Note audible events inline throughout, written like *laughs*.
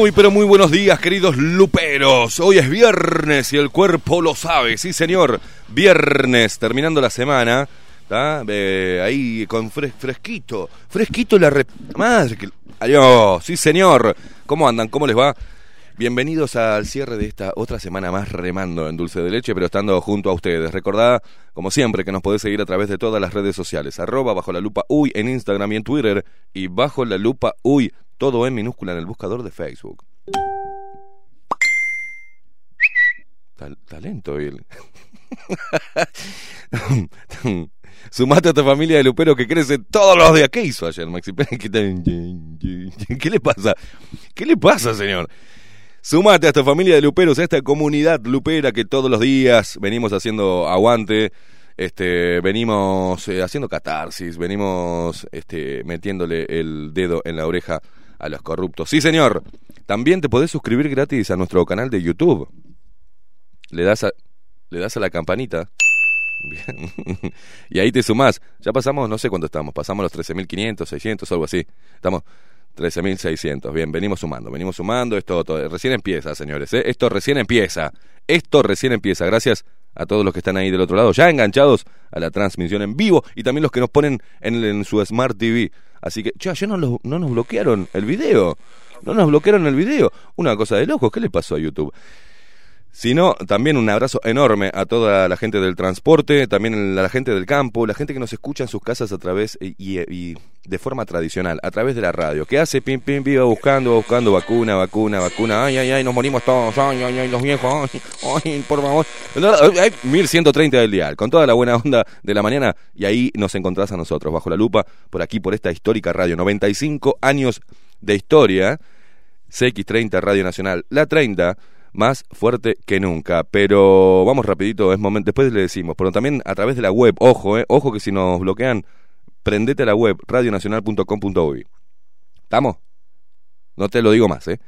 Muy pero muy buenos días, queridos luperos. Hoy es viernes y el cuerpo lo sabe, sí señor. Viernes, terminando la semana. Eh, ahí con fres- fresquito, fresquito la re... Madre que... Adiós, sí señor. ¿Cómo andan? ¿Cómo les va? Bienvenidos al cierre de esta otra semana más remando en dulce de leche, pero estando junto a ustedes. Recordad, como siempre, que nos podés seguir a través de todas las redes sociales. Arroba bajo la lupa uy en Instagram y en Twitter y bajo la lupa uy todo en minúscula en el buscador de Facebook. Tal- talento él. *laughs* Sumate a tu familia de Lupero que crece todos los días. ¿Qué hizo ayer, Maxi. ¿Qué le pasa? ¿Qué le pasa, señor? Sumate a esta familia de luperos, a esta comunidad lupera que todos los días venimos haciendo aguante, este, venimos eh, haciendo catarsis, venimos este, metiéndole el dedo en la oreja a los corruptos. Sí, señor. También te podés suscribir gratis a nuestro canal de YouTube. Le das a, le das a la campanita. Bien. *laughs* y ahí te sumás. Ya pasamos, no sé cuánto estamos. Pasamos los 13.500, 600, algo así. Estamos 13.600. Bien, venimos sumando, venimos sumando. Esto todo- recién empieza, señores. ¿eh? Esto recién empieza. Esto recién empieza. Gracias a todos los que están ahí del otro lado, ya enganchados a la transmisión en vivo y también los que nos ponen en, en su Smart TV. Así que, ya, ya no, lo- no nos bloquearon el video. No nos bloquearon el video. Una cosa de locos. ¿Qué le pasó a YouTube? Sino también un abrazo enorme a toda la gente del transporte, también a la gente del campo, la gente que nos escucha en sus casas a través y, y- y de forma tradicional, a través de la radio. que hace? Pim, pim, viva buscando, buscando vacuna, vacuna, vacuna. Ay, ay, ay, nos morimos todos. Ay, ay, ay, los viejos. Ay, ay, por favor. Ay, 1130 del dial, con toda la buena onda de la mañana. Y ahí nos encontrás a nosotros, bajo la lupa, por aquí, por esta histórica radio. 95 años de historia. CX30 Radio Nacional, la 30, más fuerte que nunca. Pero vamos rapidito, es momento, después le decimos, pero también a través de la web, ojo, eh, ojo que si nos bloquean, prendete a la web, radionacional.com.uy. ¿Estamos? No te lo digo más, ¿eh?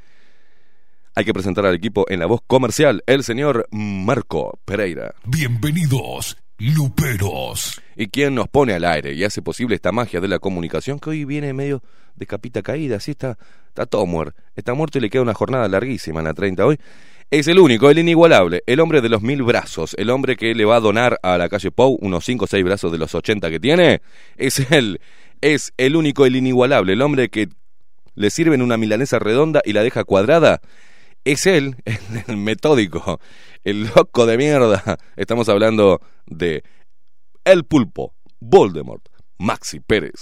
Hay que presentar al equipo en la voz comercial, el señor Marco Pereira. Bienvenidos, Luperos. Y quien nos pone al aire y hace posible esta magia de la comunicación que hoy viene medio de capita caída, así está, está todo muerto. Está muerto y le queda una jornada larguísima en la 30 hoy. Es el único, el inigualable, el hombre de los mil brazos, el hombre que le va a donar a la calle Pou unos 5 o 6 brazos de los 80 que tiene. Es él, es el único, el inigualable, el hombre que le sirven una milanesa redonda y la deja cuadrada. Es él, *laughs* el metódico, el loco de mierda. Estamos hablando de el pulpo, Voldemort, Maxi Pérez.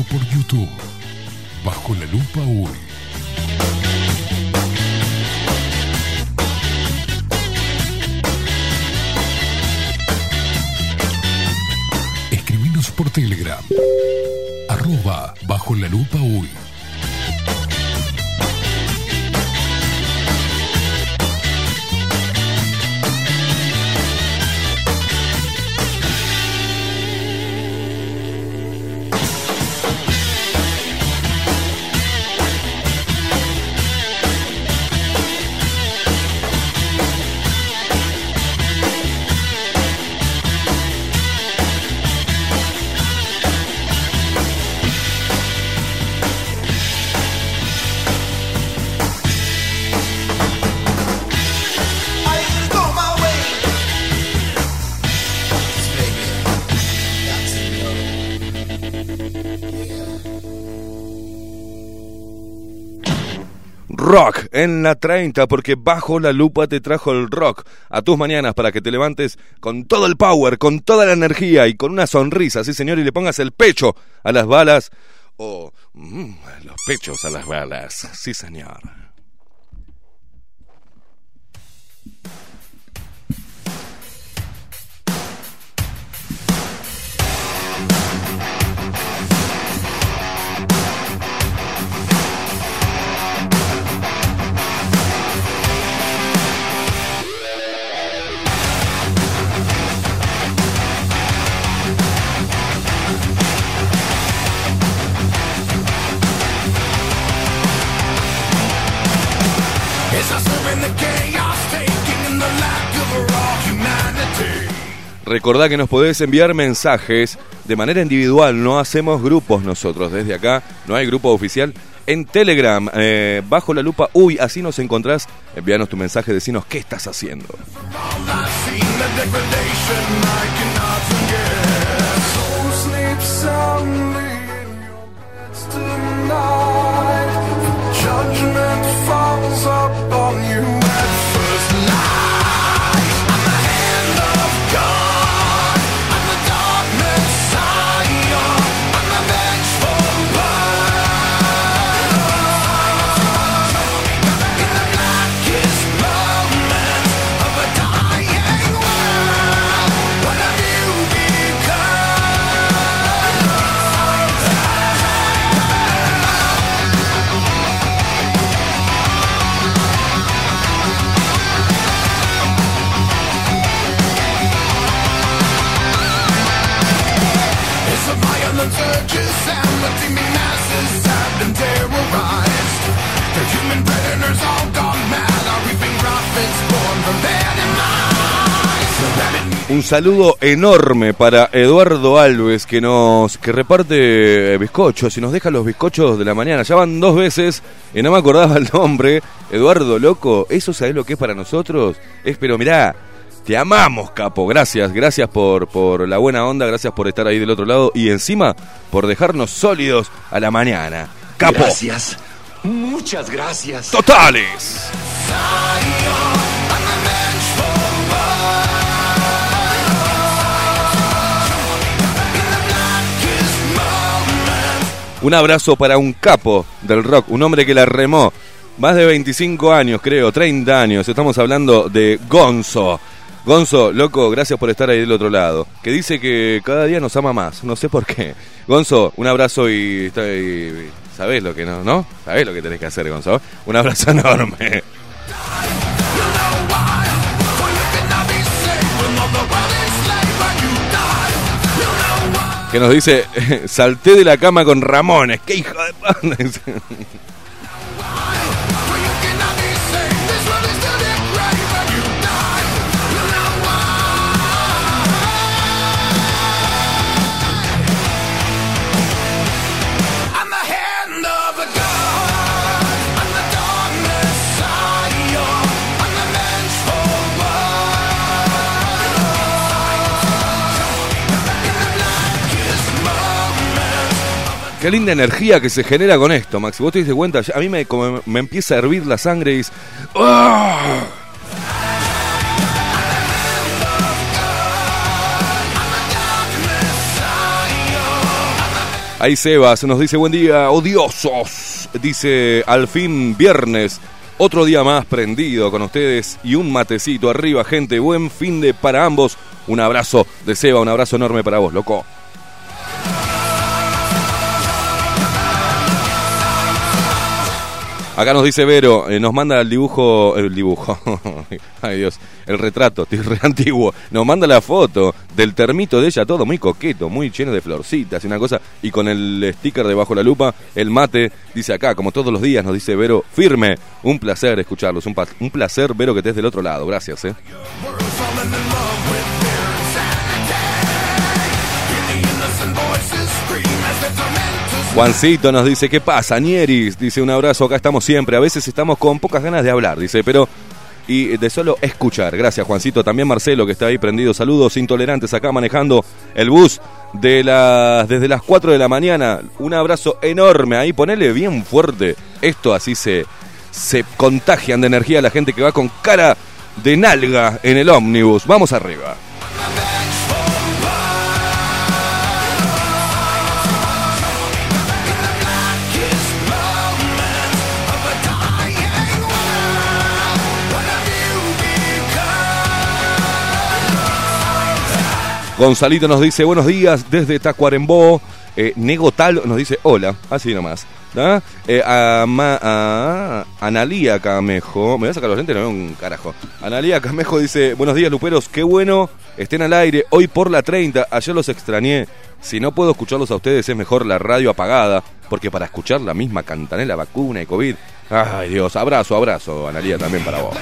Por YouTube. Bajo la lupa hoy. Escribinos por Telegram. Arroba bajo la lupa hoy. En la 30 porque bajo la lupa te trajo el rock a tus mañanas para que te levantes con todo el power, con toda la energía y con una sonrisa, sí señor, y le pongas el pecho a las balas o mm, los pechos a las balas, sí señor. Recordá que nos podés enviar mensajes de manera individual, no hacemos grupos nosotros desde acá, no hay grupo oficial. En Telegram, eh, bajo la lupa, uy, así nos encontrás. Envíanos tu mensaje, decinos qué estás haciendo. Judgment falls upon you Un saludo enorme para Eduardo Alves que nos que reparte eh, bizcochos y nos deja los bizcochos de la mañana. Ya van dos veces y no me acordaba el nombre. Eduardo, loco, ¿eso sabés lo que es para nosotros? Es, pero mirá, te amamos, capo. Gracias, gracias por, por la buena onda, gracias por estar ahí del otro lado y encima por dejarnos sólidos a la mañana. Capo. Gracias. Muchas gracias. Totales. Un abrazo para un capo del rock, un hombre que la remó más de 25 años, creo, 30 años. Estamos hablando de Gonzo. Gonzo, loco, gracias por estar ahí del otro lado. Que dice que cada día nos ama más, no sé por qué. Gonzo, un abrazo y, y- sabés lo que no, ¿no? Sabés lo que tenés que hacer, Gonzo. Un abrazo *laughs* enorme. Que nos dice, *laughs* salté de la cama con Ramones. ¡Qué hijo de pan! *laughs* Qué linda energía que se genera con esto, Max. Vos te diste cuenta, a mí me, me empieza a hervir la sangre y es... ¡Ah! Ahí Sebas nos dice buen día, odiosos. Dice al fin viernes, otro día más prendido con ustedes y un matecito arriba, gente. Buen fin de para ambos. Un abrazo de Seba, un abrazo enorme para vos, loco. Acá nos dice Vero, eh, nos manda el dibujo, el dibujo, *laughs* ay Dios, el retrato, estoy antiguo, nos manda la foto del termito de ella, todo muy coqueto, muy lleno de florcitas y una cosa, y con el sticker debajo la lupa, el mate, dice acá, como todos los días, nos dice Vero, firme, un placer escucharlos, un, un placer, Vero, que estés del otro lado, gracias, eh. Juancito nos dice, ¿qué pasa, Nieris? Dice, un abrazo, acá estamos siempre. A veces estamos con pocas ganas de hablar, dice, pero... Y de solo escuchar. Gracias, Juancito. También Marcelo, que está ahí prendido. Saludos intolerantes acá manejando el bus de desde las 4 de la mañana. Un abrazo enorme ahí. Ponele bien fuerte. Esto así se, se contagian de energía la gente que va con cara de nalga en el ómnibus. Vamos arriba. Gonzalito nos dice buenos días desde Tacuarembó. Eh, Negotal nos dice hola, así nomás. Eh, a, Ma- a- Analía Camejo, me voy a sacar los lentes, no veo un carajo. Analía Camejo dice buenos días Luperos, qué bueno, estén al aire hoy por la 30, ayer los extrañé. Si no puedo escucharlos a ustedes es mejor la radio apagada, porque para escuchar la misma cantanela, vacuna y COVID. Ay Dios, abrazo, abrazo, Analía también para vos.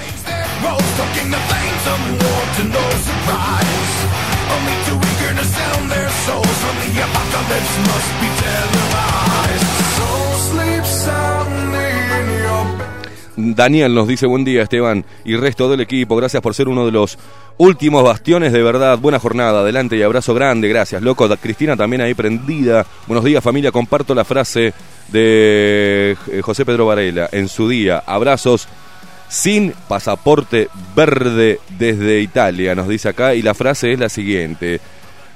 Daniel nos dice buen día Esteban y resto del equipo, gracias por ser uno de los últimos bastiones de verdad, buena jornada, adelante y abrazo grande, gracias loco, Cristina también ahí prendida, buenos días familia, comparto la frase de eh, José Pedro Varela en su día, abrazos sin pasaporte verde desde Italia, nos dice acá, y la frase es la siguiente.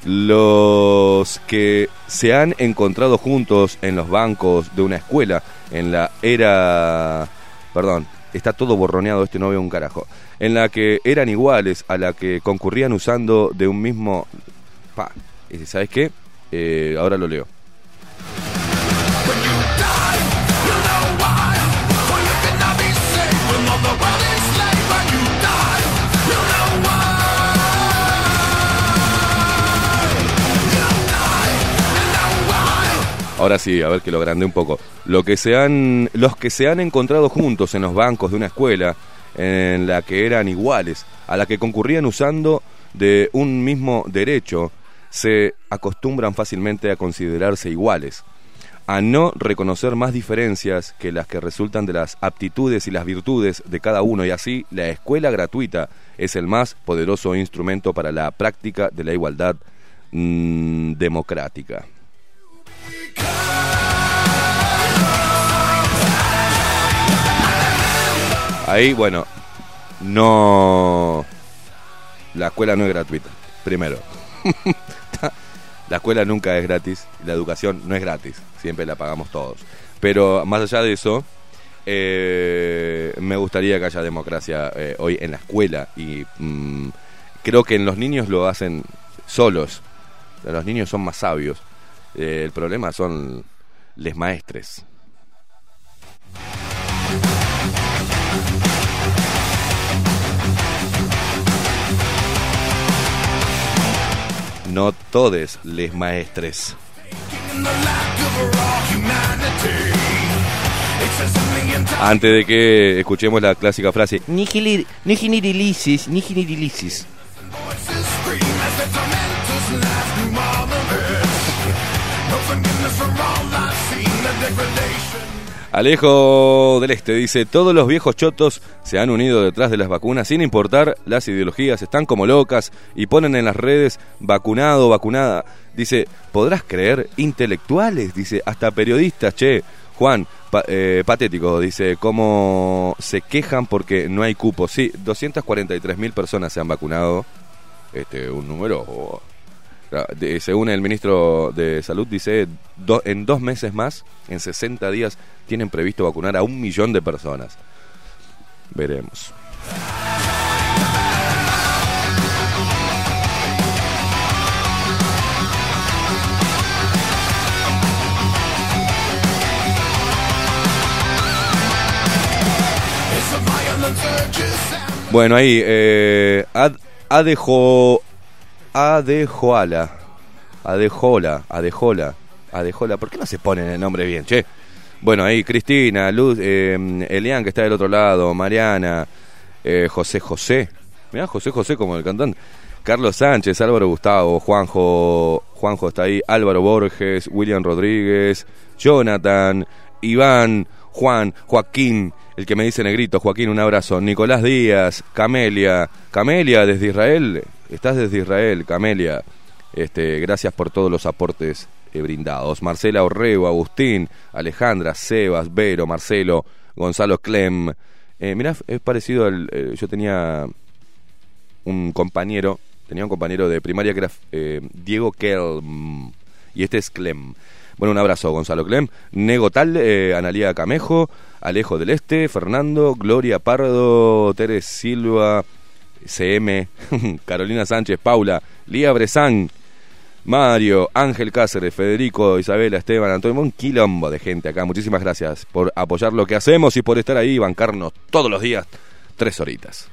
Los que se han encontrado juntos en los bancos de una escuela en la era... Perdón, está todo borroneado, este no veo un carajo. En la que eran iguales a la que concurrían usando de un mismo... Pa, ¿sabes qué? Eh, ahora lo leo. Ahora sí, a ver que lo agrandé un poco. Lo que se han, los que se han encontrado juntos en los bancos de una escuela en la que eran iguales, a la que concurrían usando de un mismo derecho, se acostumbran fácilmente a considerarse iguales, a no reconocer más diferencias que las que resultan de las aptitudes y las virtudes de cada uno y así la escuela gratuita es el más poderoso instrumento para la práctica de la igualdad mm, democrática. Ahí, bueno, no. La escuela no es gratuita, primero. *laughs* la escuela nunca es gratis, la educación no es gratis, siempre la pagamos todos. Pero más allá de eso, eh, me gustaría que haya democracia eh, hoy en la escuela y mm, creo que en los niños lo hacen solos. Los niños son más sabios. Eh, el problema son les maestres. No todes les maestres. Antes de que escuchemos la clásica frase, Nihilirilis, nihilirilis. Alejo del Este dice, todos los viejos chotos se han unido detrás de las vacunas sin importar las ideologías, están como locas y ponen en las redes vacunado, vacunada. Dice, ¿podrás creer? Intelectuales, dice, hasta periodistas, che. Juan, eh, patético, dice, ¿cómo se quejan porque no hay cupo? Sí, 243 mil personas se han vacunado, este, un número... de- según el ministro de Salud, dice, en dos meses más, en 60 días, tienen previsto vacunar a un millón de personas. Veremos. Bueno, ahí, eh, Ad- Adejo, Adejoala, Adejola, Adejola, Adejola, ¿por qué no se ponen el nombre bien, che? Bueno, ahí Cristina, Luz, eh, Elian que está del otro lado, Mariana, eh, José José, mirá José José como el cantante, Carlos Sánchez, Álvaro Gustavo, Juanjo, Juanjo está ahí, Álvaro Borges, William Rodríguez, Jonathan, Iván, Juan, Joaquín, el que me dice negrito, Joaquín, un abrazo, Nicolás Díaz, Camelia, Camelia desde Israel, estás desde Israel, Camelia, este, gracias por todos los aportes eh, brindados. Marcela Orrego, Agustín, Alejandra, Sebas, Vero, Marcelo, Gonzalo Clem. Eh, mirá, es parecido al... eh, yo tenía un compañero, tenía un compañero de primaria que era eh, Diego Kelm, y este es Clem. Bueno, un abrazo, Gonzalo Clem. Nego Tal, eh, Analía Camejo, Alejo del Este, Fernando, Gloria Pardo, Teres Silva, CM, *laughs* Carolina Sánchez, Paula, Lía Bresán, Mario, Ángel Cáceres, Federico, Isabela, Esteban, Antonio, un quilombo de gente acá. Muchísimas gracias por apoyar lo que hacemos y por estar ahí y bancarnos todos los días tres horitas.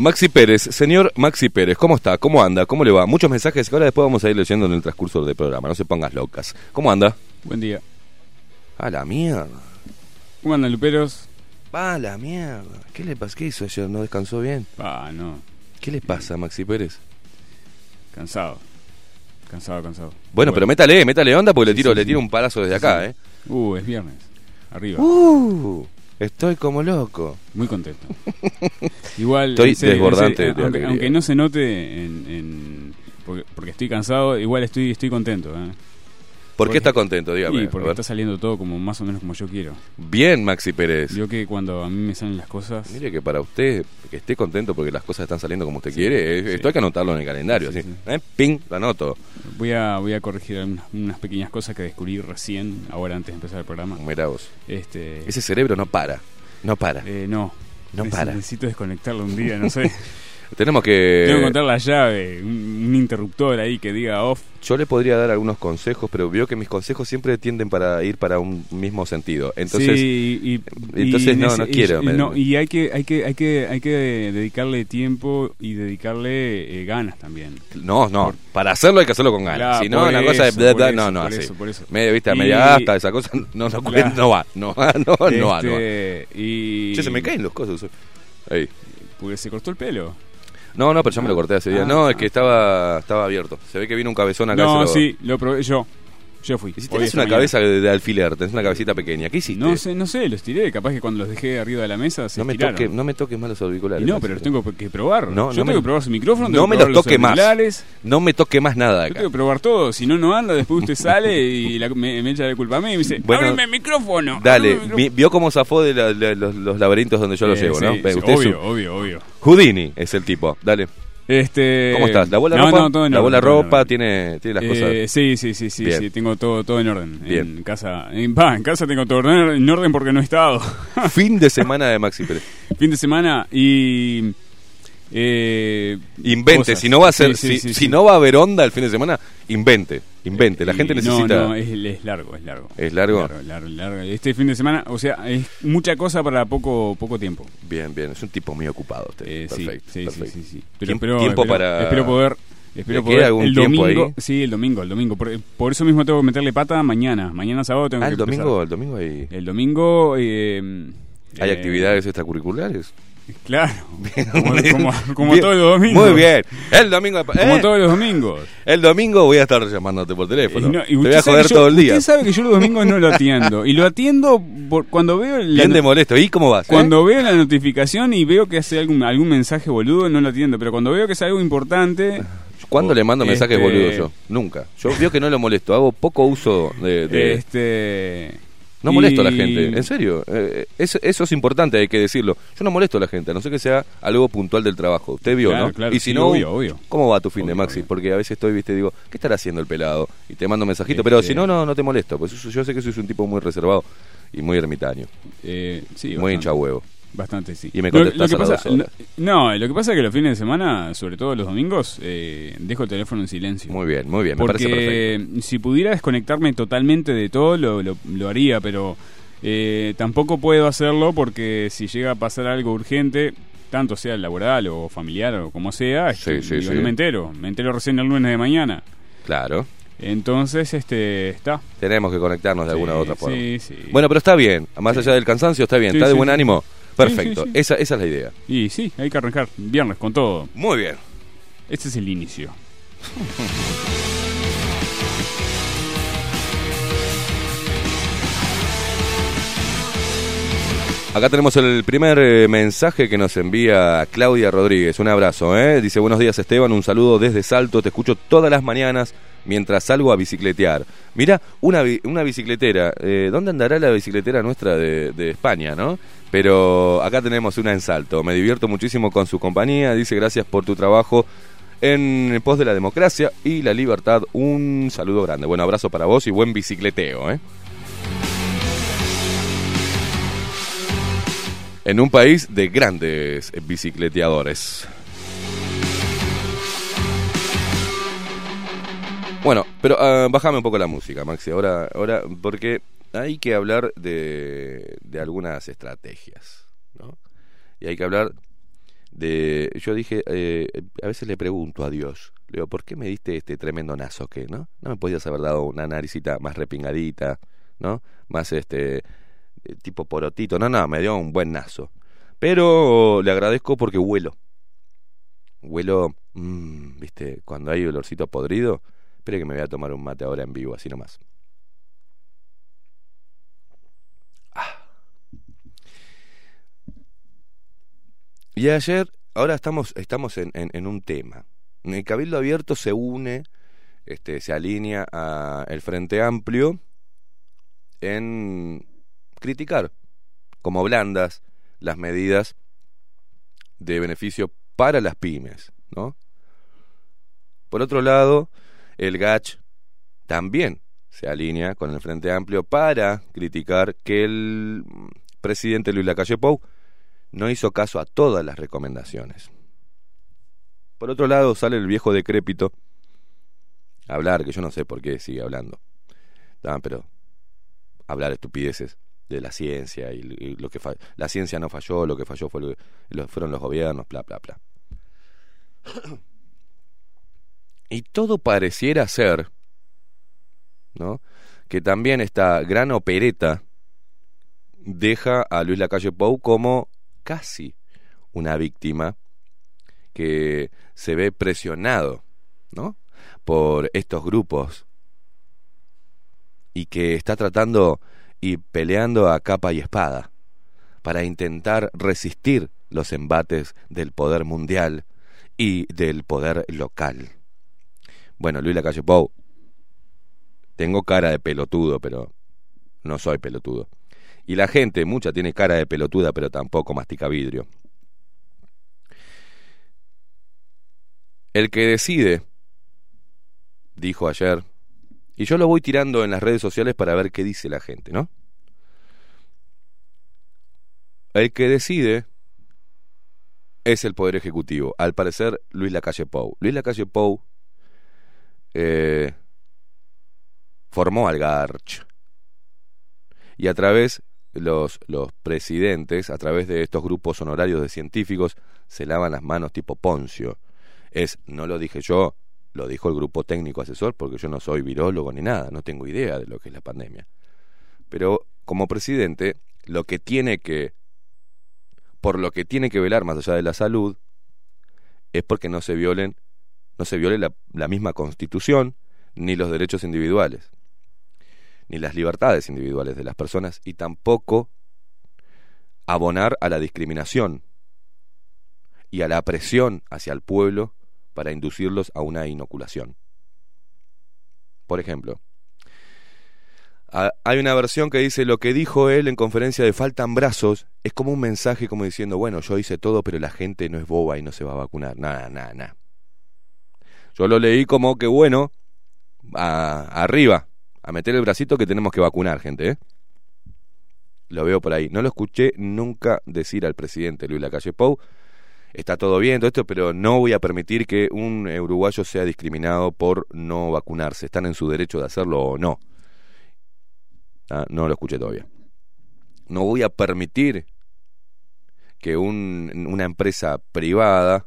Maxi Pérez, señor Maxi Pérez, ¿cómo está? ¿Cómo anda? ¿Cómo le va? Muchos mensajes que ahora después vamos a ir leyendo en el transcurso del programa, no se pongas locas. ¿Cómo anda? Buen día. A la mierda. ¿Cómo andan, Luperos? A la mierda. ¿Qué le pasa? ¿Qué hizo ayer? ¿No descansó bien? Ah, no. ¿Qué le pasa, Maxi Pérez? Cansado. Cansado, cansado. Bueno, pero métale, métale onda porque le tiro, sí, le sí. un palazo desde acá, ¿eh? Uh, es viernes. Arriba. Uh, estoy como loco. Muy contento. *laughs* Igual. Estoy serio, desbordante serio, de aunque, aunque no se note en. en- porque, porque estoy cansado, igual estoy, estoy contento. ¿eh? ¿Por qué está contento? Dígame. A porque está saliendo todo como más o menos como yo quiero. Bien, Maxi Pérez. Yo que cuando a mí me salen las cosas. Mire que para usted, que esté contento porque las cosas están saliendo como usted Sí, quiere, eh, sí. esto hay que anotarlo en el calendario. Sí, así. sí. ¿Eh? Ping, lo anoto. Voy a, voy a corregir algunas, unas pequeñas cosas que descubrí recién, ahora antes de empezar el programa. Mirá vos. Este, Ese cerebro no para. No para. eh, no. No Neces- para. Necesito desconectarlo un día, no sé. *laughs* Tenemos que. Tengo que encontrar la llave, un, un interruptor ahí que diga off. Yo le podría dar algunos consejos, pero veo que mis consejos siempre tienden para ir para un mismo sentido. Entonces, sí, y, y- entonces y no, no quiero, y me- no, y hay que, hay que, hay que, hay que dedicarle tiempo y dedicarle eh, ganas también. no, no. Por- Para hacerlo hay que hacerlo con ganas. Claro, si no, una cosa de. bla, por bla, eso, no, no, así. eso, por eso. Media vista, media gasta, esa cosa *laughs* no, no, Claro. no va. No va, no, va, no va. no va. Este, y Che, se me caen los cosas. Ahí. Porque se cortó el pelo. No, no, pero yo me lo corté hace días. Ah, no, es que estaba estaba abierto. Se ve que vino un cabezón acá. No, lo- sí, lo probé yo. Yo fui. Si tenés una mañana. cabeza de, de alfiler, tenés una cabecita pequeña, ¿qué hiciste? No sé, no sé, los tiré. Capaz que cuando los dejé arriba de la mesa se no me, toque, no me toques más los auriculares. Y no, pero los tengo que probar. No, yo no tengo me- que probar su micrófono, no tengo me que probar los toque más. auriculares, No me toque más nada Yo tengo que probar todo. Si no, no anda. Después usted sale y *laughs* la- me, me echa la culpa a mí y me dice: Bueno, ¡Ábreme el micrófono! Dale, el vio cómo zafó de la- la- los, los laberintos donde yo lo Eh, llevo, sí, ¿no? sí, Ve, usted es obvio, un- obvio, obvio. Houdini es el tipo, dale. Este, ¿Cómo estás? ¿Lavó la no, ropa? No, todo en ¿Lavó orden, la en ropa? ¿Tiene, tiene las Eh, cosas? sí, sí, sí, sí, sí, tengo todo, todo en orden. Bien. En casa, en, casa tengo todo en en orden porque no he estado. Fin de *laughs* semana de Maxi Pérez. fin de semana y eh, Invente, cosas. si no va a ser, Sí, sí, si, sí, si no va a haber onda el fin de semana, invente, invente. La gente no, necesita. No, es, es largo, es largo. ¿Es largo? Largo, largo, largo. Este fin de semana, o sea, es mucha cosa para poco poco tiempo. Bien, bien, es un tipo muy ocupado usted. Eh, sí, perfecto, sí, sí, perfecto. sí, sí. Tiemp- espero, tiempo espero- para- Espero poder... Espero ¿Le queda poder algún el tiempo domingo, ahí? sí, el domingo, el domingo. Por, por eso mismo tengo que meterle pata mañana. Mañana sábado tengo Ah, que el domingo, empezar. el domingo El domingo eh, hay eh, actividades extracurriculares. Claro. Como, como- como Bien, todos los domingos. Muy bien. El domingo, Como eh, todos los domingos. el domingo voy a estar llamándote por teléfono. Y no- y Te voy a joder yo- todo el día. Usted sabe que yo los domingos no lo atiendo. Y lo atiendo por, cuando veo la, Bien de molesto. ¿Y cómo vas? eh? cuando veo la notificación y veo que hace algún, algún mensaje boludo, no lo atiendo. Pero cuando veo que es algo importante, ¿Cuándo le mando mensajes Este- boludos yo? Nunca. Yo veo que no lo molesto. Hago poco uso de... de- este... No molesto a la gente, en serio. Eh, eso, eso es importante, hay que decirlo. Yo no molesto a la gente, a no ser que sea algo puntual del trabajo. Usted vio, Claro, ¿no? claro, y si sí, no, obvio, obvio. ¿cómo va tu fin de Maxi? Porque a veces estoy, viste, digo, ¿qué estará haciendo el pelado? Y te mando mensajito, pero Este- si no, no, no te molesto. Pues eso- yo sé que soy un tipo muy reservado y muy ermitaño, eh, sí, muy hincha huevo. Bastante, sí. Y me contestás lo que a las pasa, dos horas. No, lo que pasa es que los fines de semana, sobre todo los domingos, eh, dejo el teléfono en silencio. Muy bien, muy bien, me parece perfecto. Porque si pudiera desconectarme totalmente de todo, lo, lo, lo haría, pero Eh, tampoco puedo hacerlo porque si llega a pasar algo urgente, tanto sea laboral o familiar o como sea, este, Sí, digo, sí. no me entero. Me entero recién el lunes de mañana. Claro. Entonces, este, está. Tenemos que conectarnos de alguna u otra forma. Sí, sí. Bueno, pero está bien. Más allá del cansancio, está bien. ¿Está de buen ánimo? Perfecto. sí, *laughs* sí. Esa, esa es la idea. Y sí, hay que arrancar viernes con todo. Muy bien. Este es el inicio. *laughs* Acá tenemos el primer eh, mensaje que nos envía Claudia Rodríguez. Un abrazo, ¿eh? Dice, buenos días Esteban, un saludo desde Salto. Te escucho todas las mañanas mientras salgo a bicicletear. Mira, una, una bicicletera. eh, ¿Dónde andará la bicicletera nuestra de, de España, no? Pero acá tenemos una en Salto. Me divierto muchísimo con su compañía. Dice, gracias por tu trabajo en pos de la democracia y la libertad. Un saludo grande. Buen abrazo para vos y buen bicicleteo, ¿eh? En un país de grandes bicicleteadores. Bueno, pero ah, bájame un poco la música, Maxi, ahora, ahora porque hay que hablar de, de algunas estrategias, ¿no? Y hay que hablar de... Yo dije, eh, a veces le pregunto a Dios, le digo, ¿por qué me diste este tremendo nazo que, no? No me podías haber dado una naricita más repingadita, ¿no? Más este tipo porotito. No, no, me dio un buen nazo. Pero le agradezco porque huelo. Huelo, mm, viste, cuando hay olorcito podrido. Espere que me voy a tomar un mate ahora en vivo, así nomás. Ah. Y ayer, ahora estamos, estamos en, un tema. El Cabildo Abierto se une, este, se alinea a el Frente Amplio en criticar como blandas las medidas de beneficio para las pymes, ¿no? Por otro lado, el GACH también se alinea con el Frente Amplio para criticar que el presidente Luis Lacalle Pou no hizo caso a todas las recomendaciones. Por otro lado, sale el viejo decrépito a hablar, que yo no sé por qué sigue hablando. Ah, pero hablar estupideces de la ciencia y, lo que la ciencia no falló, lo que falló fue lo- fueron los gobiernos, bla bla bla. Y todo pareciera ser, ¿no? Que también esta gran opereta deja a Luis Lacalle Pou como casi una víctima que se ve presionado, ¿no? Por estos grupos y que está tratando y peleando a capa y espada para intentar resistir los embates del poder mundial y del poder local. Bueno, Luis Lacalle Pou, tengo cara de pelotudo, pero no soy pelotudo. Y la gente, mucha tiene cara de pelotuda, pero tampoco mastica vidrio. El que decide, dijo ayer, y yo lo voy tirando en las redes sociales para ver qué dice la gente, ¿no? El que decide es el Poder Ejecutivo. Al parecer, Luis Lacalle Pou. Luis Lacalle Pou eh, formó al GARCH. Y a través, los, los presidentes, a través de estos grupos honorarios de científicos, se lavan las manos tipo Poncio. Es, no lo dije yo, lo dijo el grupo técnico asesor, porque yo no soy virólogo ni nada, no tengo idea de lo que es la pandemia. Pero como presidente, lo que tiene que, por lo que tiene que velar más allá de la salud, es porque no se violen, no se viole la, la misma constitución, ni los derechos individuales, ni las libertades individuales de las personas, y tampoco abonar a la discriminación y a la presión hacia el pueblo para inducirlos a una inoculación. Por ejemplo, hay una versión que dice lo que dijo él en conferencia de faltan brazos es como un mensaje como diciendo, bueno, yo hice todo, pero la gente no es boba y no se va a vacunar. Nada, nada, nada. Yo lo leí como que, bueno, a- arriba, a meter el bracito que tenemos que vacunar, gente, ¿eh? Lo veo por ahí. No lo escuché nunca decir al presidente Luis Lacalle Pou, está todo bien, todo esto, pero no voy a permitir que un uruguayo sea discriminado por no vacunarse. Están en su derecho de hacerlo o no. Ah, no lo escuché todavía. no voy a permitir que un- una empresa privada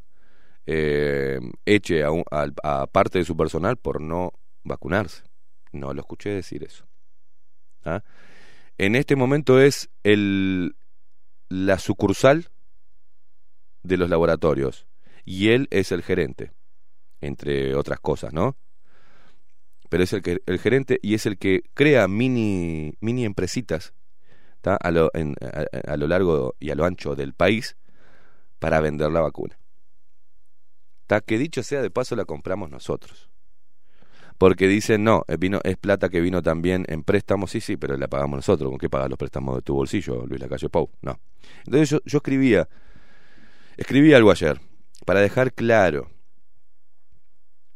eh, eche a, un- a- a parte de su personal por no vacunarse. No lo escuché decir eso. ¿Ah? En este momento es el, la sucursal de los laboratorios y él es el gerente, entre otras cosas, ¿no? Pero es el, que, el gerente y es el que crea mini, mini empresitas a, lo, a- lo largo y a lo ancho del país para vender la vacuna. ¿Tá? Que dicho sea de paso la compramos nosotros. Porque dicen, no, eh, vino, es plata que vino también en préstamos, sí, sí, pero la pagamos nosotros. ¿Con qué pagas los préstamos de tu bolsillo, Luis Lacalle Pou? No. Entonces yo escribía, escribí algo ayer, para dejar claro,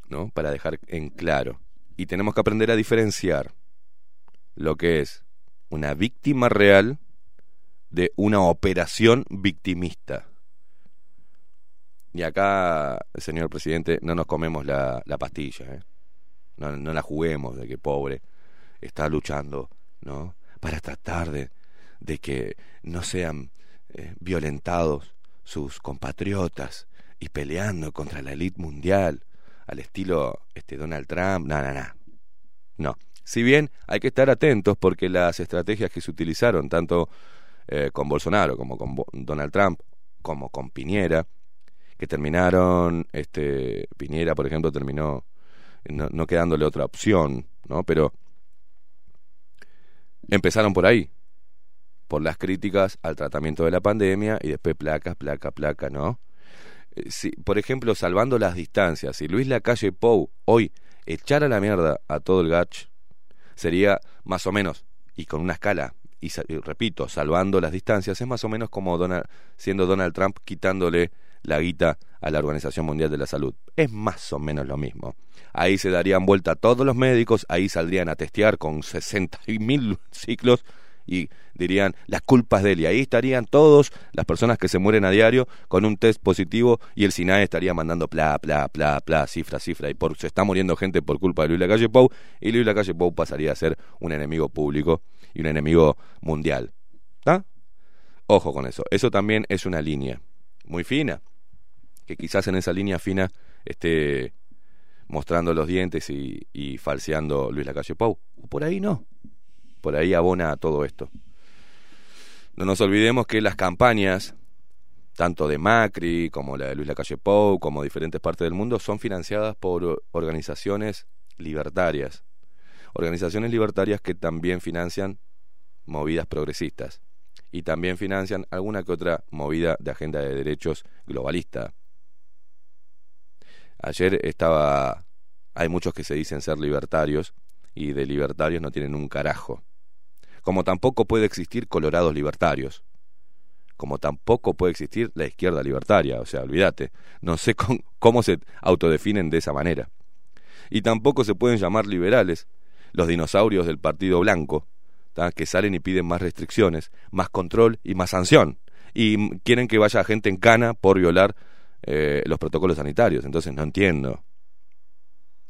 ¿no? Para dejar en claro. Y tenemos que aprender a diferenciar lo que es una víctima real de una operación victimista. Y acá, señor presidente, no nos comemos la, la pastilla, ¿eh? No, la juguemos de que pobre está luchando, ¿no? Para tratar de, de que no sean eh, violentados sus compatriotas y peleando contra la élite mundial al estilo este Donald Trump, no, no, no. No. Si bien hay que estar atentos porque las estrategias que se utilizaron tanto eh, con Bolsonaro como con Donald Trump como con Piñera que terminaron este Piñera por ejemplo terminó no, no quedándole otra opción, ¿no? Pero empezaron por ahí, por las críticas al tratamiento de la pandemia y después placas, placa, placa, ¿no? Eh, Si, por ejemplo, salvando las distancias, si Luis Lacalle Pou hoy echara la mierda a todo el gach, sería más o menos, y con una escala, y repito, salvando las distancias, es más o menos como Donald, siendo Donald Trump quitándole la guita a la Organización Mundial de la Salud. Es más o menos lo mismo. Ahí se darían vuelta todos los médicos, ahí saldrían a testear con 60.000 *laughs* ciclos y dirían las culpas de él. Y ahí estarían todos las personas que se mueren a diario con un test positivo y el SINAE estaría mandando pla, pla, pla, pla, cifra, cifra. Y por, se está muriendo gente por culpa de Luis Lacalle Pou y Luis Lacalle Pou pasaría a ser un enemigo público y un enemigo mundial. ¿Está? Ojo con eso. Eso también es una línea muy fina, que quizás en esa línea fina esté mostrando los dientes y, y falseando Luis Lacalle Pou. Por ahí no. Por ahí abona a todo esto. No nos olvidemos que las campañas, tanto de Macri como la de Luis Lacalle Pou, como diferentes partes del mundo, son financiadas por organizaciones libertarias. Organizaciones libertarias que también financian movidas progresistas y también financian alguna que otra movida de agenda de derechos globalista. Ayer estaba, hay muchos que se dicen ser libertarios y de libertarios no tienen un carajo. Como tampoco puede existir colorados libertarios. Como tampoco puede existir la izquierda libertaria. O sea, olvídate. No sé cómo se autodefinen de esa manera. Y tampoco se pueden llamar liberales los dinosaurios del Partido Blanco, que salen y piden más restricciones, más control y más sanción. Y quieren que vaya gente en cana por violar eh, los protocolos sanitarios. Entonces no entiendo.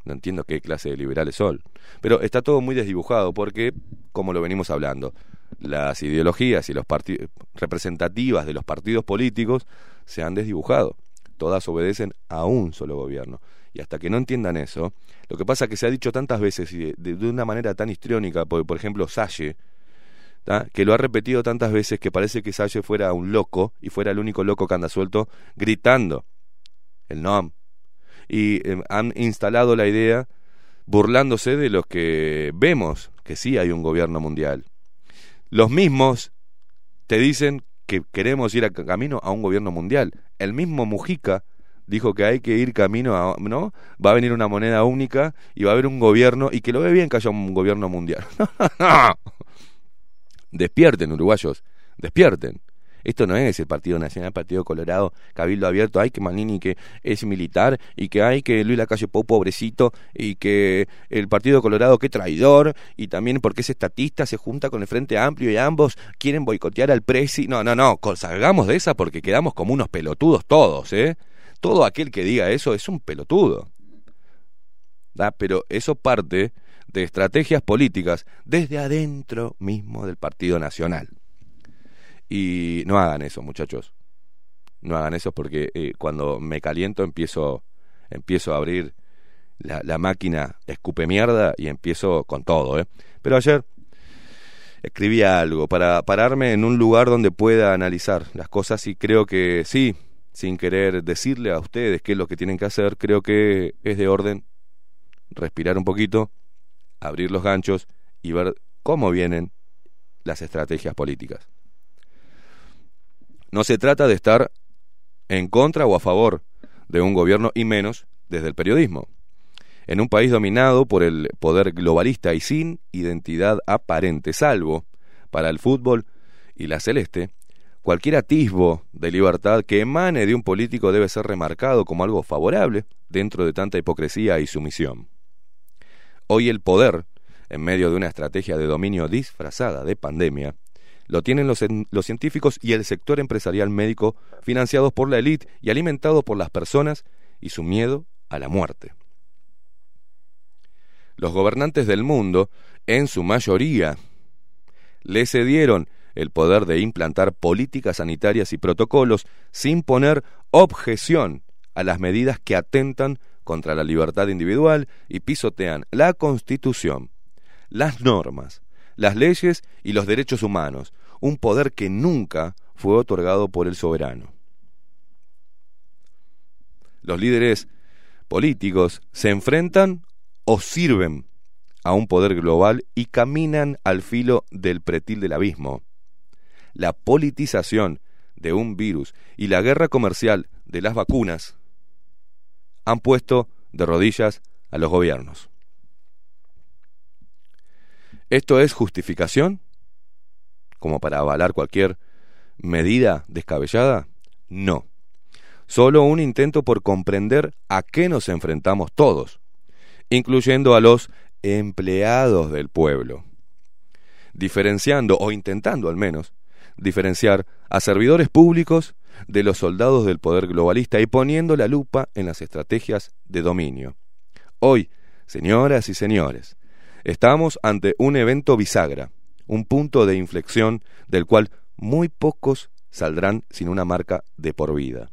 No entiendo qué clase de liberales son. Pero está todo muy desdibujado porque, como lo venimos hablando, las ideologías y los representativas de los partidos políticos se han desdibujado. Todas obedecen a un solo gobierno. Y hasta que no entiendan eso, lo que pasa es que se ha dicho tantas veces y de, de- una manera tan histriónica, por, por ejemplo, Salle, que lo ha repetido tantas veces que parece que Salle fuera un loco y fuera el único loco que anda suelto gritando el NOM. Y eh, han instalado la idea burlándose de los que vemos que sí hay un gobierno mundial. Los mismos te dicen que queremos ir a camino a un gobierno mundial. El mismo Mujica dijo que hay que ir camino a, ¿no? Va a venir una moneda única y va a haber un gobierno y que lo ve bien que haya un gobierno mundial. *laughs* despierten, uruguayos, despierten. Esto no es el Partido Nacional, Partido Colorado, Cabildo Abierto, ay que Manini que es militar y que hay que Luis Lacalle Pou pobrecito y que el Partido Colorado que traidor y también porque es estatista se junta con el Frente Amplio y ambos quieren boicotear al presi. No, no, no, salgamos de esa porque quedamos como unos pelotudos todos, ¿eh? Todo aquel que diga eso es un pelotudo. ¿da? Pero eso parte de estrategias políticas desde adentro mismo del Partido Nacional. Y no hagan eso, muchachos. No hagan eso porque eh, cuando me caliento empiezo, empiezo a abrir la, la máquina escupe mierda y empiezo con todo. ¿eh? Pero ayer escribí algo para pararme en un lugar donde pueda analizar las cosas y creo que sí, sin querer decirle a ustedes qué es lo que tienen que hacer, creo que es de orden respirar un poquito, abrir los ganchos y ver cómo vienen las estrategias políticas. No se trata de estar en contra o a favor de un gobierno y menos desde el periodismo. En un país dominado por el poder globalista y sin identidad aparente, salvo para el fútbol y la celeste, cualquier atisbo de libertad que emane de un político debe ser remarcado como algo favorable dentro de tanta hipocresía y sumisión. Hoy el poder, en medio de una estrategia de dominio disfrazada de pandemia, lo tienen los, los, científicos y el sector empresarial médico financiados por la élite y alimentados por las personas y su miedo a la muerte. Los gobernantes del mundo, en su mayoría, le cedieron el poder de implantar políticas sanitarias y protocolos sin poner objeción a las medidas que atentan contra la libertad individual y pisotean la Constitución, las normas, las leyes y los derechos humanos, un poder que nunca fue otorgado por el soberano. Los líderes políticos se enfrentan o sirven a un poder global y caminan al filo del pretil del abismo. La politización de un virus y la guerra comercial de las vacunas han puesto de rodillas a los gobiernos. ¿Esto es justificación? ¿Como para avalar cualquier medida descabellada? No. Solo un intento por comprender a qué nos enfrentamos todos, incluyendo a los empleados del pueblo, diferenciando, o intentando al menos, diferenciar a servidores públicos de los soldados del poder globalista y poniendo la lupa en las estrategias de dominio. Hoy, señoras y señores, estamos ante un evento bisagra, un punto de inflexión del cual muy pocos saldrán sin una marca de por vida.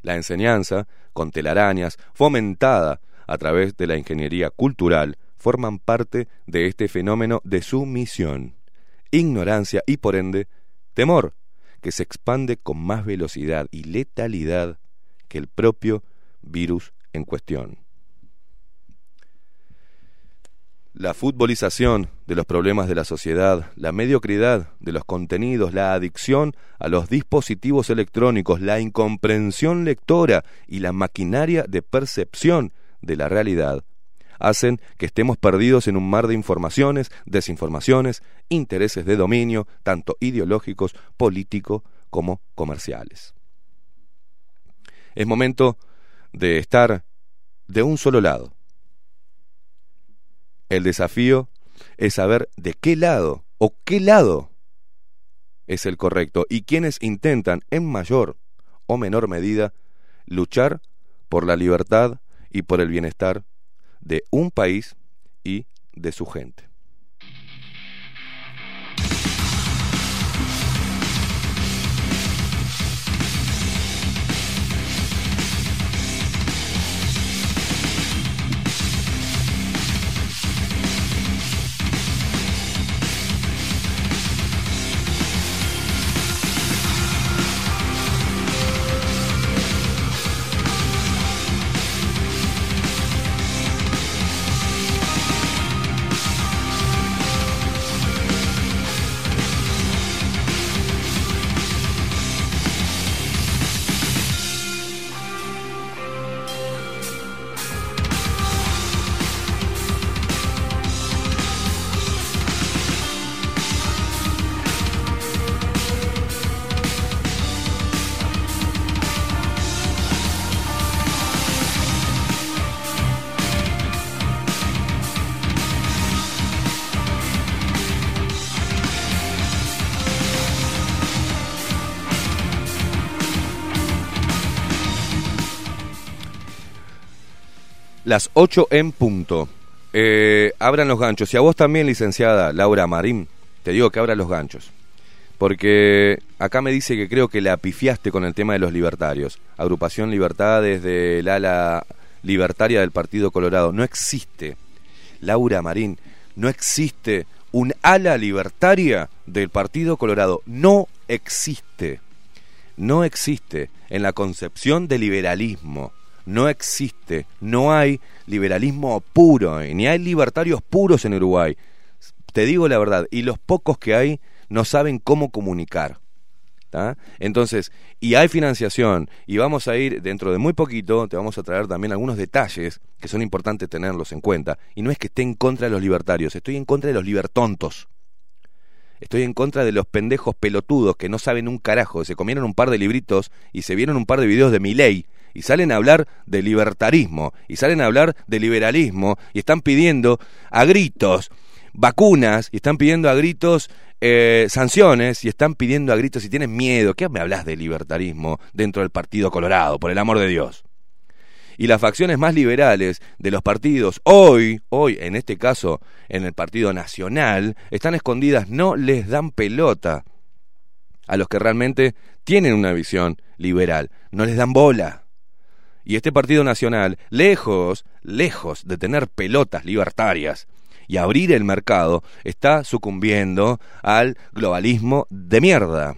La enseñanza, con telarañas, fomentada a través de la ingeniería cultural, forman parte de este fenómeno de sumisión, ignorancia y por ende temor, que se expande con más velocidad y letalidad que el propio virus en cuestión. La futbolización de los problemas de la sociedad, la mediocridad de los contenidos, la adicción a los dispositivos electrónicos, la incomprensión lectora y la maquinaria de percepción de la realidad hacen que estemos perdidos en un mar de informaciones, desinformaciones, intereses de dominio, tanto ideológicos, políticos como comerciales. Es momento de estar de un solo lado. El desafío es saber de qué lado o qué lado es el correcto y quienes intentan en mayor o menor medida luchar por la libertad y por el bienestar de un país y de su gente. Las 8 en punto. Eh, abran los ganchos. Y a vos también, licenciada Laura Marín, te digo que abra los ganchos. Porque acá me dice que creo que la pifiaste con el tema de los libertarios. Agrupación Libertad desde el ala libertaria del Partido Colorado. No existe, Laura Marín, no existe un ala libertaria del Partido Colorado. No existe. No existe en la concepción de liberalismo. No existe. No hay liberalismo puro, ni hay libertarios puros en Uruguay. Te digo la verdad, y los pocos que hay no saben cómo comunicar. Entonces, y hay financiación, y vamos a ir dentro de muy poquito, te vamos a traer también algunos detalles que son importantes tenerlos en cuenta. Y no es que esté en contra de los libertarios, estoy en contra de los libertontos. Estoy en contra de los pendejos pelotudos que no saben un carajo, se comieron un par de libritos y se vieron un par de videos de mi ley y salen a hablar de libertarismo y salen a hablar de liberalismo y están pidiendo a gritos vacunas y están pidiendo a gritos eh, sanciones y están pidiendo a gritos y tienen miedo. ¿Qué me hablas de libertarismo dentro del Partido Colorado, por el amor de Dios? Y las facciones más liberales de los partidos, hoy, hoy, en este caso, en el Partido Nacional, están escondidas, no les dan pelota a los que realmente tienen una visión liberal, no les dan bola. Y este Partido Nacional, lejos, lejos de tener pelotas libertarias, y abrir el mercado, está sucumbiendo al globalismo de mierda.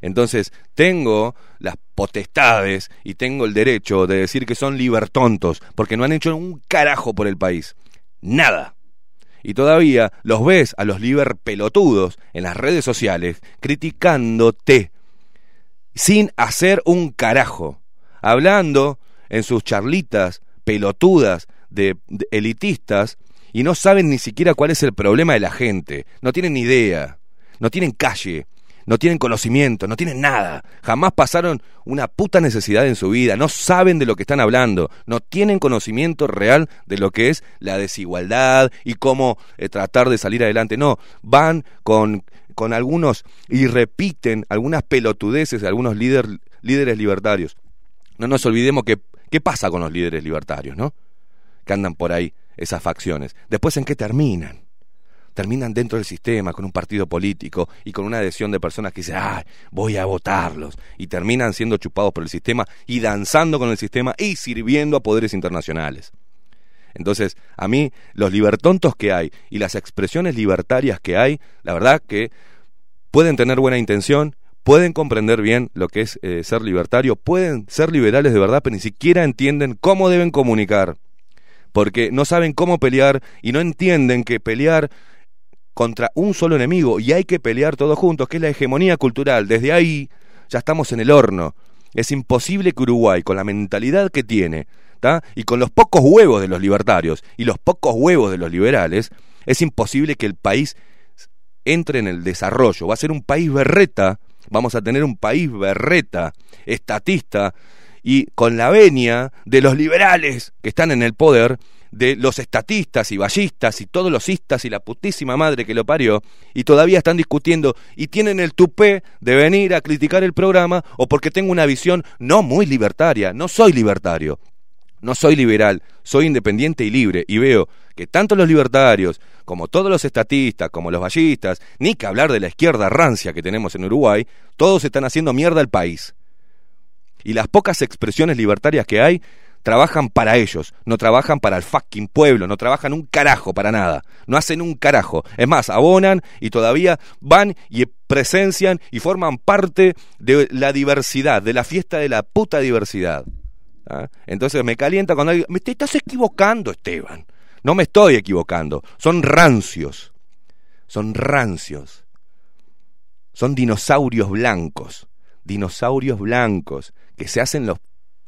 Entonces, tengo las potestades y tengo el derecho de decir que son libertontos, porque no han hecho un carajo por el país. Nada. Y todavía los ves a los liberpelotudos en las redes sociales criticándote sin hacer un carajo, hablando en sus charlitas pelotudas de, elitistas y no saben ni siquiera cuál es el problema de la gente, no tienen idea, no tienen calle, no tienen conocimiento, no tienen nada, jamás pasaron una puta necesidad en su vida, no saben de lo que están hablando, no tienen conocimiento real de lo que es la desigualdad y cómo eh, tratar de salir adelante, no, van con, con algunos y repiten algunas pelotudeces de algunos líder, líderes libertarios. No nos olvidemos que, ¿qué pasa con los líderes libertarios, no? Que andan por ahí esas facciones. Después, ¿en qué terminan? Terminan dentro del sistema, con un partido político y con una adhesión de personas que dicen, ay, voy a votarlos. Y terminan siendo chupados por el sistema y danzando con el sistema y sirviendo a poderes internacionales. Entonces, a mí, los libertontos que hay y las expresiones libertarias que hay, la verdad que pueden tener buena intención, pueden comprender bien lo que es eh, ser libertario, pueden ser liberales de verdad, pero ni siquiera entienden cómo deben comunicar porque no saben cómo pelear y no entienden que pelear contra un solo enemigo y hay que pelear todos juntos, que es la hegemonía cultural. Desde ahí ya estamos en el horno. Es imposible que Uruguay, con la mentalidad que tiene, y con los pocos huevos de los libertarios y los pocos huevos de los liberales, es imposible que el país entre en el desarrollo. Va a ser un país berreta, vamos a tener un país berreta, estatista, y con la venia de los liberales que están en el poder, de los estatistas y ballistas y todos los istas y la putísima madre que lo parió, y todavía están discutiendo y tienen el tupé de venir a criticar el programa o porque tengo una visión no muy libertaria, no soy libertario, no soy liberal, soy independiente y libre, y veo que tanto los libertarios, como todos los estatistas, como los ballistas, ni que hablar de la izquierda rancia que tenemos en Uruguay, todos están haciendo mierda al país y las pocas expresiones libertarias que hay trabajan para ellos, no trabajan para el fucking pueblo, no trabajan un carajo para nada, no hacen un carajo. Es más, abonan y todavía van y presencian y forman parte de la diversidad, de la fiesta de la puta diversidad. ¿Ah? Entonces me calienta cuando alguien, me te estás equivocando, Esteban. No me estoy equivocando, son rancios, son rancios, son dinosaurios blancos, dinosaurios blancos que se hacen los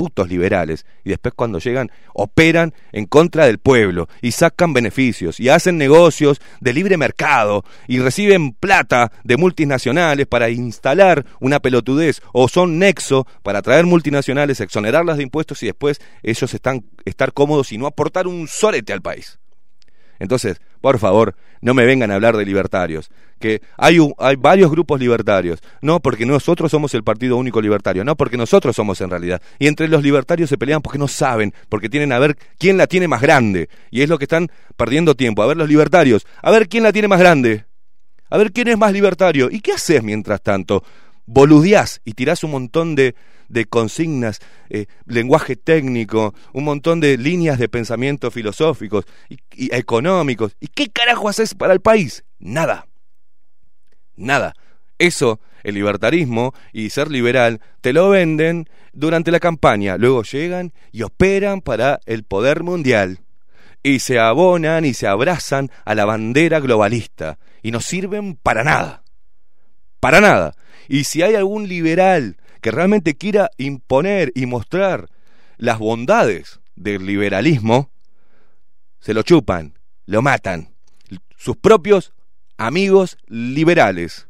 putos liberales y después cuando llegan operan en contra del pueblo y sacan beneficios y hacen negocios de libre mercado y reciben plata de multinacionales para instalar una pelotudez o son nexo para traer multinacionales, exonerarlas de impuestos y después ellos están estar cómodos y no aportar un sorete al país. Entonces, por favor, no me vengan a hablar de libertarios, que hay, hay varios grupos libertarios, no porque nosotros somos el partido único libertario, no porque nosotros somos en realidad. Y entre los libertarios se pelean porque no saben, porque tienen a ver quién la tiene más grande. Y es lo que están perdiendo tiempo, a ver los libertarios, a ver quién la tiene más grande. A ver quién es más libertario. ¿Y qué haces mientras tanto? Boludeás y tirás un montón de, de consignas, eh, lenguaje técnico, un montón de líneas de pensamiento filosóficos y, y económicos. ¿Y qué carajo haces para el país? Nada. Nada. Eso, el libertarismo y ser liberal, te lo venden durante la campaña. Luego llegan y operan para el poder mundial. Y se abonan y se abrazan a la bandera globalista. Y no sirven para nada. Para nada. Y si hay algún liberal que realmente quiera imponer y mostrar las bondades del liberalismo, se lo chupan, lo matan. Sus propios amigos liberales.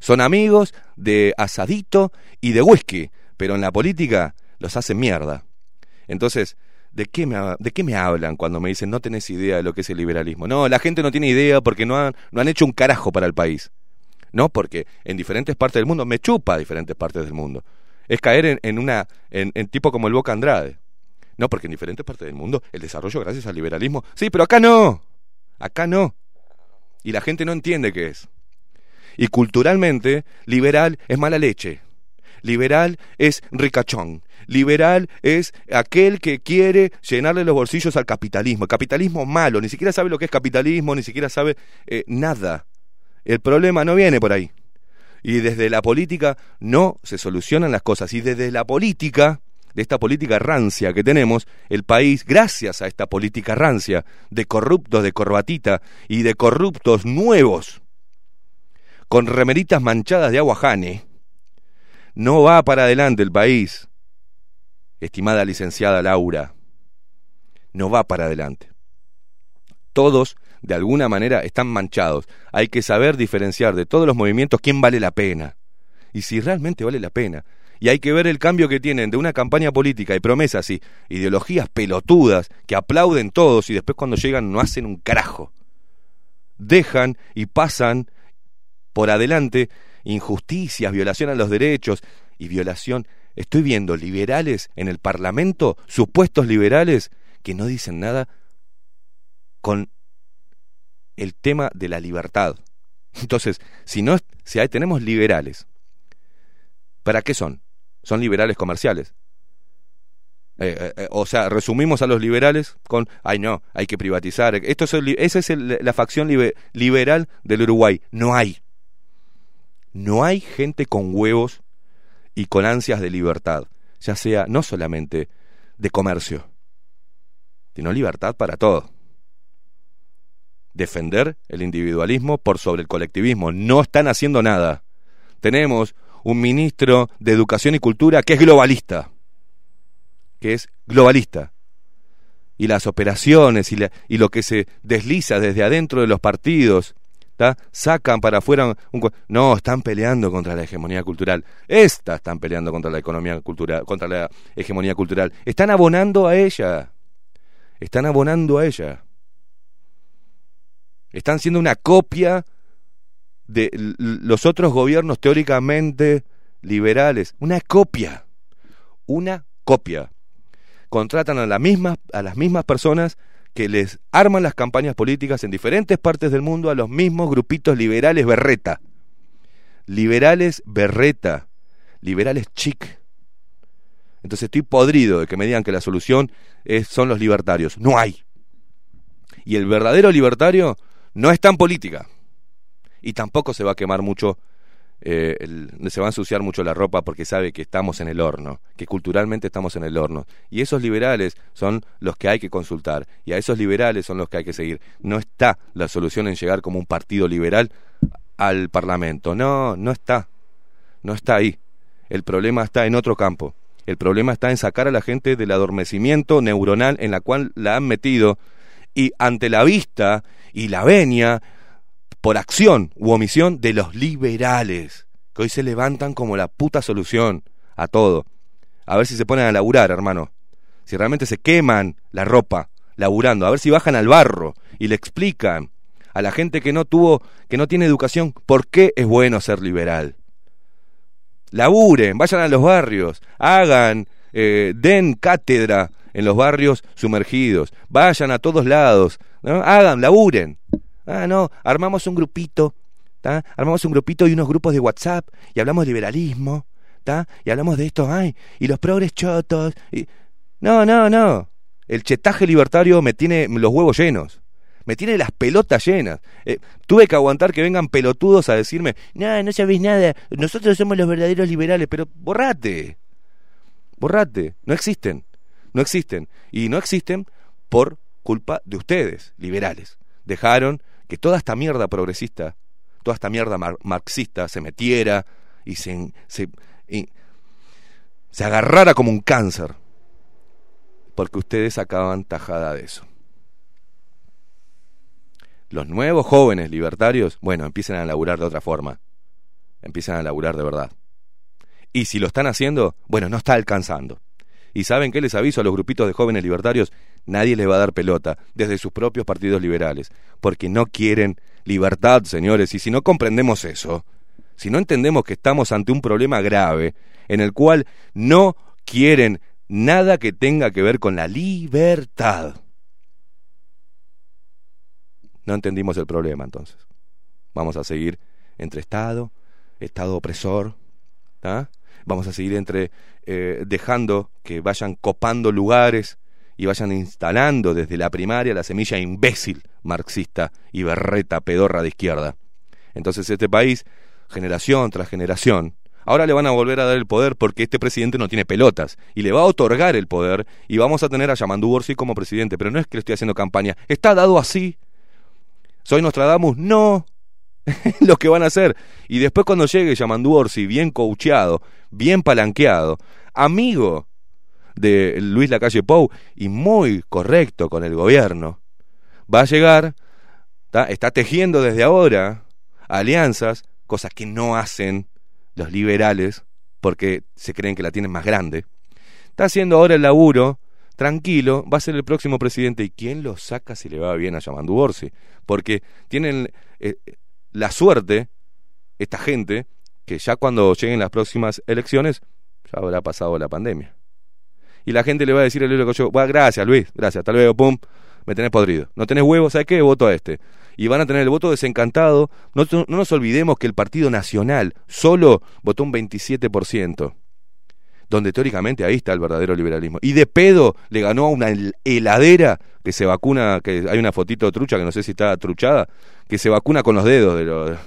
Son amigos de asadito y de whisky, pero en la política los hacen mierda. Entonces, ¿de qué, me, ¿de qué me hablan cuando me dicen no tenés idea de lo que es el liberalismo? No, la gente no tiene idea porque no han, no han hecho un carajo para el país. No, porque en diferentes partes del mundo, me chupa diferentes partes del mundo. Es caer en, en una, en, en tipo como el Boca Andrade. No, porque en diferentes partes del mundo el desarrollo gracias al liberalismo. Sí, pero acá no. Acá no. Y la gente no entiende qué es. Y culturalmente, liberal es mala leche. Liberal es ricachón. Liberal es aquel que quiere llenarle los bolsillos al capitalismo. Capitalismo malo, ni siquiera sabe lo que es capitalismo, ni siquiera sabe eh, nada. El problema no viene por ahí. Y desde la política no se solucionan las cosas. Y desde la política, de esta política rancia que tenemos, el país, gracias a esta política rancia, de corruptos de corbatita y de corruptos nuevos, con remeritas manchadas de aguajane, no va para adelante el país. Estimada licenciada Laura, no va para adelante. Todos, de alguna manera, están manchados. Hay que saber diferenciar de todos los movimientos quién vale la pena. Y si realmente vale la pena. Y hay que ver el cambio que tienen de una campaña política y promesas y ideologías pelotudas que aplauden todos y después cuando llegan no hacen un carajo. Dejan y pasan por adelante injusticias, violación a los derechos y violación. Estoy viendo liberales en el Parlamento, supuestos liberales, que no dicen nada con el tema de la libertad. Entonces, si no si hay, tenemos liberales, ¿para qué son? Son liberales comerciales. Eh, eh, eh, o sea, resumimos a los liberales con, ay no, hay que privatizar. Esto es esa es la facción libe- liberal del Uruguay. No hay. No hay gente con huevos y con ansias de libertad, ya sea no solamente de comercio, sino libertad para todo. Defender el individualismo por sobre el colectivismo. No están haciendo nada. Tenemos un ministro de Educación y Cultura que es globalista. Que es globalista. Y las operaciones y, lo que se desliza desde adentro de los partidos, sacan para afuera un... No, están peleando contra la hegemonía cultural. Estas están peleando contra la economía cultural, contra la hegemonía cultural. Están abonando a ella. Están abonando a ella. Están siendo una copia de los otros gobiernos teóricamente liberales. Una copia. Una copia. Contratan a, la misma, a las mismas personas que les arman las campañas políticas en diferentes partes del mundo a los mismos grupitos liberales berreta. Liberales berreta. Liberales chic. Entonces estoy podrido de que me digan que la solución son los libertarios. No hay. Y el verdadero libertario no está en política. Y tampoco se va a quemar mucho, eh, se va a ensuciar mucho la ropa porque sabe que estamos en el horno, que culturalmente estamos en el horno. Y esos liberales son los que hay que consultar. Y a esos liberales son los que hay que seguir. No está la solución en llegar como un partido liberal al Parlamento. No, no está. No está ahí. El problema está en otro campo. El problema está en sacar a la gente del adormecimiento neuronal en la cual la han metido y ante la vista y la venia por acción u omisión de los liberales, que hoy se levantan como la puta solución a todo. A ver si se ponen a laburar, hermano. Si realmente se queman la ropa laburando, a ver si bajan al barro y le explican a la gente que no tuvo, que no tiene educación, por qué es bueno ser liberal. Laburen, vayan a los barrios, hagan, eh, den cátedra en los barrios sumergidos, vayan a todos lados, ¿no? hagan, laburen. Ah, no, armamos un grupito, ¿tá? Armamos un grupito y unos grupos de WhatsApp y hablamos de liberalismo, ¿tá? Y hablamos de esto, ay, y los progres chotos. Y... No, no, no. El chetaje libertario me tiene los huevos llenos. Me tiene las pelotas llenas. Eh, tuve que aguantar que vengan pelotudos a decirme, no, no sabéis nada, nosotros somos los verdaderos liberales, pero borrate. Borrate. No existen. No existen. Y no existen por culpa de ustedes, liberales. Dejaron que toda esta mierda progresista, toda esta mierda mar- marxista se metiera y se, se, se agarrara como un cáncer. Porque ustedes sacaban tajada de eso. Los nuevos jóvenes libertarios, bueno, empiezan a laburar de otra forma. Empiezan a laburar de verdad. Y si lo están haciendo, bueno, no está alcanzando. ¿Y saben qué les aviso a los grupitos de jóvenes libertarios? Nadie les va a dar pelota, desde sus propios partidos liberales, porque no quieren libertad, señores, y si no comprendemos eso, si no entendemos que estamos ante un problema grave, en el cual no quieren nada que tenga que ver con la libertad. No entendimos el problema entonces. Vamos a seguir entre Estado, Estado opresor, ¿tá? vamos a seguir entre eh, dejando que vayan copando lugares y vayan instalando desde la primaria la semilla imbécil marxista y berreta pedorra de izquierda. Entonces este país, generación tras generación, ahora le van a volver a dar el poder porque este presidente no tiene pelotas y le va a otorgar el poder y vamos a tener a Yamandu Orsi como presidente, pero no es que le estoy haciendo campaña, está dado así. ¿Soy Nostradamus? No, *laughs* lo que van a hacer. Y después cuando llegue Yamandu Orsi, bien coacheado, bien palanqueado, amigo de Luis Lacalle Pou y muy correcto con el gobierno, va a llegar, ¿tá? está tejiendo desde ahora alianzas, cosas que no hacen los liberales porque se creen que la tienen más grande. Está haciendo ahora el laburo, tranquilo, va a ser el próximo presidente. ¿Y quién lo saca si le va bien a Yamandu Orsi? Porque tienen eh, la suerte, esta gente, que ya cuando lleguen las próximas elecciones, ya habrá pasado la pandemia. Y la gente le va a decir al Luis Lacalle, "Buah, gracias Luis, gracias, hasta luego, pum, me tenés podrido. No tenés huevos, ¿sabes qué? Voto a este. Y van a tener el voto desencantado. No, no nos olvidemos que el Partido Nacional solo votó un 27%, donde teóricamente ahí está el verdadero liberalismo. Y de pedo le ganó a una hel- heladera que se vacuna, que hay una fotito trucha que no sé si está truchada, que se vacuna con los dedos de los...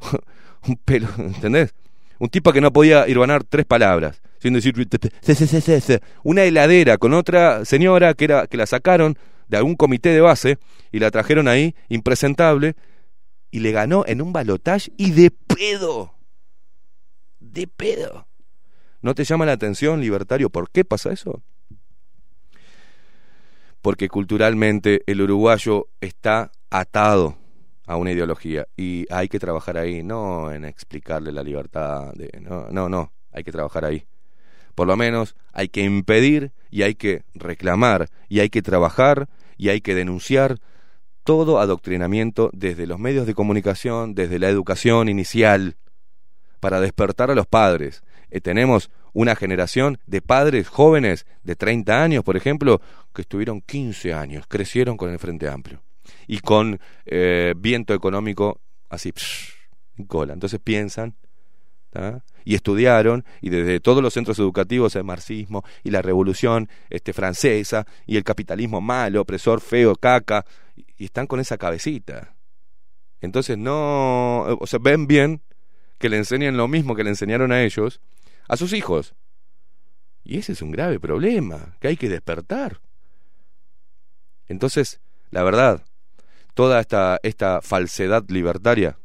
*laughs* un pelo, ¿entendés? Un tipo que no podía irvanar tres palabras, sin decir una heladera con otra señora que era que la sacaron de algún comité de base y la trajeron ahí impresentable y le ganó en un balotaje y de pedo. De pedo. ¿No te llama la atención, libertario? ¿Por qué pasa eso? Porque culturalmente el uruguayo está atado a una ideología y hay que trabajar ahí, no en explicarle la libertad, de, no, no, no, hay que trabajar ahí. Por lo menos hay que impedir y hay que reclamar y hay que trabajar y hay que denunciar todo adoctrinamiento desde los medios de comunicación, desde la educación inicial, para despertar a los padres. Eh, tenemos una generación de padres jóvenes de 30 años, por ejemplo, que estuvieron 15 años, crecieron con el Frente Amplio y con eh, viento económico así, psh, cola. Entonces piensan y estudiaron y desde todos los centros educativos el marxismo y la revolución este, francesa y el capitalismo malo, opresor, feo, caca, y, y están con esa cabecita. Entonces no, o sea, ven bien que le enseñen lo mismo que le enseñaron a ellos a sus hijos. Y ese es un grave problema que hay que despertar. Entonces, la verdad, toda esta, esta falsedad libertaria,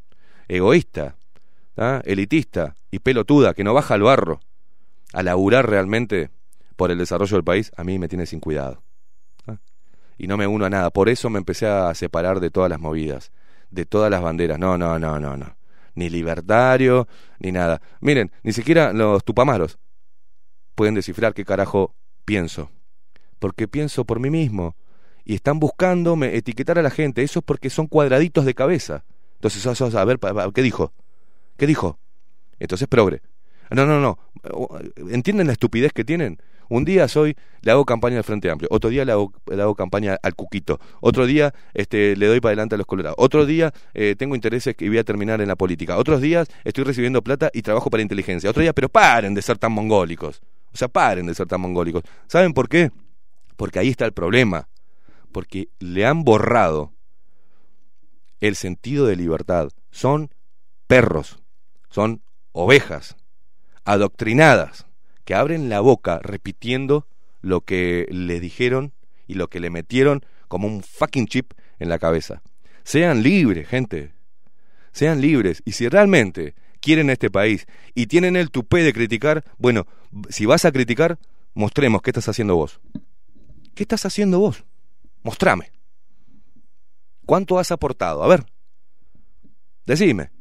egoísta, ¿tá? elitista y pelotuda que no baja al barro a laburar realmente por el desarrollo del país, a mí me tiene sin cuidado. ¿tá? Y no me uno a nada. Por eso me empecé a separar de todas las movidas, de todas las banderas. No, no, no, no, no. Ni libertario, ni nada. Miren, ni siquiera los tupamaros pueden descifrar qué carajo pienso. Porque pienso por mí mismo. Y están buscando me- etiquetar a la gente. Eso es porque son cuadraditos de cabeza. Entonces, a ver, ¿qué dijo? ¿Qué dijo? Entonces, progre. No, no, no. ¿Entienden la estupidez que tienen? Un día soy, le hago campaña al Frente Amplio, otro día le hago, le hago campaña al Cuquito, otro día este, le doy para adelante a los colorados, otro día eh, tengo intereses que voy a terminar en la política, otros días estoy recibiendo plata y trabajo para inteligencia, otro día, pero paren de ser tan mongólicos, o sea, paren de ser tan mongólicos. ¿Saben por qué? Porque ahí está el problema, porque le han borrado el sentido de libertad. Son perros, son ovejas, adoctrinadas, que abren la boca repitiendo lo que le dijeron y lo que le metieron como un fucking chip en la cabeza. Sean libres, gente. Sean libres. Y si realmente quieren este país y tienen el tupé de criticar, bueno, si vas a criticar, mostremos qué estás haciendo vos. ¿Qué estás haciendo vos? Mostrame. ¿Cuánto has aportado? A ver. Decime.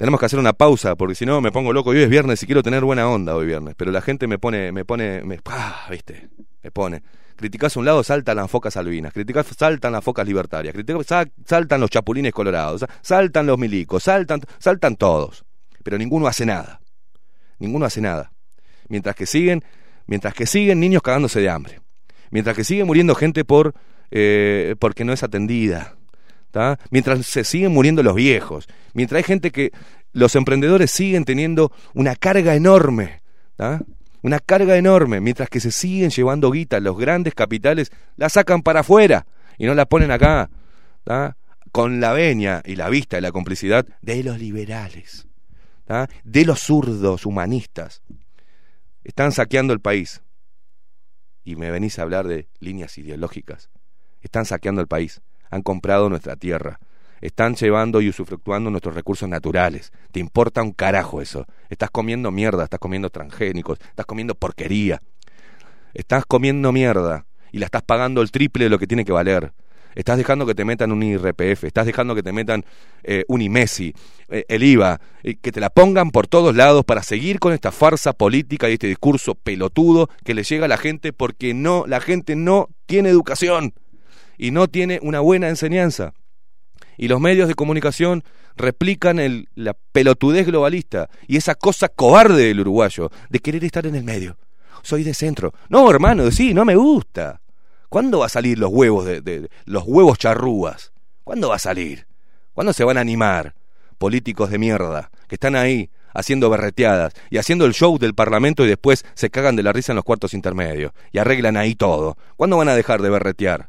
Tenemos que hacer una pausa porque si no me pongo loco. Hoy es viernes y quiero tener buena onda hoy viernes, pero la gente me pone, me pone, me, ah, viste, me pone. Criticás a un lado, saltan las focas albinas. Criticás, saltan las focas libertarias. Criticás, saltan los chapulines colorados. Saltan los milicos. Saltan, saltan todos. Pero ninguno hace nada. Ninguno hace nada. Mientras que siguen, mientras que siguen niños cagándose de hambre. Mientras que sigue muriendo gente por eh, porque no es atendida mientras se siguen muriendo los viejos, mientras hay gente que los emprendedores siguen teniendo una carga enorme, una carga enorme, mientras que se siguen llevando guita, los grandes capitales la sacan para afuera y no la ponen acá, con la veña y la vista y la complicidad de los liberales, de los zurdos humanistas. Están saqueando el país. Y me venís a hablar de líneas ideológicas. Están saqueando el país han comprado nuestra tierra. Están llevando y usufructuando nuestros recursos naturales. Te importa un carajo eso. Estás comiendo mierda, estás comiendo transgénicos, estás comiendo porquería. Estás comiendo mierda y la estás pagando el triple de lo que tiene que valer. Estás dejando que te metan un IRPF, estás dejando que te metan eh, un IMESI, eh, el IVA, que te la pongan por todos lados para seguir con esta farsa política y este discurso pelotudo que le llega a la gente porque no, la gente no tiene educación y no tiene una buena enseñanza. Y los medios de comunicación replican el, la pelotudez globalista y esa cosa cobarde del uruguayo de querer estar en el medio. Soy de centro. No, hermano, sí, no me gusta. ¿Cuándo va a salir los huevos de, los huevos charrúas? ¿Cuándo va a salir? ¿Cuándo se van a animar políticos de mierda que están ahí haciendo berreteadas y haciendo el show del Parlamento y después se cagan de la risa en los cuartos intermedios y arreglan ahí todo? ¿Cuándo van a dejar de berretear?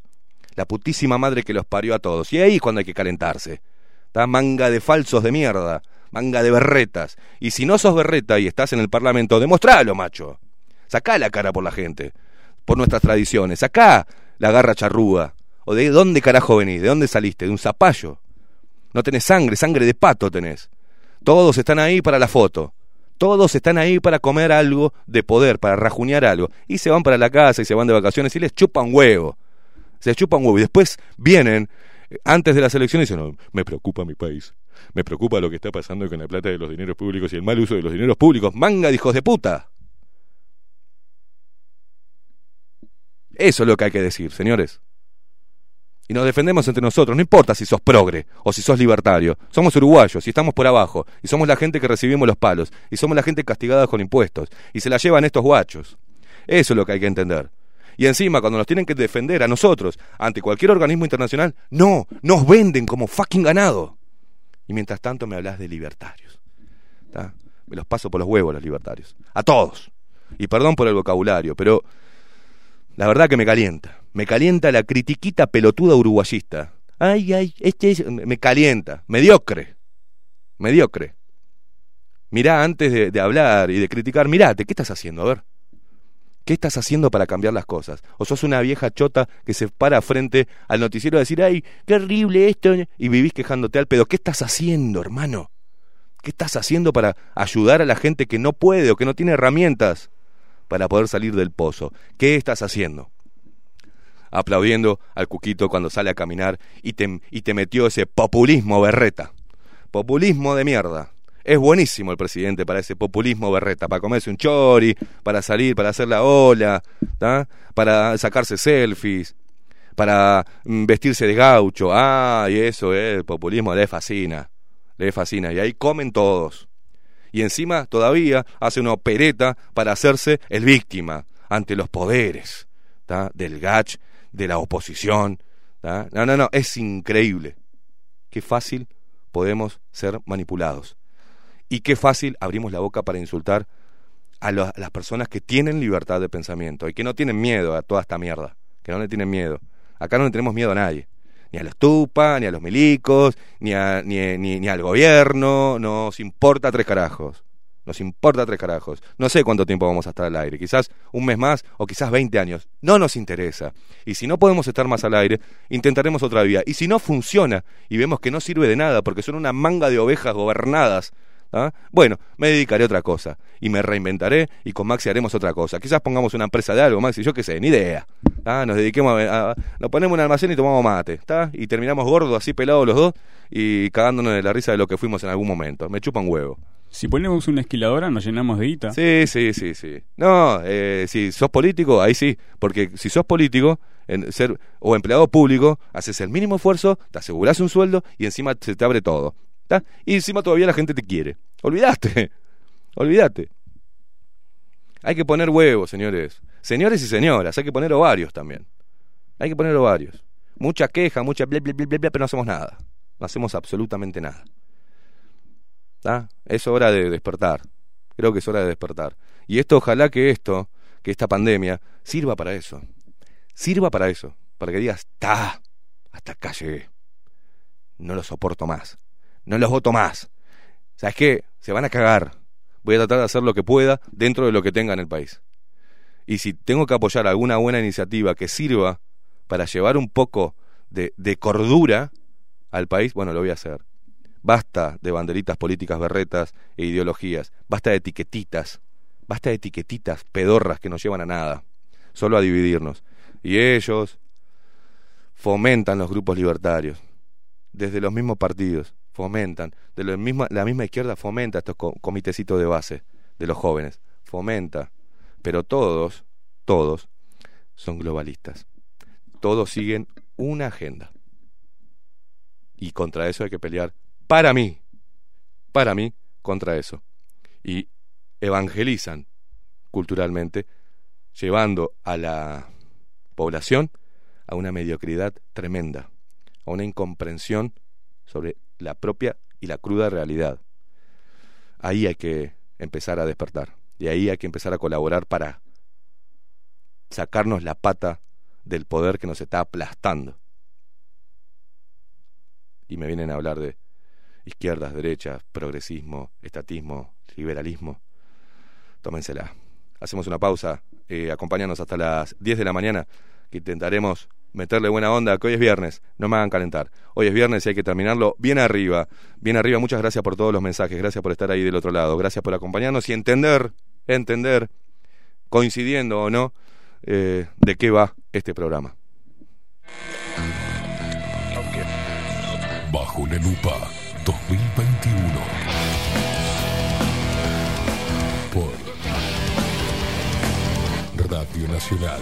La putísima madre que los parió a todos. Y ahí es cuando hay que calentarse. Está manga de falsos de mierda, manga de berretas. Y si no sos berreta y estás en el Parlamento, demostralo, macho. Sacá la cara por la gente, por nuestras tradiciones. Sacá la garra charrúa. ¿O de dónde carajo venís? ¿De dónde saliste? ¿De un zapallo? No tenés sangre, sangre de pato tenés. Todos están ahí para la foto. Todos están ahí para comer algo de poder, para rajuñar algo. Y se van para la casa y se van de vacaciones y les chupan huevo se chupan huevo y después vienen eh, antes de las elecciones y dicen, no, me preocupa mi país, me preocupa lo que está pasando con la plata de los dineros públicos y el mal uso de los dineros públicos, manga de hijos de puta. Eso es lo que hay que decir, señores. Y nos defendemos entre nosotros, no importa si sos progre o si sos libertario, somos uruguayos y estamos por abajo, y somos la gente que recibimos los palos, y somos la gente castigada con impuestos, y se la llevan estos guachos. Eso es lo que hay que entender. Y encima, cuando nos tienen que defender a nosotros ante cualquier organismo internacional, no, nos venden como fucking ganado. Y mientras tanto me hablas de libertarios. Me los paso por los huevos los libertarios. A todos. Y perdón por el vocabulario, pero la verdad que me calienta. Me calienta la critiquita pelotuda uruguayista. Ay, ay, este me calienta. Mediocre. Mediocre. Mirá, antes de, de hablar y de criticar, mirate, ¿qué estás haciendo? A ver. ¿Qué estás haciendo para cambiar las cosas? ¿O sos una vieja chota que se para frente al noticiero a decir, ay, qué horrible esto, y vivís quejándote al pedo? ¿Qué estás haciendo, hermano? ¿Qué estás haciendo para ayudar a la gente que no puede o que no tiene herramientas para poder salir del pozo? ¿Qué estás haciendo? Aplaudiendo al cuquito cuando sale a caminar y te, y te metió ese populismo berreta. Populismo de mierda. Es buenísimo el presidente para ese populismo berreta, para comerse un chori, para salir, para hacer la ola, para sacarse selfies, para mm, vestirse de gaucho. Ah, y eso, eh, el populismo le fascina, le fascina. Y ahí comen todos. Y encima todavía hace una opereta para hacerse el víctima ante los poderes ¿tá? del GACH, de la oposición. No, no, no, es increíble. Qué fácil podemos ser manipulados. Y qué fácil abrimos la boca para insultar a, las personas que tienen libertad de pensamiento y que no tienen miedo a toda esta mierda, que no le tienen miedo. Acá no le tenemos miedo a nadie, ni a los tupa, ni a los milicos, ni, a- ni, ni- ni al gobierno, nos importa tres carajos. Nos importa tres carajos. No sé cuánto tiempo vamos a estar al aire, quizás un mes más o quizás 20 años. No nos interesa. Y si no podemos estar más al aire, intentaremos otra vía. Y si no funciona y vemos que no sirve de nada porque son una manga de ovejas gobernadas, ¿ah? bueno, me dedicaré a otra cosa. Y me reinventaré y con Maxi haremos otra cosa. Quizás pongamos una empresa de algo, Maxi, yo qué sé, ni idea. ¿ah? Nos dediquemos a, a- Nos ponemos en un almacén y tomamos mate. ¿está? Y terminamos gordos, así pelados los dos y cagándonos de la risa de lo que fuimos en algún momento. Me chupa un huevo. Si ponemos una esquiladora, nos llenamos de guita. Sí, sí, sí, sí. No, eh, si sos político, ahí sí. Porque si sos político en ser, o empleado público, haces el mínimo esfuerzo, te aseguras un sueldo y encima se te abre todo. Y encima todavía la gente te quiere. Olvidaste. *laughs* Olvídate. Hay que poner huevos, señores. Señores y señoras, hay que poner ovarios también. Hay que poner ovarios. Mucha queja, mucha bla, bla, bla, bla, pero no hacemos nada. No hacemos absolutamente nada. ¿Tá? Es hora de despertar. Creo que es hora de despertar. Y esto, ojalá que esto, que esta pandemia, sirva para eso. Sirva para eso. Para que digas, está, hasta acá llegué. No lo soporto más. No los voto más. ¿Sabes qué? Se van a cagar. Voy a tratar de hacer lo que pueda dentro de lo que tenga en el país. Y si tengo que apoyar alguna buena iniciativa que sirva para llevar un poco de, cordura al país, bueno, lo voy a hacer. Basta de banderitas políticas berretas e ideologías. Basta de etiquetitas. Basta de etiquetitas pedorras que no llevan a nada. Solo a dividirnos. Y ellos fomentan los grupos libertarios. Desde los mismos partidos. Fomentan. De la misma, la misma izquierda fomenta estos co- comitecitos de base de los jóvenes. Fomenta. Pero todos, todos, son globalistas. Todos siguen una agenda. Y contra eso hay que pelear para mí, para mí, contra eso. Y evangelizan culturalmente, llevando a la población a una mediocridad tremenda, a una incomprensión sobre la propia y la cruda realidad. Ahí hay que empezar a despertar, y ahí hay que empezar a colaborar para sacarnos la pata del poder que nos está aplastando. Y me vienen a hablar de izquierdas, derechas, progresismo, estatismo, liberalismo. Tómensela. Hacemos una pausa. Eh, acompáñanos hasta las 10 de la mañana, que intentaremos meterle buena onda, que hoy es viernes. No me hagan calentar. Hoy es viernes y hay que terminarlo bien arriba. Bien arriba. Muchas gracias por todos los mensajes. Gracias por estar ahí del otro lado. Gracias por acompañarnos y entender, entender, coincidiendo o no, eh, de qué va este programa. Bajo la lupa 2021. Por Radio Nacional.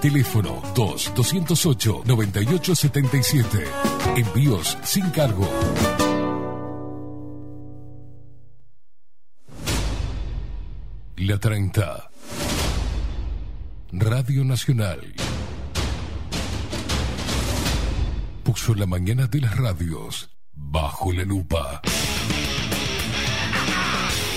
Teléfono 2-208-9877. Envíos sin cargo. La 30. Radio Nacional. Puso la mañana de las radios bajo la lupa.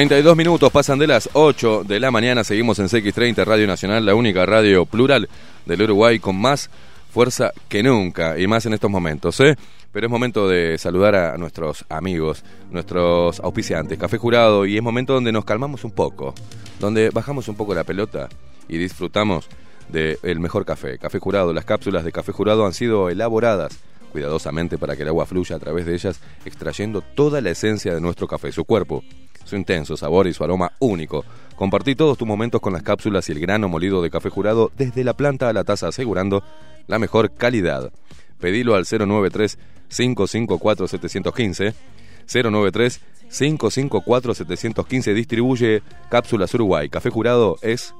32 minutos pasan de las 8 de la mañana. Seguimos en CX30 Radio Nacional, la única radio plural del Uruguay con más fuerza que nunca y más en estos momentos. ¿eh? Pero es momento de saludar a nuestros amigos, nuestros auspiciantes, Café Jurado, y es momento donde nos calmamos un poco, donde bajamos un poco la pelota y disfrutamos del mejor café. Café Jurado, las cápsulas de Café Jurado han sido elaboradas cuidadosamente para que el agua fluya a través de ellas, extrayendo toda la esencia de nuestro café, su cuerpo, su intenso sabor y su aroma único. Compartí todos tus momentos con las cápsulas y el grano molido de café jurado desde la planta a la taza, asegurando la mejor calidad. Pedilo al 093 554 715 093 554 715 distribuye Cápsulas Uruguay. Café Jurado es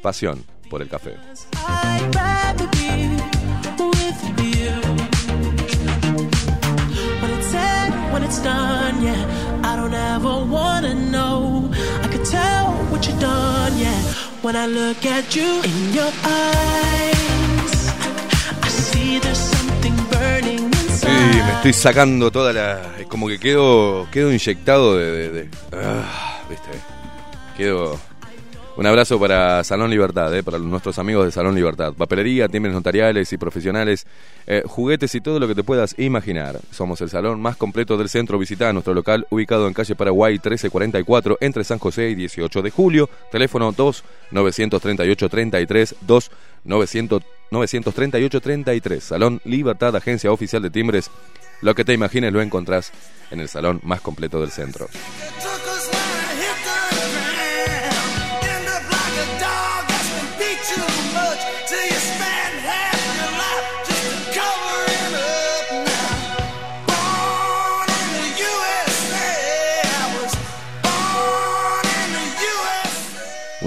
pasión por el café. I don't ever wanna know. I could tell what you done, yeah. When I look at you in your eyes, I see there's something burning Sí, me estoy sacando toda la. Es como que quedo, quedo inyectado de. de- de- ah, ¿Viste? Quedo. Un abrazo para Salón Libertad, eh, para nuestros amigos de Salón Libertad. Papelería, timbres notariales y profesionales, eh, juguetes y todo lo que te puedas imaginar. Somos el salón más completo del centro. Visita nuestro local ubicado en calle Paraguay 1344 entre San José y 18 de julio. Teléfono 2 938 33 2 900 938 33. Salón Libertad, agencia oficial de timbres. Lo que te imagines lo encontrás en el salón más completo del centro.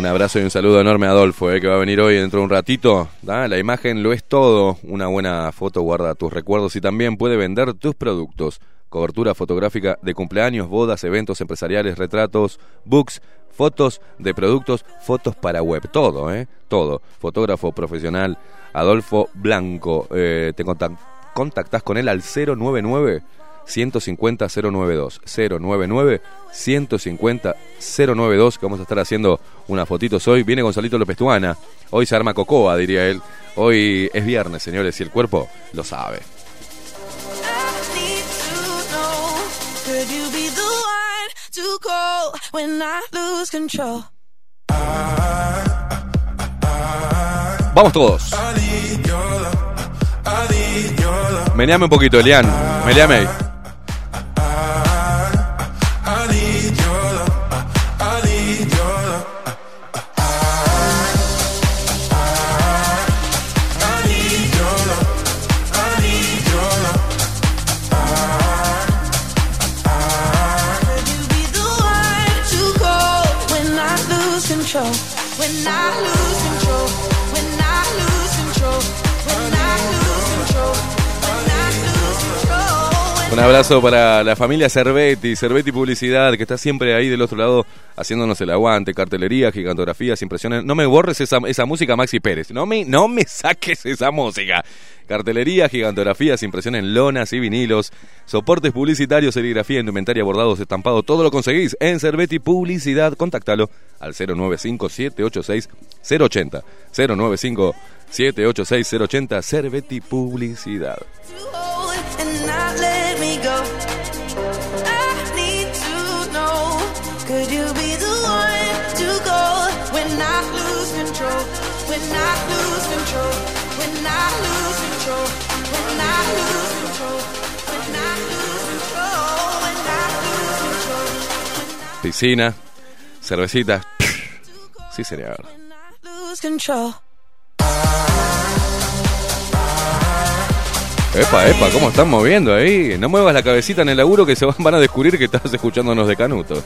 Un abrazo y un saludo enorme a Adolfo, eh, que va a venir hoy dentro de un ratito. ¿da? La imagen lo es todo. Una buena foto guarda tus recuerdos y también puede vender tus productos. Cobertura fotográfica de cumpleaños, bodas, eventos empresariales, retratos, books, fotos de productos, fotos para web. Todo, ¿eh? Todo. Fotógrafo profesional Adolfo Blanco. Eh, te contac- contactás con él al 099 150 092 099 150 092 que vamos a estar haciendo unas fotitos hoy viene Gonzalito López Tuana hoy se arma cocoa diría él hoy es viernes señores y el cuerpo lo sabe one to call when I lose control? vamos todos. Meneame un poquito Elian. Meneame ahí Un abrazo para la familia Cervetti, Cervetti Publicidad, que está siempre ahí del otro lado haciéndonos el aguante, cartelería, gigantografías, impresiones. No me borres esa, esa música, Maxi Pérez. No me, no me saques esa música. Cartelería, gigantografías, impresiones lonas y vinilos, soportes publicitarios, serigrafía, indumentaria, bordados, estampado, todo lo conseguís en Cervetti Publicidad. Contáctalo al 095-786-080. 095-786-080, Cervetti Publicidad. Hold and not let me go. I need to know. Could you be the one to go when I lose control? When I lose control? When I lose control? When I lose control? When I lose control? When I lose control? Piscina, cervecita. Sí, señor. Epa, epa, ¿cómo están moviendo ahí? No muevas la cabecita en el laburo que se van a descubrir que estás escuchándonos de canuto.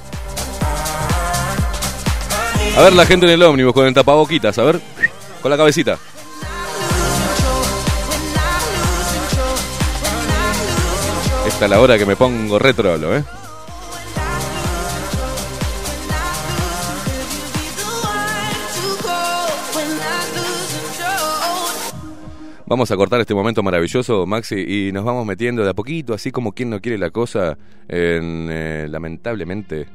A ver la gente en el ómnibus con el tapaboquitas, a ver. Con la cabecita. Esta es la hora que me pongo retrolo, ¿eh? Vamos a cortar este momento maravilloso, Maxi, y nos vamos metiendo de a poquito, así como quien no quiere la cosa, eh, lamentablemente,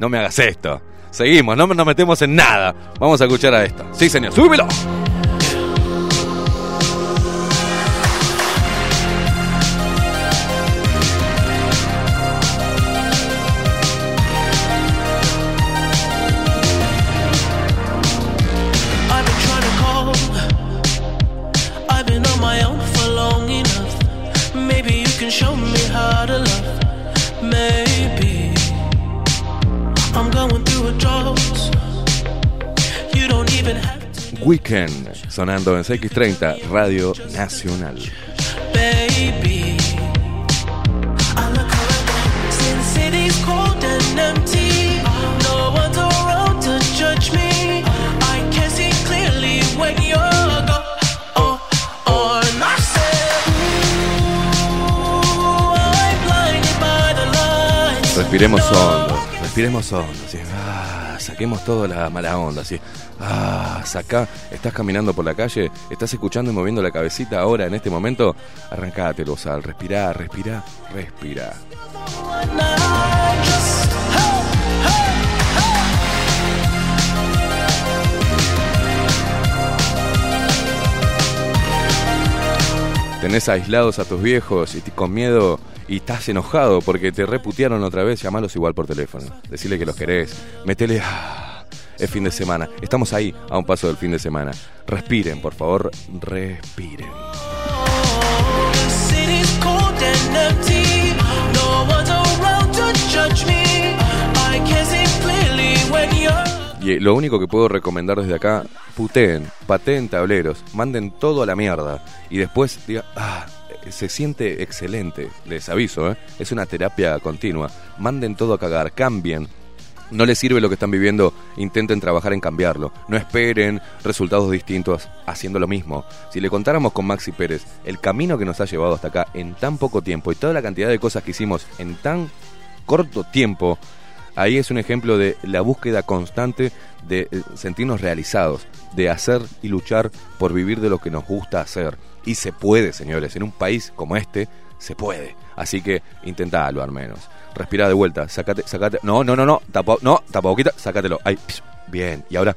No me hagas esto. Seguimos, no nos metemos en nada. Vamos a escuchar a esto. Sí, señor, súbelo. Ooh, I'm blinded by the lights. Respiremos hondo, respiremos hondo. Así, ah, saquemos toda la mala onda. Así, ah, saca. Estás caminando por la calle, estás escuchando y moviendo la cabecita ahora en este momento. Arrancate, al respirá, respirá, hey, Tenés aislados a tus viejos y con miedo y estás enojado porque te reputearon otra vez, llamalos igual por teléfono. Decirle que los querés. Metele. Es fin de semana. Estamos ahí a un paso del fin de semana. Respiren, por favor, respiren. Y eh, lo único que puedo recomendar desde acá, puteen, pateen tableros, manden todo a la mierda. Y después diga, ah, se siente excelente, les aviso, ¿eh? es una terapia continua. Manden todo a cagar, cambien. No les sirve lo que están viviendo, intenten trabajar en cambiarlo. No esperen resultados distintos haciendo lo mismo. Si le contáramos con Maxi Pérez el camino que nos ha llevado hasta acá en tan poco tiempo y toda la cantidad de cosas que hicimos en tan corto tiempo, ahí es un ejemplo de la búsqueda constante de eh, sentirnos realizados, de hacer y luchar por vivir de lo que nos gusta hacer. Y se puede, señores, en un país como este, se puede. Así que intentalo al menos. Respira de vuelta, sacate, sacate. No, no, no, no, tapa, no, tapa boquita, sácatelo. Ahí, bien. Y ahora.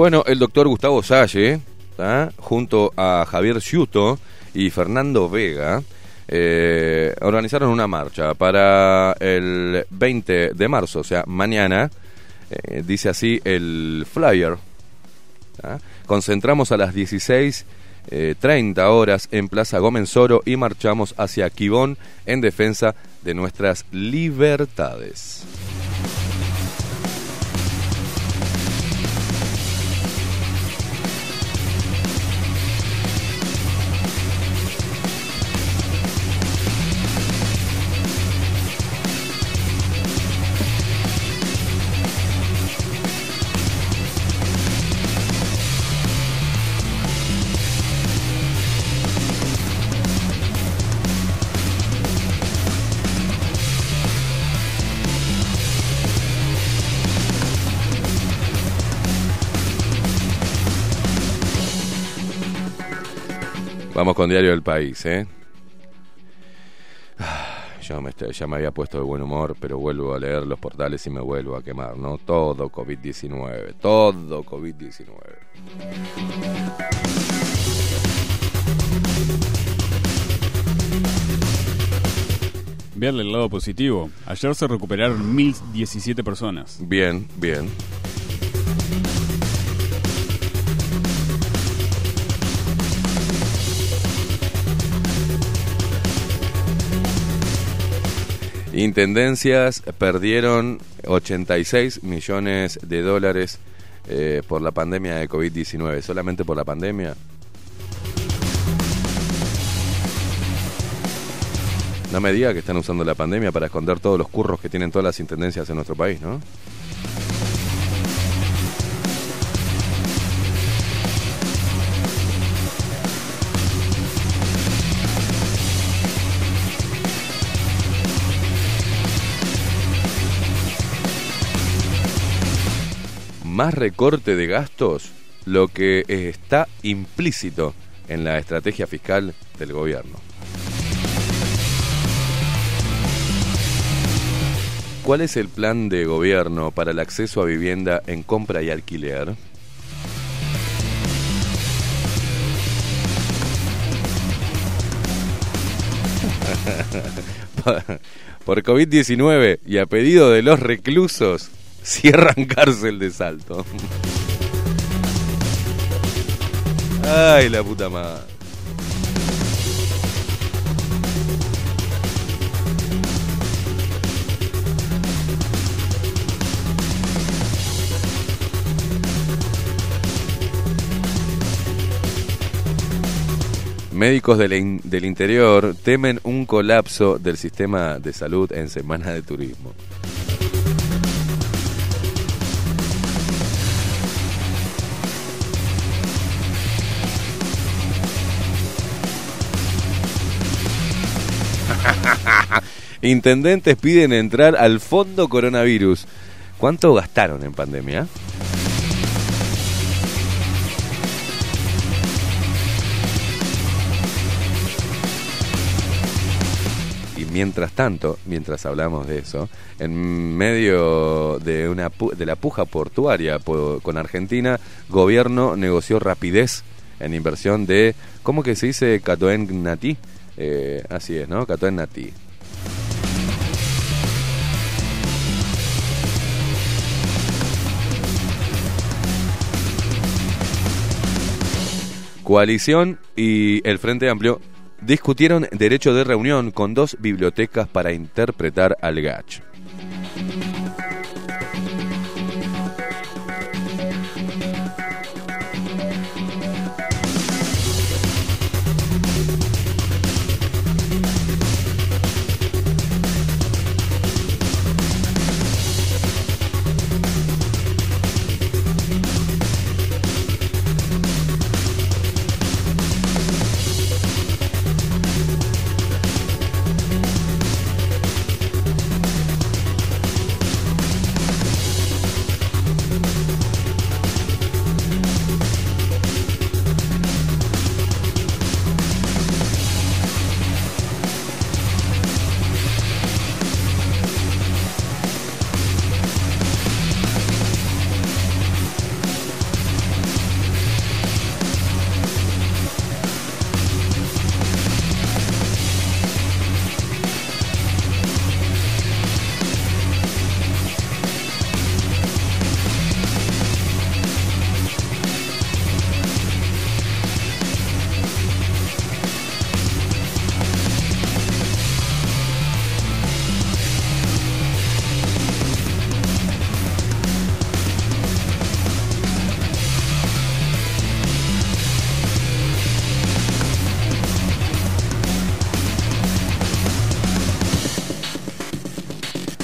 Bueno, el doctor Gustavo Salle, junto a Javier Ciuto y Fernando Vega, eh, organizaron una marcha para el 20 de marzo, o sea, mañana, eh, dice así el flyer. Concentramos a las 16 eh, 30 horas en Plaza Gómez Oro y marchamos hacia Quibón en defensa de nuestras libertades. Vamos con Diario del País, ¿eh? Ah, Yo me ya me había puesto de buen humor, pero vuelvo a leer los portales y me vuelvo a quemar, ¿no? Todo COVID-19, todo COVID-19. Verle el lado positivo. Ayer se recuperaron 1017 personas. Bien, bien. Intendencias perdieron 86 millones de dólares eh, por la pandemia de COVID-19. ¿Solamente por la pandemia? No me diga que están usando la pandemia para esconder todos los curros que tienen todas las intendencias en nuestro país, ¿no? Más recorte de gastos, lo que está implícito en la estrategia fiscal del gobierno. ¿Cuál es el plan de gobierno para el acceso a vivienda en compra y alquiler? *laughs* Por COVID-19 y a pedido de los reclusos, *laughs* cierran cárcel de salto. Ay, la puta madre. Médicos del, in- del interior temen un colapso del sistema de salud en semana de turismo. Intendentes piden entrar al fondo coronavirus. ¿Cuánto gastaron en pandemia? Y mientras tanto, mientras hablamos de eso, en medio de, una pu- de la puja portuaria po- con Argentina, gobierno negoció rapidez en inversión de, ¿cómo que se dice? Catoen Nati. Eh, así es, ¿no? Catoen Nati. Coalición y el Frente Amplio discutieron derecho de reunión con dos bibliotecas para interpretar al GACH.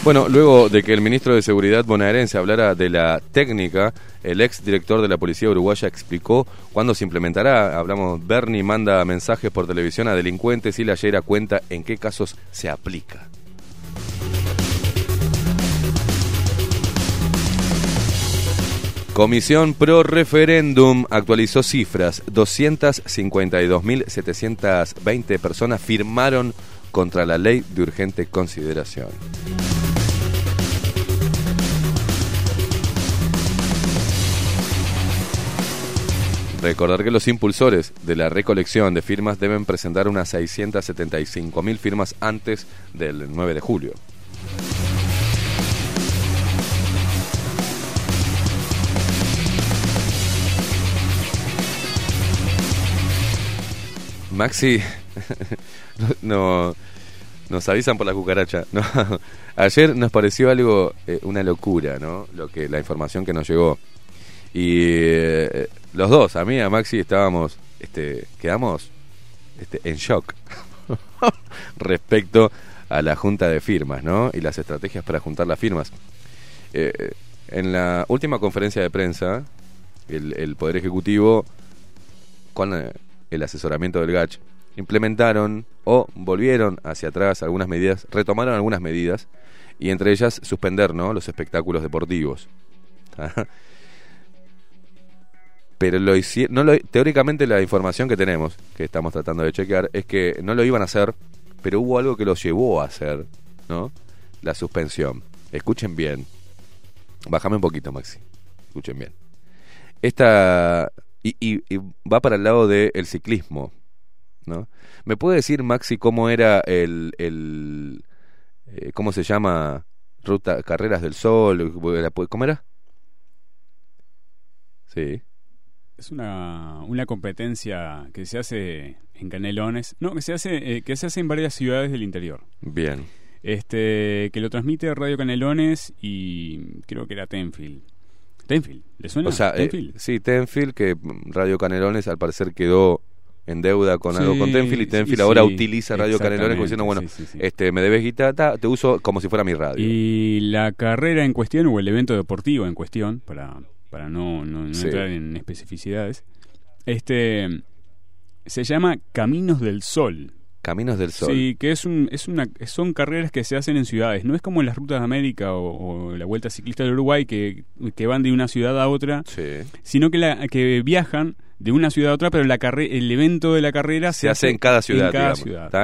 Bueno, luego de que el ministro de Seguridad bonaerense hablara de la técnica, el ex director de la policía uruguaya explicó cuándo se implementará. Hablamos, Bernie manda mensajes por televisión a delincuentes y la Llera cuenta en qué casos se aplica. Comisión Pro Referéndum actualizó cifras. 252.720 personas firmaron contra la ley de urgente consideración. Recordar que los impulsores de la recolección de firmas deben presentar unas 675.000 firmas antes del 9 de julio. Maxi, *laughs* no, nos avisan por la cucaracha. *laughs* Ayer nos pareció algo, eh, una locura, ¿no? Lo que la información que nos llegó. Y eh, los dos, a mí y a Maxi, estábamos, este, quedamos este, en shock *laughs* respecto a la junta de firmas, ¿no? Y las estrategias para juntar las firmas. Eh, en la última conferencia de prensa, el, el Poder Ejecutivo, con eh, el asesoramiento del GACH, implementaron o volvieron hacia atrás algunas medidas, retomaron algunas medidas, y entre ellas suspender ¿no? los espectáculos deportivos. *laughs* Pero lo hici- no lo- teóricamente la información que tenemos, que estamos tratando de chequear, es que no lo iban a hacer, pero hubo algo que los llevó a hacer, ¿no? La suspensión. Escuchen bien. Bájame un poquito, Maxi. Escuchen bien. Esta. Y, y- y va para el lado del ciclismo, ¿no? ¿Me puede decir, Maxi, cómo era el. el eh, ¿Cómo se llama? Ruta, Carreras del Sol. ¿Cómo era? Sí. Es una, una competencia que se hace en Canelones. No, que se hace, eh, que se hace en varias ciudades del interior. Bien. Este, que lo transmite Radio Canelones y creo que era Tenfield. Tenfield, ¿le suena? O sea, eh, Tenfield. sí, Tenfield, que Radio Canelones al parecer quedó en deuda con algo con Tenfield y Tenfield sí, ahora sí, utiliza Radio Canelones como diciendo, bueno, este me debes guitarra, te uso como si fuera mi radio. Y la carrera en cuestión o el evento deportivo en cuestión, para, para no, no- no Sí. entrar en especificidades, este se llama Caminos del Sol. Caminos del Sol. Sí, que es un, es una, son carreras que se hacen en ciudades. No es como las rutas de América o, o la Vuelta Ciclista del Uruguay que, que van de una ciudad a otra, Sí. sino que, la, que viajan de una ciudad a otra, pero la carre- el evento de la carrera Se hace en cada ciudad,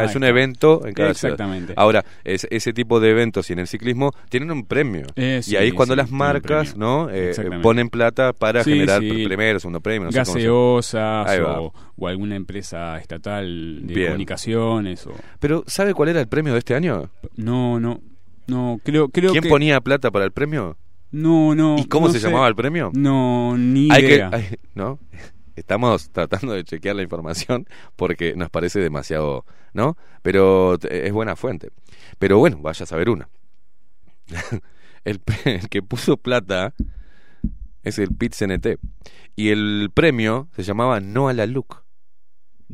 Es un evento en cada Exactamente. ciudad. Ahora, es- ese tipo de eventos y en el ciclismo tienen un premio. Eh, y ahí es cuando sí, las marcas no Eh, Exactamente. ponen plata para Sí, generar primero, segundo premio. No gaseosas o, o alguna empresa estatal de Bien. comunicaciones o Pero, ¿sabe cuál era el premio de este año? no no no creo creo ¿Quién que ponía plata para el premio? no no ¿Y cómo no se sé. llamaba el premio? no ni Hay que, idea hay- ¿no? Estamos *laughs* tratando de chequear la información porque nos parece demasiado, ¿no? Pero t- es buena fuente. Pero bueno, vaya a saber una. *laughs* el, que puso plata es el Pit CNT. Y el premio se llamaba No a la Look.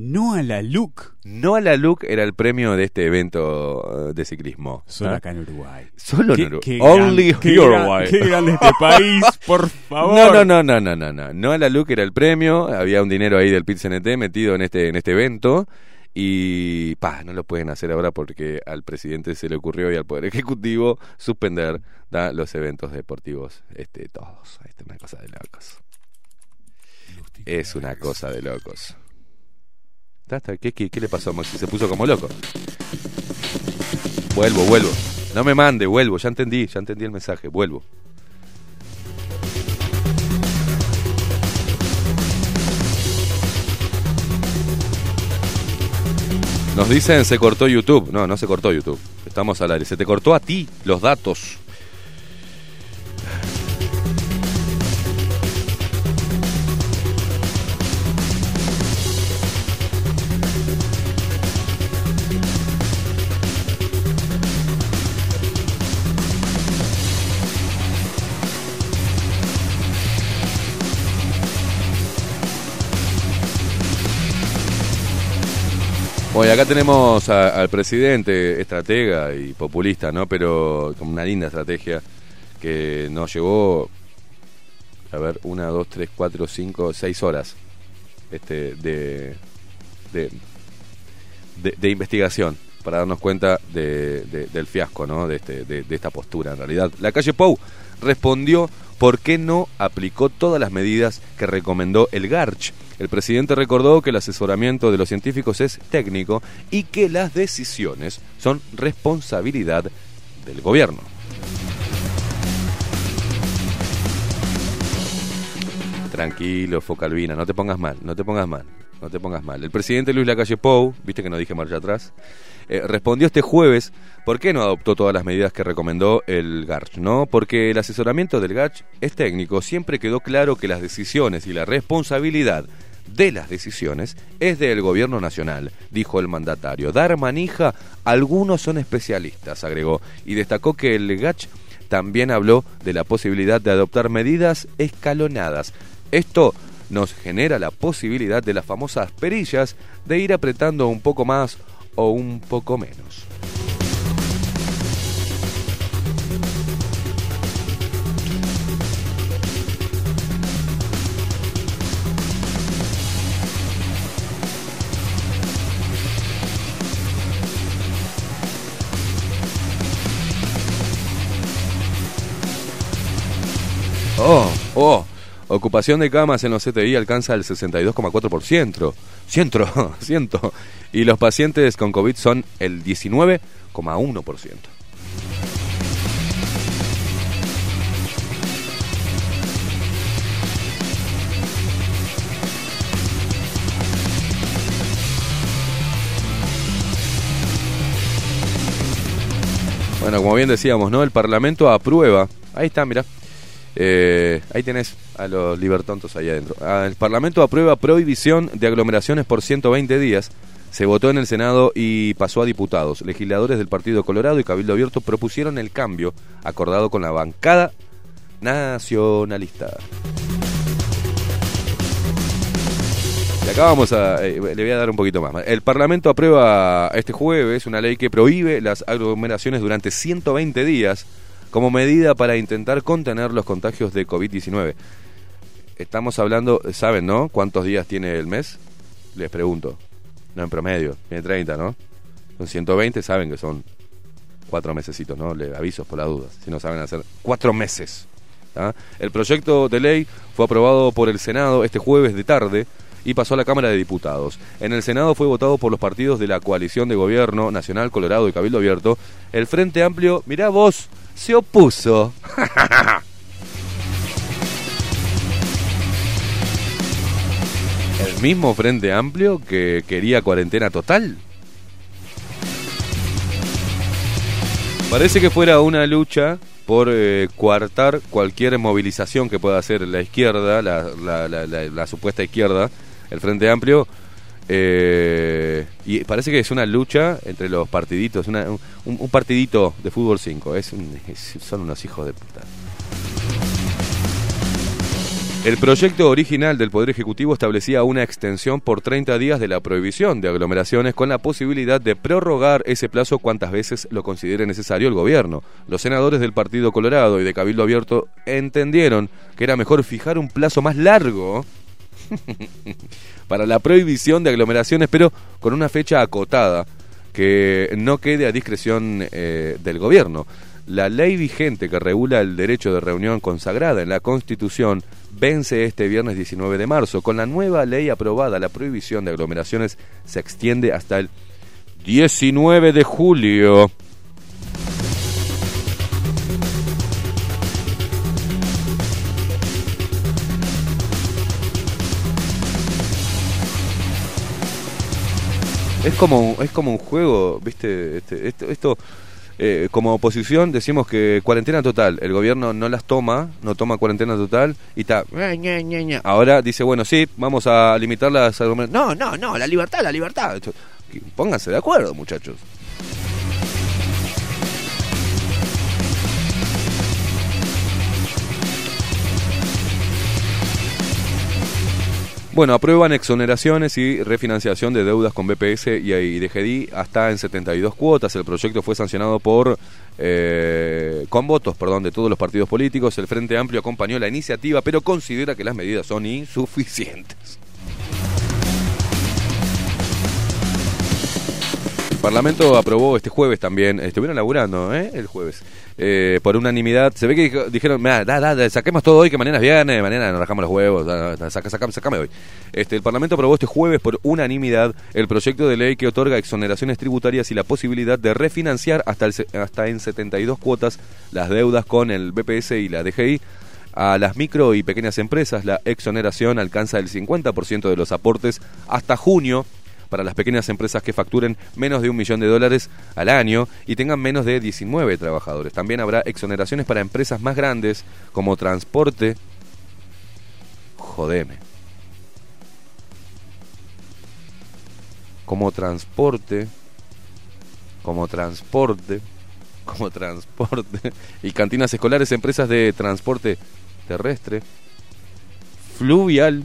No a la look No a la Look era el premio de este evento eh, de ciclismo. solo ¿ah? acá en Uruguay Solo en Uruguay. Only gran- qué Uruguay. gran- qué grande este *laughs* país por favor No, no, no, no, no, no, no. No a la Look era el premio. Había un dinero ahí del Pit CNT metido en este, en este evento. Y pa, no lo pueden hacer ahora porque al presidente se le ocurrió y al Poder Ejecutivo suspender ¿da? los eventos deportivos. Este, todos. Este, una cosa de locos. Es una cosa de locos. ¿Qué, le pasó Maxi? Se puso como loco. Vuelvo, vuelvo. No me mande, vuelvo. Ya entendí, ya entendí el mensaje. Vuelvo. Nos dicen se cortó YouTube. No, no se cortó YouTube. Estamos al aire. Se te cortó a ti los datos. Acá tenemos al presidente, estratega y populista, ¿no? Pero con una linda estrategia que nos llevó, a ver, una, dos, tres, cuatro, cinco, seis horas este, de, de, de- investigación para darnos cuenta de- del fiasco, ¿no? De, este, de, de esta postura, en realidad. La calle Pou respondió por qué no aplicó todas las medidas que recomendó el GARCH. El presidente recordó que el asesoramiento de los científicos es técnico y que las decisiones son responsabilidad del gobierno. Tranquilo, Focalvina, no te pongas mal, no te pongas mal, no te pongas mal. El presidente Luis Lacalle Pou, viste que no dije marcha atrás, eh, respondió este jueves por qué no adoptó todas las medidas que recomendó el GARCH, ¿no? Porque el asesoramiento del GARCH es técnico, siempre quedó claro que las decisiones y la responsabilidad de las decisiones es del gobierno nacional, dijo el mandatario. Dar manija, algunos son especialistas, agregó, y destacó que el GACH también habló de la posibilidad de adoptar medidas escalonadas. Esto nos genera la posibilidad de las famosas perillas de ir apretando un poco más o un poco menos. Ocupación de camas en los CTI alcanza el 62,4%. Ciento, *laughs* ciento. Y los pacientes con COVID son el 19,1%. Bueno, como bien decíamos, ¿no? El Parlamento aprueba. Ahí está, mira. Eh, ahí tenés a los libertontos ahí adentro. Ah, el Parlamento aprueba prohibición de aglomeraciones por 120 días. Se votó en el Senado y pasó a diputados. Legisladores del Partido Colorado y Cabildo Abierto propusieron el cambio acordado con la bancada nacionalista. Y acá vamos a. eh, le voy a dar un poquito más. El Parlamento aprueba este jueves una ley que prohíbe las aglomeraciones durante 120 días como medida para intentar contener los contagios de COVID-19. Estamos hablando, ¿saben, no? ¿Cuántos días tiene el mes? Les pregunto. No, en promedio. Tiene 30, ¿no? Son 120, saben que son cuatro mesecitos, ¿no? Le avisos por las dudas. Si no saben hacer cuatro meses. ¿tá? El proyecto de ley fue aprobado por el Senado este jueves de tarde y pasó a la Cámara de Diputados. En el Senado fue votado por los partidos de la coalición de gobierno Nacional, Colorado y Cabildo Abierto. El Frente Amplio, mirá vos, se opuso. *laughs* El mismo Frente Amplio que quería cuarentena total. Parece que fuera una lucha por eh, coartar cualquier movilización que pueda hacer la izquierda, la, la- la- supuesta izquierda, el Frente Amplio. Eh, y parece que es una lucha entre los partiditos, un, partidito de fútbol 5. Es un- es- son unos hijos de puta. El proyecto original del Poder Ejecutivo establecía una extensión por 30 días de la prohibición de aglomeraciones con la posibilidad de prorrogar ese plazo cuantas veces lo considere necesario el gobierno. Los senadores del Partido Colorado y de Cabildo Abierto entendieron que era mejor fijar un plazo más largo *laughs* para la prohibición de aglomeraciones, pero con una fecha acotada que no quede a discreción eh, del gobierno. La ley vigente que regula el derecho de reunión consagrada en la Constitución vence este viernes 19 de marzo. Con la nueva ley aprobada, la prohibición de aglomeraciones se extiende hasta el 19 de julio. Es como, es como un juego, ¿viste? Este- esto, esto, eh, como oposición decimos que cuarentena total, el gobierno no las toma, no toma cuarentena total y está... Ahora dice, bueno, sí, vamos a limitar las. No, no, no, la libertad, la libertad. Pónganse de acuerdo, muchachos. Bueno, aprueban exoneraciones y refinanciación de deudas con BPS y, DGDI hasta en 72 cuotas. El proyecto fue sancionado por eh, con votos, perdón, de todos los partidos políticos. El Frente Amplio acompañó la iniciativa, pero considera que las medidas son insuficientes. Parlamento aprobó este jueves también, estuvieron laburando, ¿eh? El jueves, eh, por unanimidad. Se ve que dijo- dijeron, "Mirá, da, da, da, saquemos todo hoy, que mañana es viernes, mañana nos rajamos los huevos, da, saca, saca- sacame hoy. Este, el Parlamento aprobó este jueves por unanimidad el proyecto de ley que otorga exoneraciones tributarias y la posibilidad de refinanciar hasta, el hasta en 72 cuotas las deudas con el BPS y la DGI. A las micro y pequeñas empresas, la exoneración alcanza el 50% de los aportes hasta junio para las pequeñas empresas que facturen menos de un millón de dólares al año y tengan menos de 19 trabajadores. También habrá exoneraciones para empresas más grandes como transporte. Jodeme. Como transporte. Como transporte. Como transporte. *laughs* Y cantinas escolares, empresas de transporte terrestre. Fluvial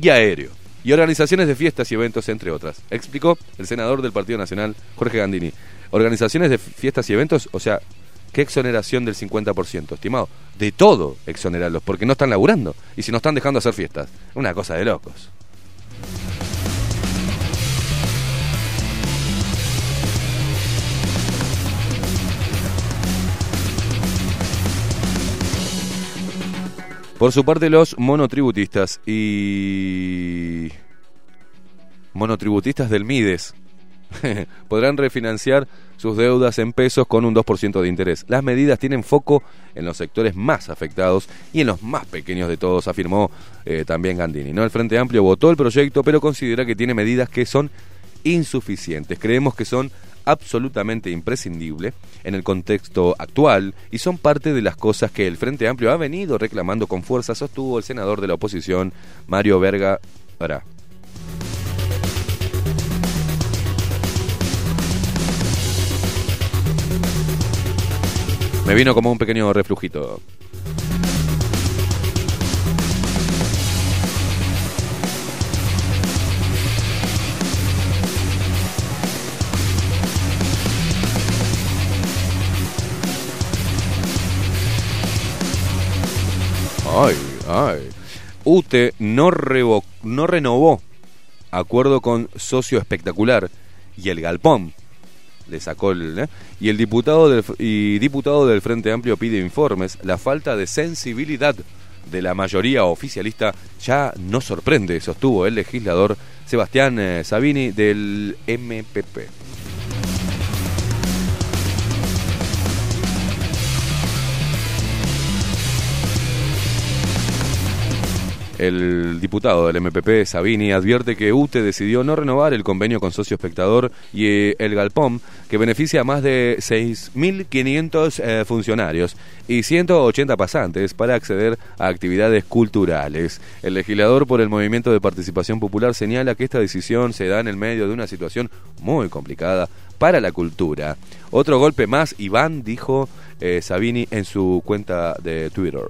y aéreo. Y organizaciones de fiestas y eventos, entre otras. Explicó el senador del Partido Nacional, Jorge Gandini. Organizaciones de fiestas y eventos, o sea, ¿qué exoneración del 50%? Estimado, de todo exonerarlos, porque no están laburando. Y si no están dejando hacer fiestas. Una cosa de locos. Por su parte, los monotributistas y monotributistas del MIDES *laughs* podrán refinanciar sus deudas en pesos con un 2% de interés. Las medidas tienen foco en los sectores más afectados y en los más pequeños de todos, afirmó eh, también Gandini. ¿no? El Frente Amplio votó el proyecto, pero considera que tiene medidas que son insuficientes. Creemos que son absolutamente imprescindibles en el contexto actual y son parte de las cosas que el Frente Amplio ha venido reclamando con fuerza, sostuvo el senador de la oposición, Mario Verga Ara. Me vino como un pequeño reflujito. Ay, ay. UTE no, revo- no renovó acuerdo con Socio Espectacular y el Galpón. Le sacó el. ¿eh? Y el diputado del, y diputado del Frente Amplio pide informes. La falta de sensibilidad de la mayoría oficialista ya no sorprende, sostuvo el legislador Sebastián eh, Sabini del MPP. El diputado del MPP, Sabini, advierte que UTE decidió no renovar el convenio con Socio Espectador y eh, el Galpom, que beneficia a más de 6.500 eh, funcionarios y 180 pasantes para acceder a actividades culturales. El legislador por el Movimiento de Participación Popular señala que esta decisión se da en el medio de una situación muy complicada para la cultura. Otro golpe más, Iván, dijo eh, Sabini en su cuenta de Twitter.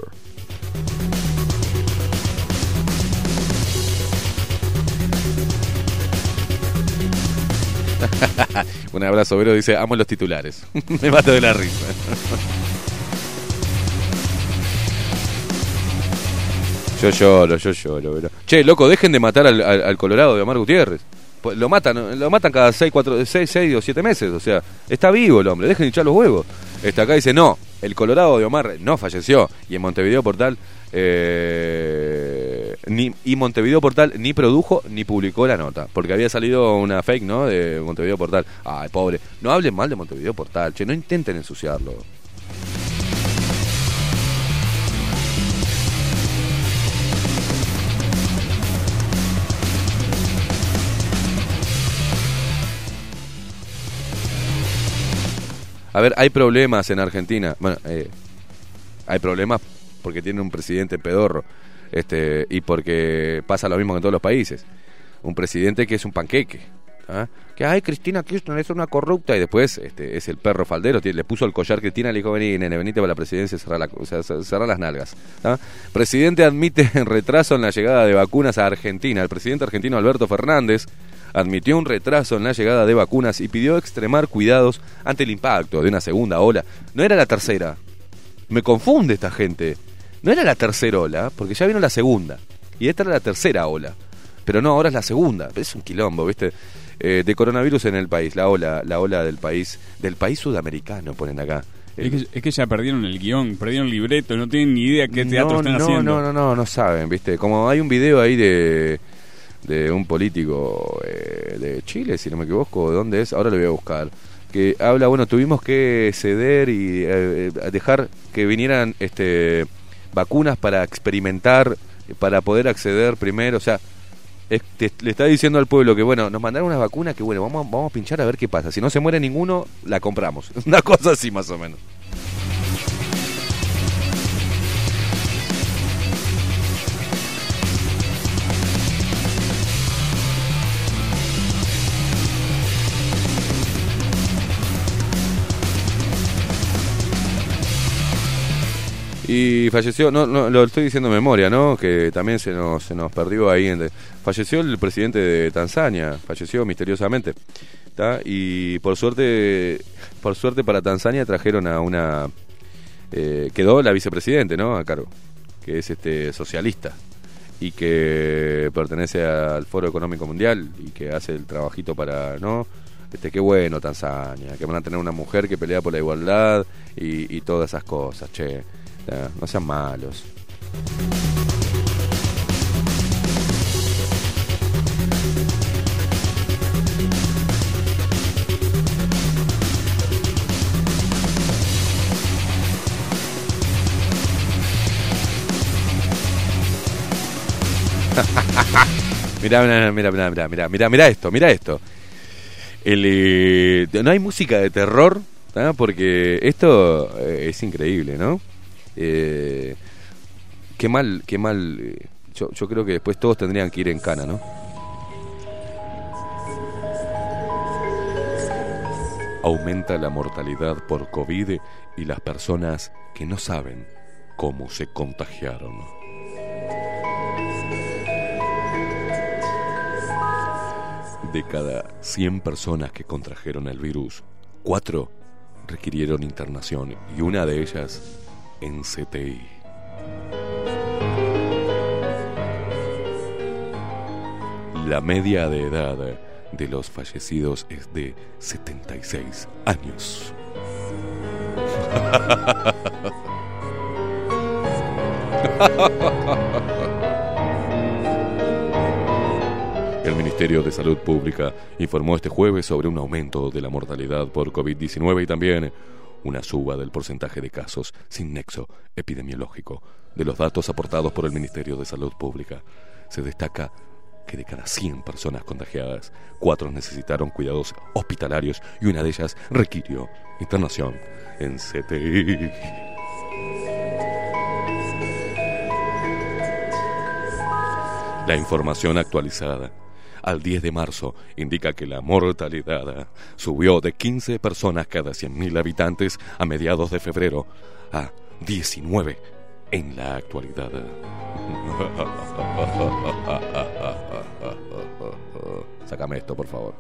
*laughs* Un abrazo, Vero dice, amo los titulares. *laughs* Me mato de la risa. yo lloro, yo lloro, Vero. Che, loco, dejen de matar al, Colorado de Omar Gutiérrez. Pues Lo matan, lo matan cada 6, 4, 6, 6 o 7 meses. O sea, está vivo el hombre, dejen de echar los huevos. Está acá dice, no, el Colorado de Omar no falleció. Y en Montevideo Portal, eh, ni, y Montevideo Portal ni produjo ni publicó la nota. Porque había salido una fake, ¿no? De Montevideo Portal. Ay, pobre. No hablen mal de Montevideo Portal, che, no intenten ensuciarlo. A ver, hay problemas en Argentina. Bueno, eh, hay problemas porque tiene un presidente pedorro. Este, y porque pasa lo mismo en todos los países. Un presidente que es un panqueque. ¿ah? Que, ay, Cristina Kirchner es una corrupta. Y después este, es el perro faldero. Le puso el collar Cristina, le dijo, vení, nene, venite para la presidencia, cerrá, la, las nalgas. ¿ah? Presidente admite *laughs* retraso en la llegada de vacunas a Argentina. El presidente argentino Alberto Fernández admitió un retraso en la llegada de vacunas y pidió extremar cuidados ante el impacto de una segunda ola. No era la tercera. Me confunde esta gente. No era la tercera ola, porque ya vino la segunda. Y esta era la tercera ola. Pero no, ahora es la segunda. Es un quilombo, ¿viste? Eh, de coronavirus en el país, la ola, la ola del país, del país sudamericano, ponen acá. Es que, es que ya perdieron el guion, perdieron el libreto, no tienen ni idea qué teatro no, están no, haciendo. No, no, no, no saben, ¿viste? Como hay un video ahí de, de un político eh, de Chile, si no me equivoco, ¿dónde es? Ahora lo voy a buscar. Que habla, bueno, tuvimos que ceder y eh, eh, dejar que vinieran este vacunas para experimentar, para poder acceder primero, o sea, es- te- le está diciendo al pueblo que, bueno, nos mandaron unas vacunas que, bueno, vamos, vamos a pinchar a ver qué pasa. Si no se muere ninguno, la compramos. *laughs* Una cosa así más o menos. Y falleció, no, no, lo estoy diciendo de memoria, ¿no? Que también se nos, se nos perdió ahí. en- falleció el presidente de Tanzania, falleció misteriosamente. ¿tá? Y por suerte, por suerte para Tanzania trajeron a una... eh, quedó la vicepresidente, ¿no? A cargo, que es este socialista y que pertenece al Foro Económico Mundial y que hace el trabajito para, ¿no? Este, qué bueno Tanzania, que van a tener una mujer que pelea por la igualdad y, y todas esas cosas, che. No sean malos. *laughs* Mirá, mirá, mirá, mirá, mirá, mirá, mirá, esto, mirá esto. El, eh, no hay música de terror, porque esto eh, es increíble, ¿no? Eh, qué mal, qué mal. eh, Yo, yo creo que después todos tendrían que ir en cana, ¿no? Aumenta la mortalidad por COVID y las personas que no saben cómo se contagiaron. De cada 100 personas que contrajeron el virus, 4 requirieron internación y una de ellas en CTI. La media de edad de los fallecidos es de 76 años. El Ministerio de Salud Pública informó este jueves sobre un aumento de la mortalidad por COVID-19 y también una suba del porcentaje de casos sin nexo epidemiológico. De los datos aportados por el Ministerio de Salud Pública, se destaca que de cada 100 personas contagiadas, 4 necesitaron cuidados hospitalarios y una de ellas requirió internación en CTI. La información actualizada al 10 de marzo indica que la mortalidad subió de 15 personas cada 100.000 habitantes a mediados de febrero a 19 en la actualidad. *laughs* Sácame esto, por favor.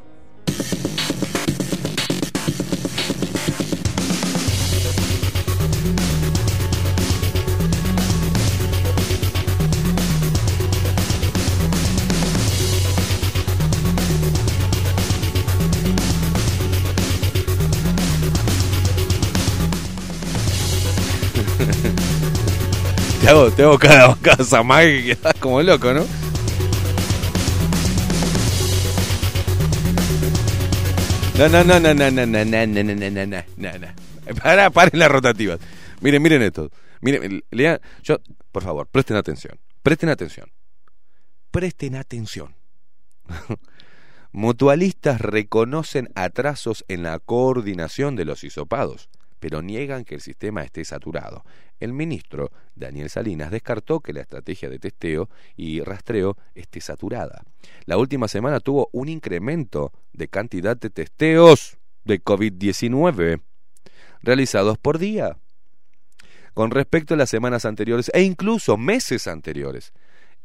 Hago, te hago cada, cada zamague y quedas como loco. No, no, no, no, no, no, no, no, no, no, no, no, no, no, no. Para, paren las rotativas. Miren, miren esto. Miren, lean, yo, por favor, presten atención. Presten atención. Presten atención. Mutualistas reconocen atrasos en la coordinación de los hisopados, pero niegan que el sistema esté saturado. El ministro Daniel Salinas descartó que la estrategia de testeo y rastreo esté saturada. La última semana tuvo un incremento de cantidad de testeos de COVID-19 realizados por día con respecto a las semanas anteriores e incluso meses anteriores.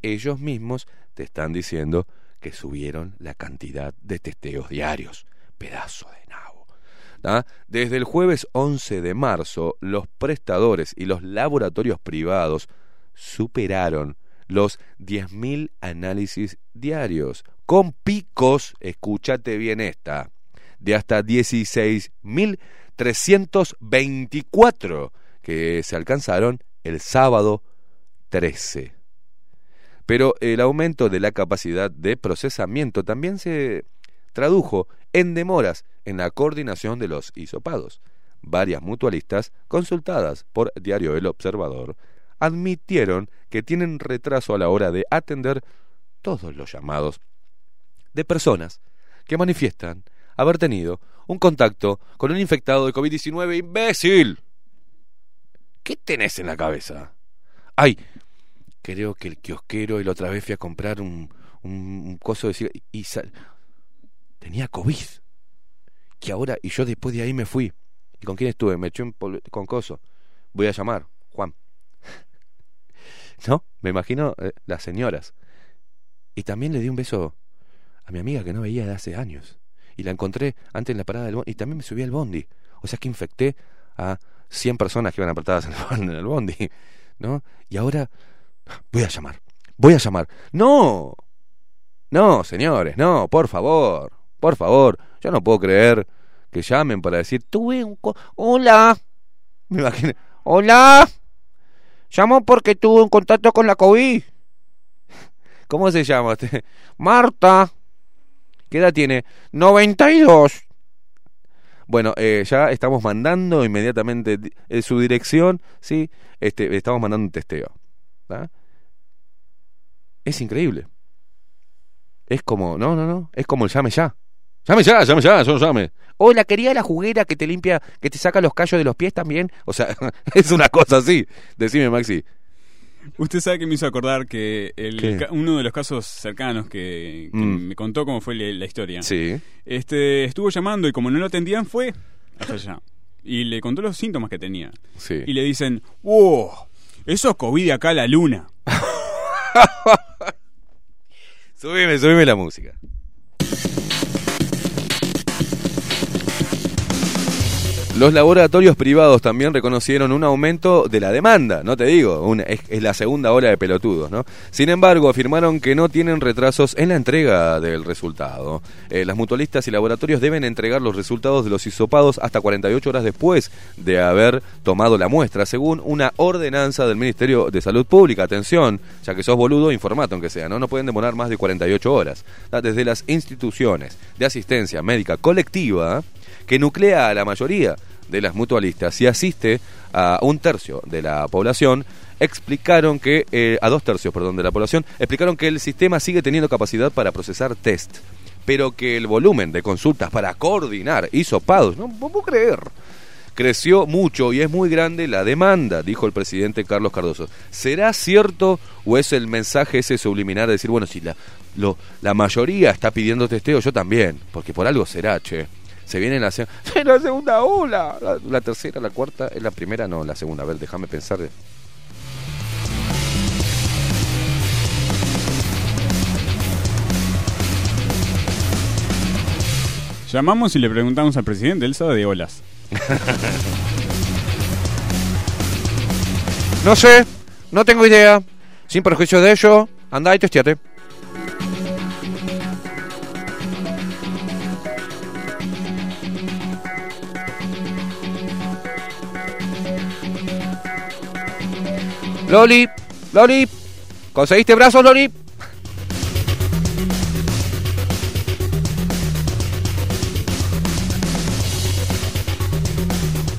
Ellos mismos te están diciendo que subieron la cantidad de testeos diarios. Pedazo de nabo. Desde el jueves 11 de marzo, los prestadores y los laboratorios privados superaron los 10.000 análisis diarios, con picos, escúchate bien esta, de hasta 16.324 que se alcanzaron el sábado 13. Pero el aumento de la capacidad de procesamiento también se tradujo en demoras en la coordinación de los hisopados. Varias mutualistas, consultadas por Diario El Observador, admitieron que tienen retraso a la hora de atender todos los llamados de personas que manifiestan haber tenido un contacto con un infectado de COVID-19 imbécil. ¿Qué tenés en la cabeza? Ay, creo que el kiosquero y la otra vez fui a comprar un, un, coso de cigarro y sal- tenía COVID. Que ahora, y yo después de ahí me fui. ¿Y con quién estuve? Me eché un con coso. Voy a llamar, Juan. *laughs* ¿No? Me imagino eh, las señoras. Y también le di un beso a mi amiga que no veía de hace años. Y la encontré antes en la parada del bondi. Y también me subí al bondi. O sea que infecté a 100 personas que iban apretadas en el bondi. *laughs* ¿No? Y ahora voy a llamar. Voy a llamar. ¡No! No, señores, no, por favor. Por favor. Yo no puedo creer que llamen para decir, tuve un... Hola. Me imagino. Hola. Llamo porque tuve un contacto con la COVID. *laughs* ¿Cómo se llama usted? Marta. ¿Qué edad tiene? 92. Bueno, eh, ya estamos mandando inmediatamente di- eh, su dirección, ¿sí? Este, estamos mandando un testeo. Es increíble. Es como, no, no, no, es como el llame ya. Llame ya, llame ya, yo llame. Hola, quería la juguera que te limpia, que te saca los callos de los pies también. O sea, *laughs* es una cosa así. Decime, Maxi. Usted sabe que me hizo acordar que uno de los casos cercanos que, que Mm. me contó cómo fue la, la historia. Sí. Este, estuvo llamando y como no lo atendían fue hasta allá. Y le contó los síntomas que tenía. Sí. Y le dicen, ¡wow! Eso es COVID acá a la luna. *laughs* Subime, subime la música. Los laboratorios privados también reconocieron un aumento de la demanda, no te digo, es, la segunda ola de pelotudos, ¿no? Sin embargo, afirmaron que no tienen retrasos en la entrega del resultado. Eh, las mutualistas y laboratorios deben entregar los resultados de los hisopados hasta 48 horas después de haber tomado la muestra, según una ordenanza del Ministerio de Salud Pública. Atención, ya que sos boludo, informate aunque sea, ¿no? No pueden demorar más de 48 horas. Desde las instituciones de asistencia médica colectiva, que nuclea a la mayoría de las mutualistas y asiste a un tercio de la población, explicaron que, eh, a dos tercios, perdón, de la población, explicaron que el sistema sigue teniendo capacidad para procesar test, pero que el volumen de consultas para coordinar hisopados, no, no puedo creer, creció mucho y es muy grande la demanda, dijo el presidente Carlos Cardoso. ¿Será cierto o es el mensaje ese subliminar de decir, bueno, si la, lo- la mayoría está pidiendo testeo, yo también, porque por algo será, che. Se viene la, se- *laughs* la segunda ola, la, la tercera, la cuarta, es la primera, no, la segunda. A ver, déjame pensar. Llamamos y le preguntamos al presidente, él sabe de olas. *laughs* No sé, no tengo idea. Sin perjuicio de ello, anda y testeate. Loli, Loli, ¿conseguiste brazos, Loli?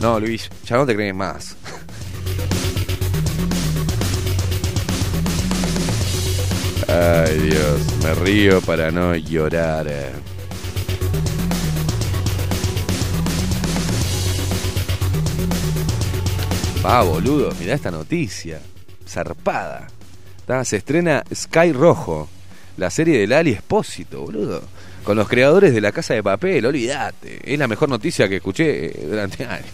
No, Luis, ya no te crees más. Ay, Dios, me río para no llorar. Pa, boludo, mirá esta noticia. Zarpada. Se estrena Sky Rojo, la serie del Ali Espósito, boludo. Con los creadores de La Casa de Papel, olvídate. Es la mejor noticia que escuché eh, durante *laughs* años.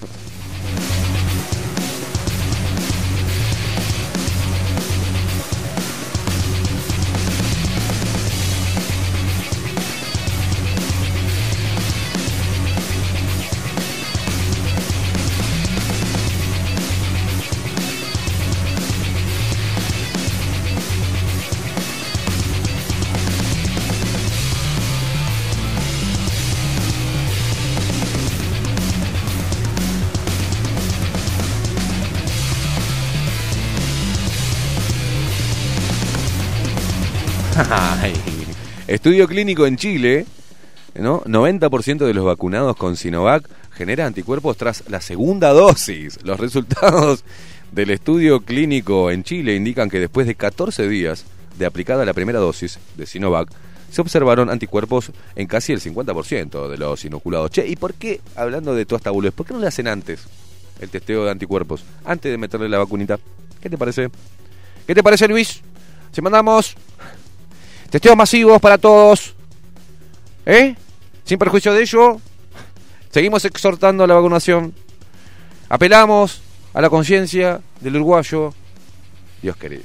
Estudio clínico en Chile, ¿no? 90% de los vacunados con Sinovac genera anticuerpos tras la segunda dosis. Los resultados del estudio clínico en Chile indican que después de 14 días de aplicada la primera dosis de Sinovac, se observaron anticuerpos en casi el 50% de los inoculados. Che, ¿y por qué, hablando de toda esta boludez, por qué no le hacen antes el testeo de anticuerpos? Antes de meterle la vacunita. ¿Qué te parece? ¿Qué te parece, Luis? Si mandamos testeos masivos para todos, ¿eh? Sin perjuicio de ello, seguimos exhortando a la vacunación. Apelamos a la conciencia del uruguayo. Dios querido.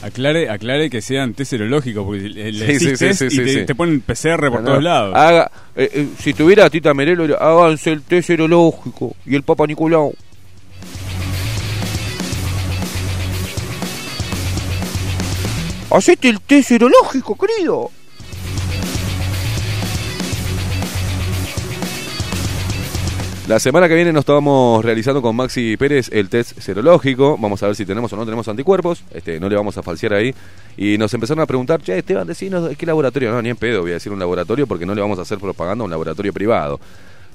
Aclare, aclare que sean test serológicos, porque le Sí, sí, sí, y te, te ponen PCR por No, todos lados. Haga, eh, eh, si tuviera Tita Merelo, háganse el test serológico y el Papa Nicolau. Hacete el test serológico, querido. La semana que viene nos estamos realizando con Maxi Pérez el test serológico. Vamos a ver si tenemos o no tenemos anticuerpos. Este, no le vamos a falsear ahí. Y nos empezaron a preguntar, che, Esteban, decinos qué laboratorio. No, ni en pedo voy a decir un laboratorio porque no le vamos a hacer propaganda a un laboratorio privado.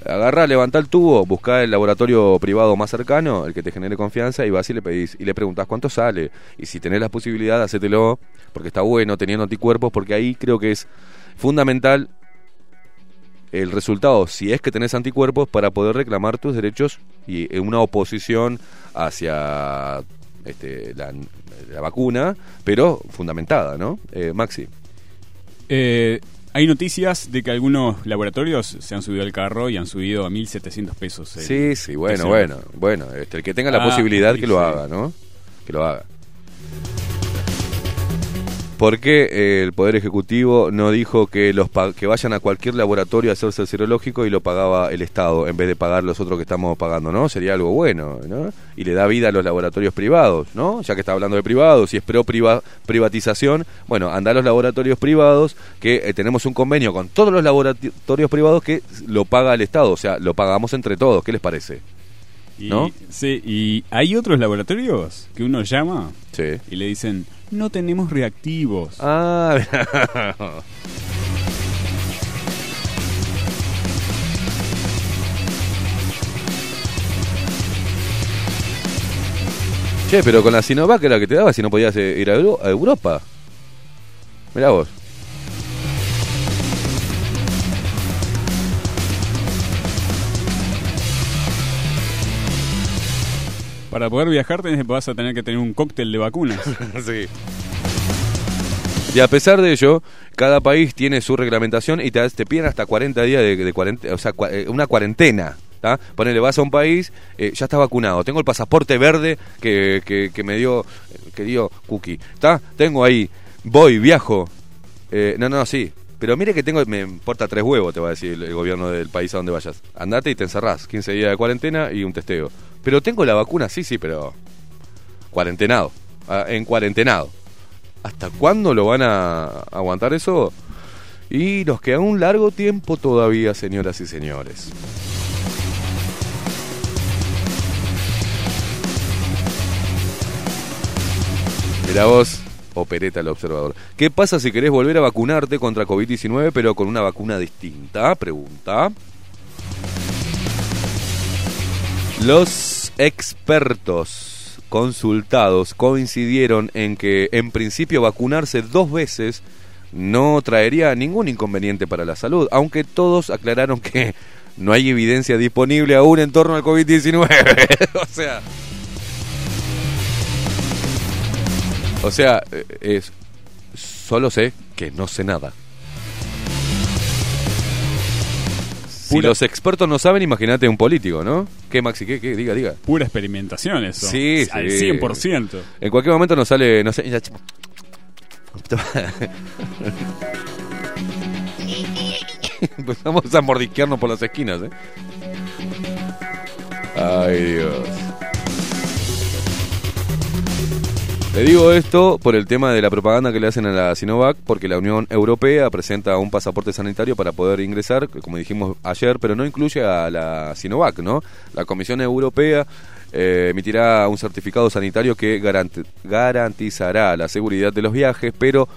Agarra, levanta el tubo, busca el laboratorio privado más cercano, el que te genere confianza, y vas y le pedís. Y le preguntás cuánto sale. Y si tenés la posibilidad, hacételo, porque está bueno teniendo anticuerpos, porque ahí creo que es fundamental el resultado, si es que tenés anticuerpos, para poder reclamar tus derechos y en una oposición hacia este, la, la vacuna, pero fundamentada, ¿no? Eh, Maxi. Eh, hay noticias de que algunos laboratorios se han subido al carro y han subido a 1.700 pesos. Sí, sí, bueno, bueno, bueno. Este, el que tenga la Ah, posibilidad sí, que lo sí. haga, ¿no? Que lo haga. ¿Por qué eh, el Poder Ejecutivo no dijo que los que vayan a cualquier laboratorio a hacerse el serológico y lo pagaba el Estado en vez de pagar los otros que estamos pagando, ¿no? Sería algo bueno, ¿no? Y le da vida a los laboratorios privados, ¿no? Ya que está hablando de privados y es pro priva- privatización, bueno, anda a los laboratorios privados que eh, tenemos un convenio con todos los laboratorios privados que lo paga el Estado, o sea, lo pagamos entre todos, ¿qué les parece? Y, ¿No? Sí, y hay otros laboratorios que uno llama Sí. y le dicen, no tenemos reactivos. Ah, *laughs* Che, pero con la Sinovac era la que te daba si no podías eh, ir a Europa. Mirá vos. Para poder viajar tenés, vas a tener que tener un cóctel de vacunas. *laughs* sí. Y a pesar de ello, cada país tiene su reglamentación y te, te piden hasta 40 días de, cuarentena, o sea, eh, una cuarentena. ¿tá? Ponele, vas a un país, eh, ya estás vacunado, tengo el pasaporte verde que, que, que me dio, que dio Cookie, ¿está? Tengo ahí, voy, viajo. Eh, no, no, sí. Pero mire que tengo, me importa tres huevos, te va a decir el, gobierno del país a donde vayas. Andate y te encerrás, 15 días de cuarentena y un testeo. Pero tengo la vacuna, sí, sí, pero cuarentenado, ah, en cuarentenado. ¿Hasta cuándo lo van a aguantar eso? Y nos queda un largo tiempo todavía, señoras y señores. Mira vos, opereta el observador. ¿Qué pasa si querés volver a vacunarte contra COVID-19 pero con una vacuna distinta? Pregunta. Los expertos consultados coincidieron en que en principio vacunarse dos veces no traería ningún inconveniente para la salud, aunque todos aclararon que no hay evidencia disponible aún en torno al COVID-19. *laughs* o sea... O sea, eh, es solo sé que no sé nada. Si Pura- los expertos no saben, imagínate un político, ¿no? ¿Qué, Maxi? ¿Qué? qué? Diga, diga. Pura experimentación eso. Sí, Al sí. 100%. En cualquier momento nos sale, no sé, ya- *laughs* Empezamos a mordisquearnos por las esquinas, ¿eh? Ay, Dios. Le digo esto por el tema de la propaganda que le hacen a la Sinovac, porque la Unión Europea presenta un pasaporte sanitario para poder ingresar, como dijimos ayer, pero no incluye a la Sinovac, ¿no? La Comisión Europea eh, emitirá un certificado sanitario que garanti- garantizará la seguridad de los viajes, pero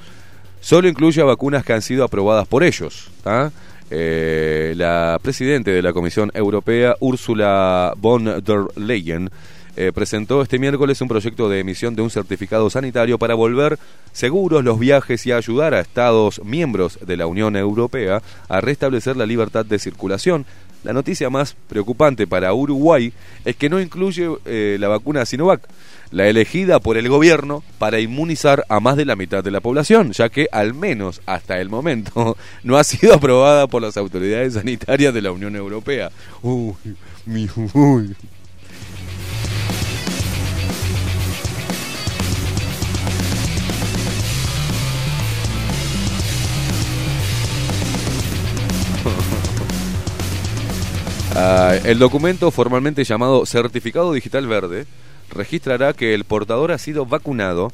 solo incluye a vacunas que han sido aprobadas por ellos. ¿tá? Eh, la presidente de la Comisión Europea, Ursula von der Leyen, eh, presentó este miércoles un proyecto de emisión de un certificado sanitario para volver seguros los viajes y ayudar a Estados miembros de la Unión Europea a restablecer la libertad de circulación. La noticia más preocupante para Uruguay es que no incluye eh, la vacuna Sinovac, la elegida por el gobierno para inmunizar a más de la mitad de la población, ya que al menos hasta el momento *laughs* no ha sido aprobada por las autoridades sanitarias de la Unión Europea. Uy, mi. Ah, el documento formalmente llamado Certificado Digital Verde registrará que el portador ha sido vacunado,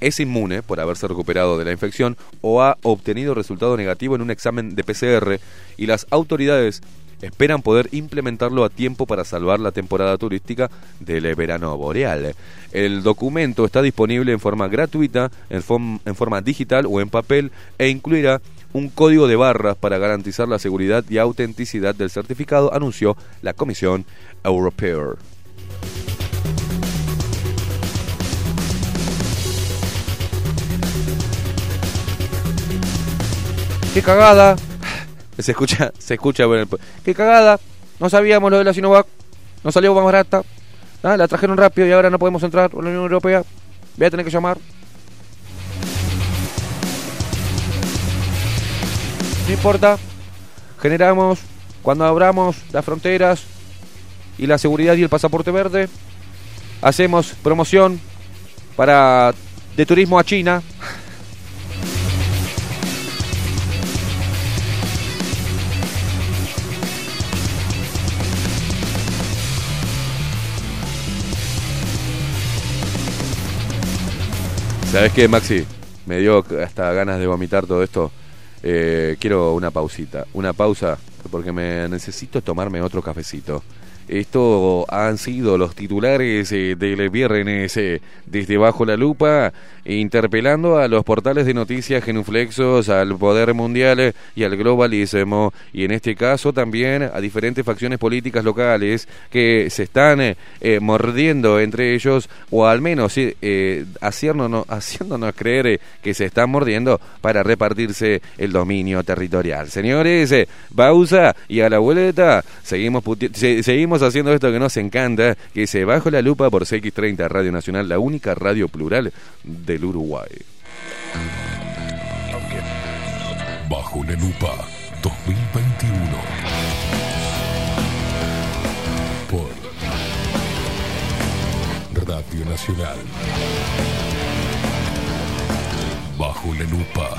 es inmune por haberse recuperado de la infección o ha obtenido resultado negativo en un examen de PCR y las autoridades esperan poder implementarlo a tiempo para salvar la temporada turística del verano boreal. El documento está disponible en forma gratuita, en, form- en forma digital o en papel e incluirá un código de barras para garantizar la seguridad y autenticidad del certificado, anunció la Comisión Europea. ¡Qué cagada! Se escucha, se escucha. bueno, ¡Qué cagada! No sabíamos lo de la Sinovac. Nos salió más barata. Ah, La trajeron rápido y ahora no podemos entrar a la Unión Europea. Voy a tener que llamar. No importa. Generamos, cuando abramos las fronteras y la seguridad y el pasaporte verde, hacemos promoción para de turismo a China. ¿Sabes qué, Maxi? Me dio hasta ganas de vomitar todo esto. Eh, quiero una pausita. Una pausa porque me necesito tomarme otro cafecito. Esto han sido los titulares eh, del viernes eh, desde Bajo la Lupa, interpelando a los portales de noticias genuflexos, al poder mundial eh, y al globalismo, y en este caso también a diferentes facciones políticas locales que se están mordiendo entre ellos, o al menos haciéndonos, *laughs* haciéndonos creer que se están mordiendo para repartirse el dominio territorial. Señores, pausa y a la vuelta seguimos, puti- haciendo esto que nos encanta, que se bajo la lupa por CX30 Radio Nacional, la única radio plural del Uruguay. Bajo la lupa 2021. Por Radio Nacional. Bajo la lupa.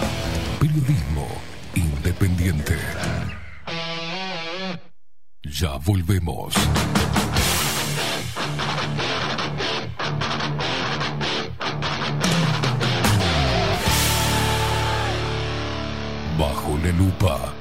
Periodismo independiente. Ya volvemos. Bajo la lupa.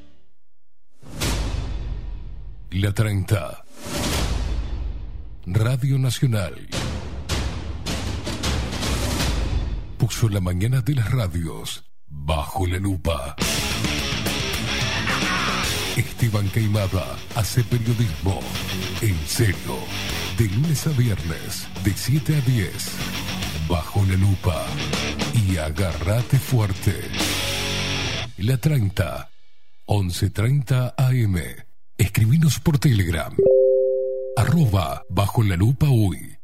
La 30. Radio Nacional. Puso la mañana de las radios bajo la lupa. Esteban Queimada hace periodismo en serio. De lunes a viernes, de 7 a 10. Bajo la lupa. Y agárrate fuerte. La 30. 11.30 AM. Escribinos por Telegram. Arroba bajo la lupa uy.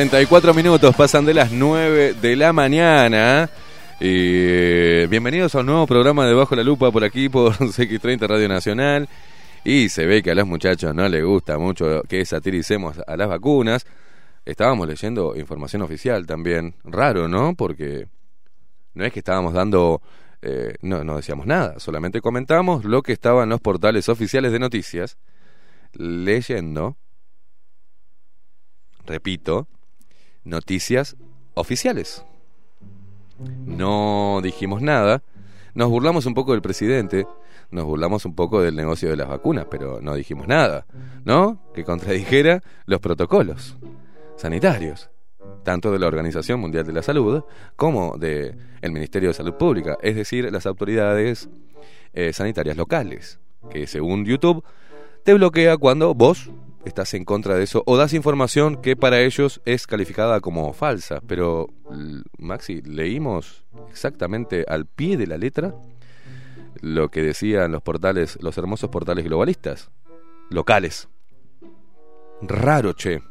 34 minutos pasan de las 9 de la mañana. Y bienvenidos a un nuevo programa de Bajo la Lupa por aquí por *laughs* CX30 Radio Nacional. Y se ve que a los muchachos no les gusta mucho que satiricemos a las vacunas. Estábamos leyendo información oficial también. Raro, ¿no? Porque no es que estábamos dando... eh, no, no decíamos nada, solamente comentamos lo que estaba en los portales oficiales de noticias, leyendo, repito, noticias oficiales. No dijimos nada, nos burlamos un poco del presidente, nos burlamos un poco del negocio de las vacunas, pero no dijimos nada, ¿no? Que contradijera los protocolos sanitarios, tanto de la Organización Mundial de la Salud como de el Ministerio de Salud Pública, es decir, las autoridades eh, sanitarias locales, que según YouTube te bloquea cuando vos estás en contra de eso o das información que para ellos es calificada como falsa. Pero, Maxi, leímos exactamente al pie de la letra lo que decían los portales, los hermosos portales globalistas, locales. Raro, che.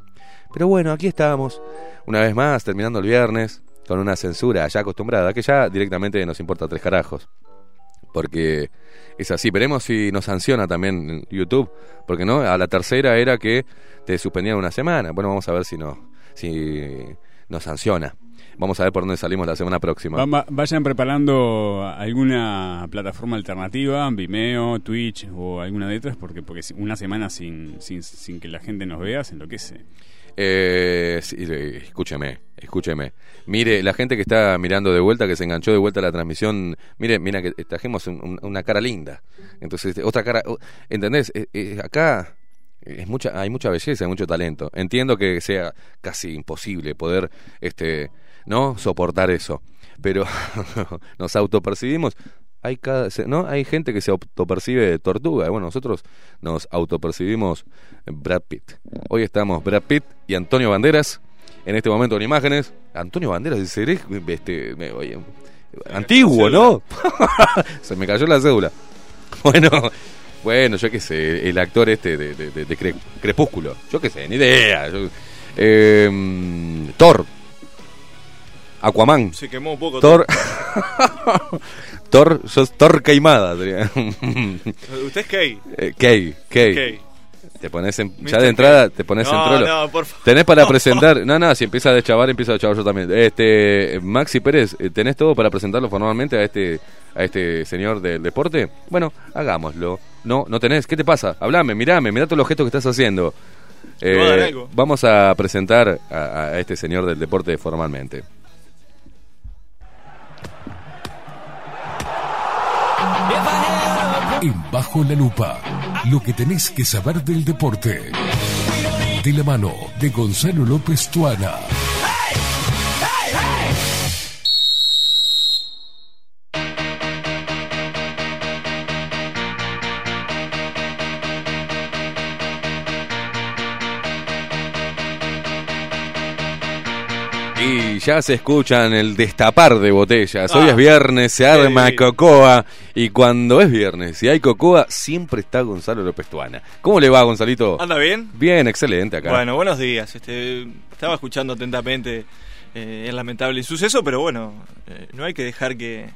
Pero bueno, aquí estamos, una vez más, terminando el viernes, con una censura ya acostumbrada, que ya directamente nos importa tres carajos. Porque es así, veremos si nos sanciona también YouTube, porque no, a la tercera era que te suspendían una semana. Bueno, vamos a ver si no, si nos sanciona. Vamos a ver por dónde salimos la semana próxima. Va- va- vayan preparando alguna plataforma alternativa, Vimeo, Twitch o alguna de otras, porque, porque una semana sin, sin, sin que la gente nos vea se enloquece. Eh, sí, escúcheme, escúcheme. Mire, la gente que está mirando de vuelta, que se enganchó de vuelta a la transmisión, mire, mira que trajimos un- un- una cara linda. Entonces, este, otra cara, ¿entendés? Eh, eh, acá es mucha, hay mucha belleza, hay mucho talento. Entiendo que sea casi imposible poder, este, no soportar eso, pero *laughs* nos autopercibimos. Hay cada, no, hay gente que se autopercibe tortuga. Bueno, nosotros nos autopercibimos Brad Pitt. Hoy estamos Brad Pitt y Antonio Banderas. En este momento en imágenes, Antonio Banderas, seré este, me- oye, antiguo, ¿no? *laughs* se me cayó la cédula. Bueno, bueno, yo qué sé, el actor este de, de- de- de Cre- Crepúsculo. Yo qué sé, ni idea. Yo- eh, Thor. Aquaman. Se quemó un poco. Thor. *laughs* Thor, sos Thor Queimada. sería. *laughs* ¿Usted es gay? Eh, Kay. Kay. Te pones en, ya de entrada te pones No, en trolo. no, por favor. Tenés para *laughs* presentar. No, no, si empieza a deschavar, empieza a deschavar yo también. Este, Maxi Pérez, eh, ¿tenés todo para presentarlo formalmente a este a este señor del deporte? Bueno, hagámoslo. No, no tenés. ¿Qué te pasa? Hablame, mirame, mirá todos los gestos que estás haciendo. A Eh, algo. vamos a presentar a, a este señor del deporte formalmente. En Bajo la Lupa, lo que tenés que saber del deporte. De la mano de Gonzalo López Tuana. Y ya se escuchan el destapar de botellas. Hoy Ah, es viernes, se arma cocoa. Y cuando es viernes y hay cocoa, siempre está Gonzalo López Tuana. ¿Cómo le va, Gonzalito? ¿Anda bien? Bien, excelente acá. Bueno, buenos días. Este, estaba escuchando atentamente eh, el lamentable insuceso, pero bueno, eh, no hay que dejar que,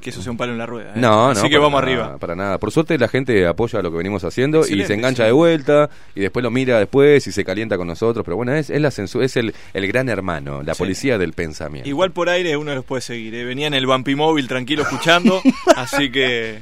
que eso sea un palo en la rueda. ¿eh? No, no. Así que vamos nada, arriba. Para nada. Por suerte la gente apoya lo que venimos haciendo y se engancha sí. de vuelta y después lo mira después y se calienta con nosotros. Pero bueno, es, es la es el, el gran hermano, la Sí. policía del pensamiento. Igual por aire uno los puede seguir. ¿eh? Venía en el Bumpy Móvil tranquilo escuchando, *laughs* así que...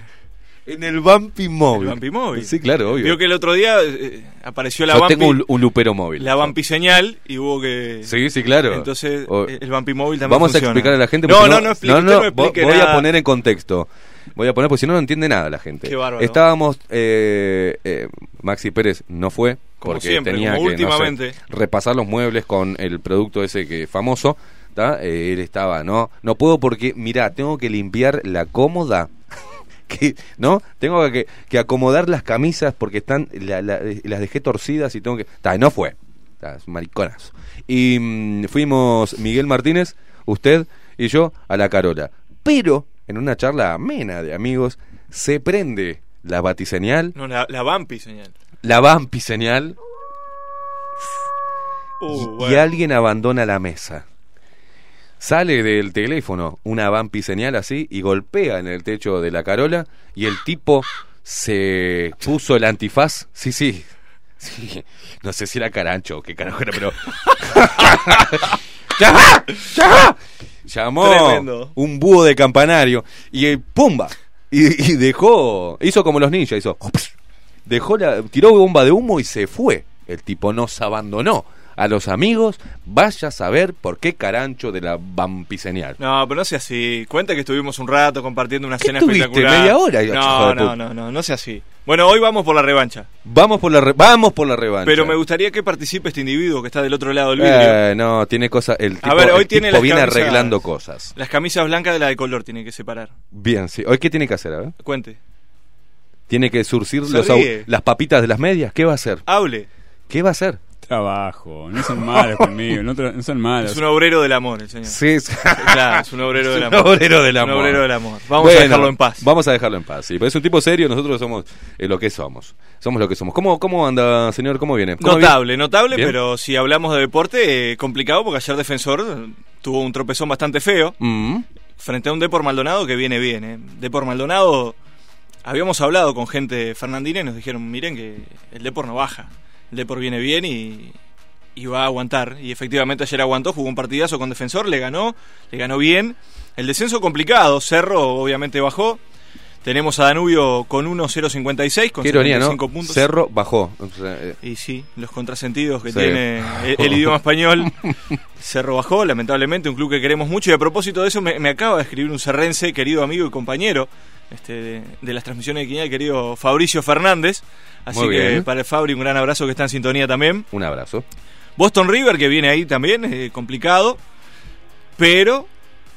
En el Bumpy Móvil. El Bumpy Móvil. Sí, claro, obvio. Vio que el otro día eh, apareció la Yo Bumpy, tengo un, un lupero móvil. la Bumpy señal y hubo que... Sí, sí, claro. Entonces O- el Bumpy Móvil también Vamos funciona. a explicar a la gente. No, porque no, no, explique, no vo- explique Voy nada. a poner en contexto. Voy a poner, porque si no, no entiende nada la gente. Qué bárbaro. Estábamos, eh, eh, Maxi Pérez no fue, Como porque siempre, tenía como que no sé, últimamente. repasar los muebles con el producto ese que famoso. Eh, él estaba, no, no puedo porque, mirá, tengo que limpiar la cómoda. *laughs* que no tengo que, que acomodar las camisas porque están la- la- las dejé torcidas y tengo que Ta, no fue Ta, mariconazo y mm, fuimos Miguel Martínez usted y yo a la Carola pero en una charla amena de amigos se prende la batiseñal No, la, la Bumpy señal. la vampi señal Uh, y, bueno. y alguien abandona la mesa. Sale del teléfono una vampi señal así y golpea en el techo de la Carola y el tipo se puso el antifaz. Sí, sí. sí. No sé si era carancho o qué carajo era, pero... Llamó Tremendo. un búho de campanario y eh, ¡pumba! Y, y dejó... Hizo como los ninjas, hizo... Dejó la, tiró bomba de humo y se fue. El tipo nos abandonó. A los amigos, vaya a saber por qué carancho de la vampiseñal. No, pero no sea así. Cuenta que estuvimos un rato compartiendo una ¿Qué cena tuviste? espectacular. ¿Media hora, No, no, no, no, no sea así. Bueno, hoy vamos por la revancha. Vamos por la re- vamos por la revancha. Pero me gustaría que participe este individuo que está del otro lado del vidrio. Eh, no, tiene cosas. El tipo, A ver, hoy el tiene tipo viene camisas- arreglando cosas. Las camisas blancas de la de color tiene que separar. Bien, sí. Hoy qué tiene que hacer, a ver. Cuente. Tiene que surcir los las papitas de las medias. ¿Qué va a hacer? Hable. ¿Qué va a hacer? Trabajo, no son malos conmigo, no, no son malos. Es un obrero del amor, el señor. Sí, sí. *laughs* Claro, es un *laughs* obrero del un amor. obrero del Es un obrero del amor. Vamos a dejarlo en paz. Vamos a dejarlo en paz, sí. Pero es un tipo serio, nosotros somos eh, lo que somos. Somos lo que somos. ¿Cómo, cómo anda, señor? ¿Cómo viene? ¿Cómo Notable, viene? notable, Bien. pero si hablamos de deporte, eh, complicado porque ayer Defensor tuvo un tropezón bastante feo Mm. frente a un Depor Maldonado que viene bien. Eh. Depor Maldonado, habíamos hablado con gente fernandina y nos dijeron, miren que el Depor no baja, el Depor viene bien y, y va a aguantar. Y efectivamente ayer aguantó, jugó un partidazo con Defensor, le ganó, le ganó bien. El descenso complicado, Cerro obviamente bajó. Tenemos a Danubio con 1-0-56, con Qué ironía, ¿no? 75 puntos. Cerro bajó. Eh, Y sí, los contrasentidos que Sí. tiene el, el idioma *laughs* español. Cerro bajó, lamentablemente, un club que queremos mucho. Y a propósito de eso, me, me acaba de escribir un serrense, querido amigo y compañero este, de, de las transmisiones de Quiniela, el querido Fabricio Fernández. Así Muy que bien. para el Fabri, un gran abrazo que está en sintonía también. un abrazo. Boston River, que viene ahí también, eh, complicado. Pero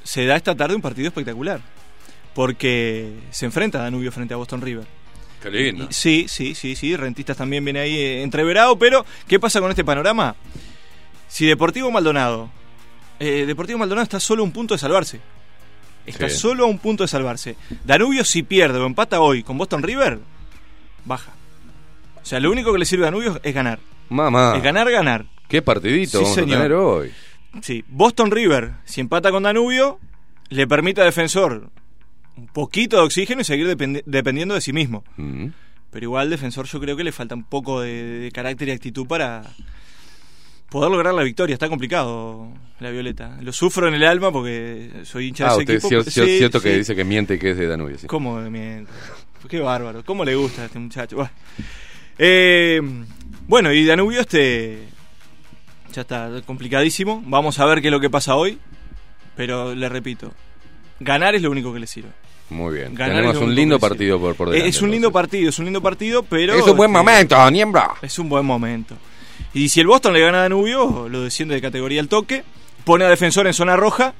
se da esta tarde un partido espectacular. Porque se enfrenta Danubio frente a Boston River. Qué lindo. Y- Sí, sí, sí, sí. Rentistas también viene ahí eh, entreverado. Pero, ¿qué pasa con este panorama? Si Deportivo Maldonado. eh, Deportivo Maldonado está solo a un punto de salvarse. Está Sí. solo a un punto de salvarse. Danubio, si pierde o empata hoy con Boston River, baja. O sea, lo único que le sirve a Danubio es ganar. Mamá. Es ganar, ganar. Qué partidito Sí, vamos señor. a tener hoy. Sí, Boston River, si empata con Danubio, le permite a Defensor un poquito de oxígeno y seguir dependi- dependiendo de sí mismo. Mm. Pero igual Defensor yo creo que le falta un poco de, de carácter y actitud para poder lograr la victoria. Está complicado la Violeta. Lo sufro en el alma porque soy hincha Ah, de ese usted equipo. Sí, cierto que sí. dice que miente que es de Danubio. sí. ¿Cómo miente? Qué bárbaro. ¿Cómo le gusta a este muchacho? Bueno, Eh, bueno, y Danubio este ya está complicadísimo. Vamos a ver qué es lo que pasa hoy. Pero le repito, ganar es lo único que le sirve. Muy bien. Ganar Tenemos un lindo partido por, por delante. es un lindo partido, es un lindo partido, pero... Es un buen este, momento, Niembra. Es un buen momento. Y si el Boston le gana a Danubio, lo desciende de categoría al toque, pone a defensor en zona roja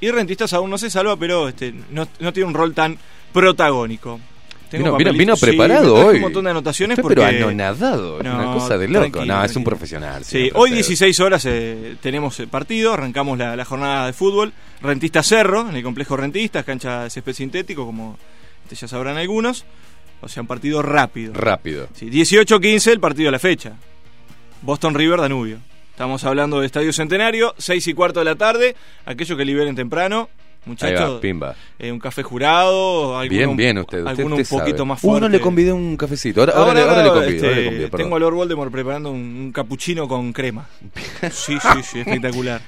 y Rentistas aún no se salva, pero este, no, no tiene un rol tan protagónico. Vino, preparado hoy. un montón de anotaciones Usted porque... Pero anonadado, es una No, cosa de loco. no, es un profesional. Sí, hoy Mercedes. 16 horas eh, tenemos el partido, arrancamos la, la jornada de fútbol. Rentista Cerro, en el complejo Rentistas, cancha de césped sintético, como este, ya sabrán algunos. O sea, un partido rápido. Rápido. Sí, 18-15 el partido de la fecha. Boston River Danubio. Estamos hablando de Estadio Centenario, 6 y cuarto de la tarde. Aquellos que liberen temprano, muchachos. va, pimba. eh, un café jurado, alguno, Bien, bien usted. usted, alguno usted un poquito sabe. más fuerte. Uno le convidé un cafecito. Ahora, ahora, Ahora, le, ahora le convido. este, ahora le convido, perdón. tengo a Lord Voldemort preparando un, un capuchino con crema. *laughs* Sí, sí, sí, espectacular.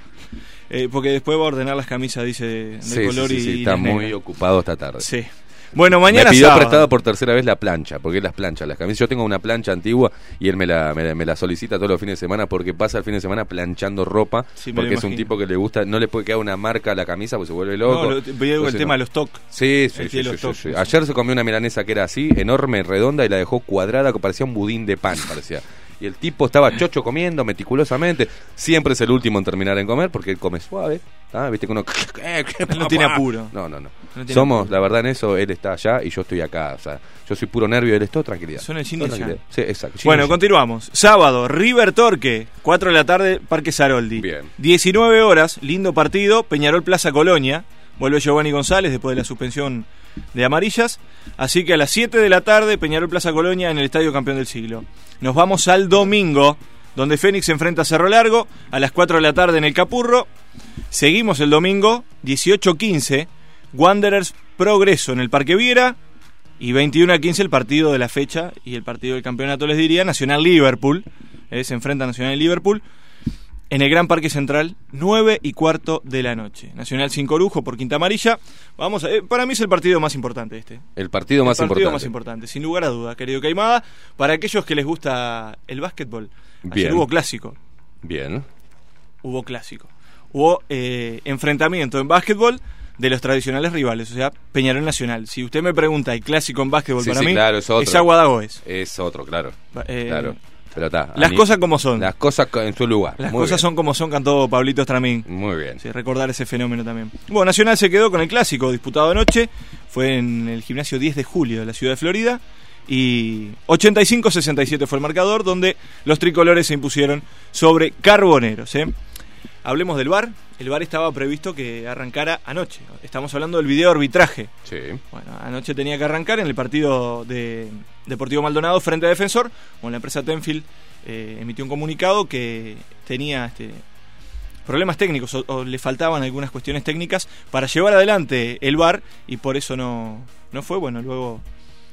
Eh, porque después va a ordenar las camisas, dice, de, de Sí, sí, color sí, y, sí, y está muy negras. ocupado esta tarde. Sí. Bueno, mañana me pidió sábado. prestada por tercera vez la plancha, porque las planchas, las camisas. Yo tengo una plancha antigua y él me la, me la, me la solicita todos los fines de semana porque pasa el fin de semana planchando ropa, Sí, porque es un tipo que le gusta, no le puede quedar una marca a la camisa porque se vuelve loco. No, lo- el Entonces, tema no. de los TOC. Sí, sí, El sí, de sí, los sí, TOC, sí. sí. Ayer se comió una milanesa que era así, enorme, redonda, y la dejó cuadrada, que parecía un budín de pan, parecía. Y el tipo estaba chocho comiendo meticulosamente. Siempre es el último en terminar en comer porque él come suave. Viste que uno. *laughs* *laughs* Él no tiene apuro. No, no, no. Somos, apuro. la verdad, en eso, él está allá y yo estoy acá. O sea, yo soy puro nervio él es todo tranquilidad. Son el yin. Sí, exacto. Bueno, continuamos. Sábado, River Torque, 4 de la tarde, Parque Saroldi. Bien. 19 horas, lindo partido, Peñarol Plaza Colonia. Vuelve Giovanni González después de la suspensión de amarillas. Así que a las 7 de la tarde, Peñarol Plaza Colonia en el Estadio Campeón del Siglo. Nos vamos al domingo, donde Fénix se enfrenta a Cerro Largo a las 4 de la tarde en el Capurro. Seguimos el domingo, 18-15, Wanderers Progreso en el Parque Viera. Y 21 a 15 el partido de la fecha y el partido del campeonato, les diría, Nacional Liverpool. Eh, se enfrenta Nacional y Liverpool en el Gran Parque Central, 9 y cuarto de la noche. Nacional sin corujo por Quinta Amarilla. Vamos a- eh, para mí es el partido más importante este. El partido más el partido importante. más importante, sin lugar a duda, querido Caimada. Para aquellos que les gusta el básquetbol, ayer Bien. hubo clásico. Bien. Hubo clásico. Hubo eh, enfrentamiento en básquetbol de los tradicionales rivales, o sea, Peñarol Nacional. Si usted me pregunta el clásico en básquetbol Sí, para sí, mí, claro, es otro. Agua Dagoes. Es otro, claro. eh, claro. Pero está. las cosas como son. Las cosas co- en su lugar. Las Muy cosas bien. son como son, cantó Pablito Estramín. Muy bien. Sí, recordar ese fenómeno también. Bueno, Nacional se quedó con el clásico disputado anoche. Fue en el gimnasio 10 de julio de la ciudad de Florida. Y 85-67 fue el marcador, donde los tricolores se impusieron sobre Carboneros. ¿eh? Hablemos del VAR. El VAR estaba previsto que arrancara anoche. Estamos hablando del video arbitraje. Sí. Bueno, anoche tenía que arrancar en el partido de Deportivo Maldonado frente a Defensor. Bueno, la empresa Tenfield eh, emitió un comunicado que tenía este, problemas técnicos o, o le faltaban algunas cuestiones técnicas para llevar adelante el VAR y por eso no, no fue. Bueno, luego.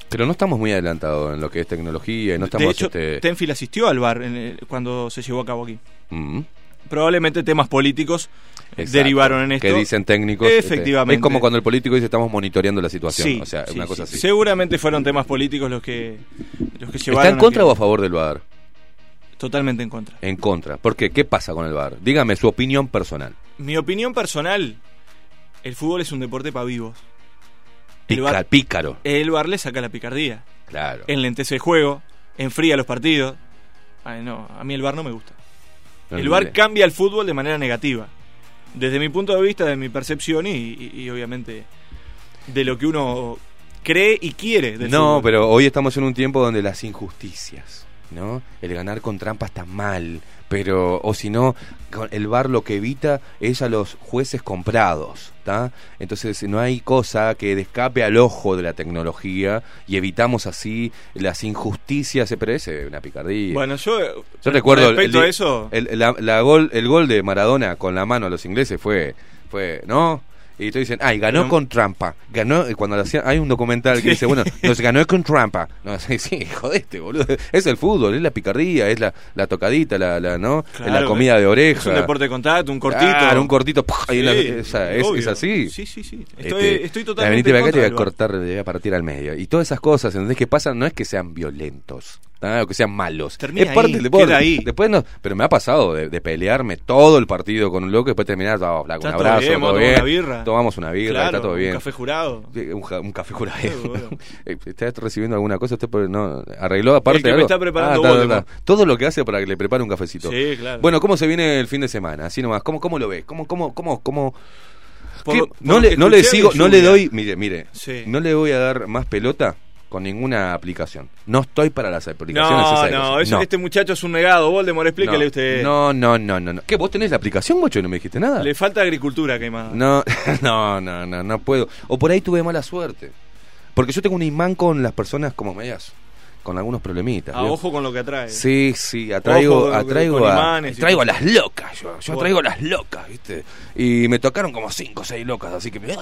Pero no estamos muy adelantados en lo que es tecnología y no de estamos. hecho, este... Tenfield asistió al en el- cuando se llevó a cabo aquí. Mm. Probablemente temas políticos Exacto. derivaron en esto. Que dicen técnicos. este, Efectivamente. Es como cuando el político dice estamos monitoreando la situación. Sí, o sea, sí, una cosa sí. así. Seguramente fueron temas políticos los que, los que llevaron. ¿Está en a contra que- o a favor del VAR? Totalmente en contra. En contra. ¿Por qué? ¿Qué pasa con el VAR? Dígame su opinión personal. Mi opinión personal, el fútbol es un deporte para vivos. El Pica- bar, pícaro. el bar le saca la picardía. Claro. Enlentece el juego, enfría los partidos. Ay, no, a mí el bar no me gusta. El bar entiende. cambia el fútbol de manera negativa. Desde mi punto de vista, de mi percepción y, y- y obviamente de lo que uno cree y quiere del No, fútbol. pero hoy estamos en un tiempo donde las injusticias, ¿no? El ganar con trampa está mal, pero o si no, el VAR lo que evita es a los jueces comprados, ¿está? Entonces no hay cosa que escape al ojo de la tecnología y evitamos así las injusticias, pero ese es una picardía. Bueno, yo, Yo recuerdo el, respecto el- a eso, el- la- la gol, el gol de Maradona con la mano a los ingleses fue, fue ¿no? Y todos dicen, ay, ganó Pero- con trampa. Ganó, cuando lo hacían, hay un documental que dice, bueno, nos ganó con trampa. No, *laughs* sí, sí, jodeste, boludo. Es el fútbol, es la picardía, es la, la tocadita, la, la, ¿no? Es la Claro, comida de oreja. Es un deporte de contacto, un cortito. Claro, un cortito. en la- Sí, esa- es, es así. Sí, sí, sí. Estoy, Este, estoy la totalmente venite en para acá te voy a cortar, te voy a partir al medio. Y todas esas cosas, ¿entendés? Que pasan, no es que sean violentos, o que sean malos. Termina es parte ahí, del deporte. ahí. Después no, pero me ha pasado de, de pelearme todo el partido con un loco y después terminar, "Ah, flaco, un Está abrazo, bien, todo bien. una birra. Tomamos una birra, Claro, está todo bien. Un café jurado. Un, ja- un café jurado. Seguro. *laughs* Eh, ¿Está recibiendo alguna cosa? ¿Usted no, arregló aparte El que me algo? está preparando Ah, ta, Voldemort. ta. Todo lo que hace para que le prepare un cafecito. Sí, claro. Bueno, ¿cómo se viene el fin de semana? Así nomás. ¿Cómo, cómo lo ves? ¿Cómo, cómo, cómo, cómo? Por por no le, no le sigo, no le doy, mire, mire, Sí. no le voy a dar más pelota con ninguna aplicación. No estoy para las aplicaciones. No, no, eso- este muchacho es un negado. Voldemort, explíquele no, usted. No, no, no, no, no. ¿Qué? ¿Vos tenés la aplicación, guacho? y No me dijiste nada. Le falta agricultura, Caimada. No, *laughs* no, no, no, no puedo. O por ahí tuve mala suerte. Porque yo tengo un imán con las personas como medias, con algunos problemitas. Ah, ¿vio? ojo con lo que atrae. Sí, sí, atraigo, con- atraigo, a, imanes y traigo a las locas, yo, yo Bueno. traigo a las locas, ¿viste? Y me tocaron como cinco o seis locas, así que... me-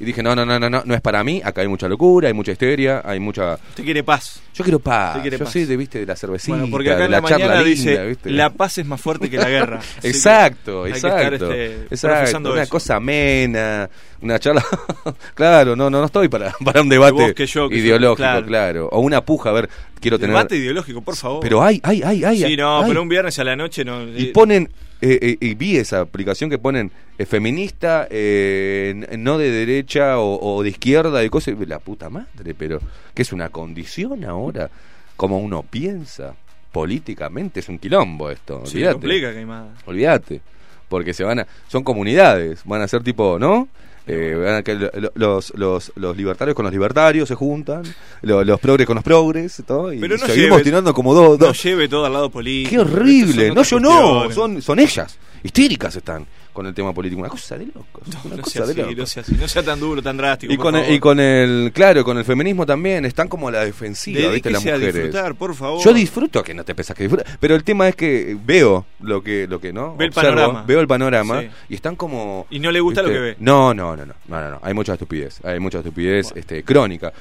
Y dije, no, no, no, no, no, no es para mí, acá hay mucha locura, hay mucha histeria, hay mucha... Usted quiere paz. Yo quiero paz, quiere yo paz. soy de, viste, de la cervecita, Bueno, porque acá de en la, la, charla linda, dice, ¿viste? la paz es más fuerte que la guerra. *laughs* Que Exacto, que exacto. este, exacto. Una eso. cosa amena, una charla. *laughs* claro, no, no, no estoy para, *laughs* para un debate vos, que yo, que yo, ideológico, claro. claro. O una puja, a ver, quiero tener. Debate ideológico, por favor. Pero hay, hay, hay, hay. Sí, no, hay. pero un viernes a la noche no. Y eh, ponen, eh, eh, y vi esa aplicación que ponen eh, feminista, no de derecha o, o de izquierda y cosas. La puta madre, pero que es una condición ahora, como uno piensa políticamente, es un quilombo esto. Sí, olvídate. complica. Olvídate. Porque se van a. Son comunidades. Van a ser tipo, ¿no? Eh, que lo- lo- los, los, los libertarios con los libertarios se juntan, lo- los progres con los progres, todo, y Pero no seguimos lleve- tirando como dos. No dos. lleve todo al lado político. ¡Qué horrible! No, yo no, son, son ellas. Histéricas están. Con el tema político. Una cosa de locos. una No cosa sea, de así, no sea así, no sea tan duro, tan drástico. Y con, el, y con el, claro, con el feminismo también, están como a la defensiva, ¿viste? Las Dedíquese a mujeres. disfrutar, por favor. Yo disfruto que no te pensás que disfruto, pero el tema es que veo lo que, lo que no. Ve el panorama. Veo el panorama Sí. y están como. Y no le gusta lo que ve. No, no, no, no, no, no, no. Hay mucha estupidez, hay mucha estupidez, este, crónica.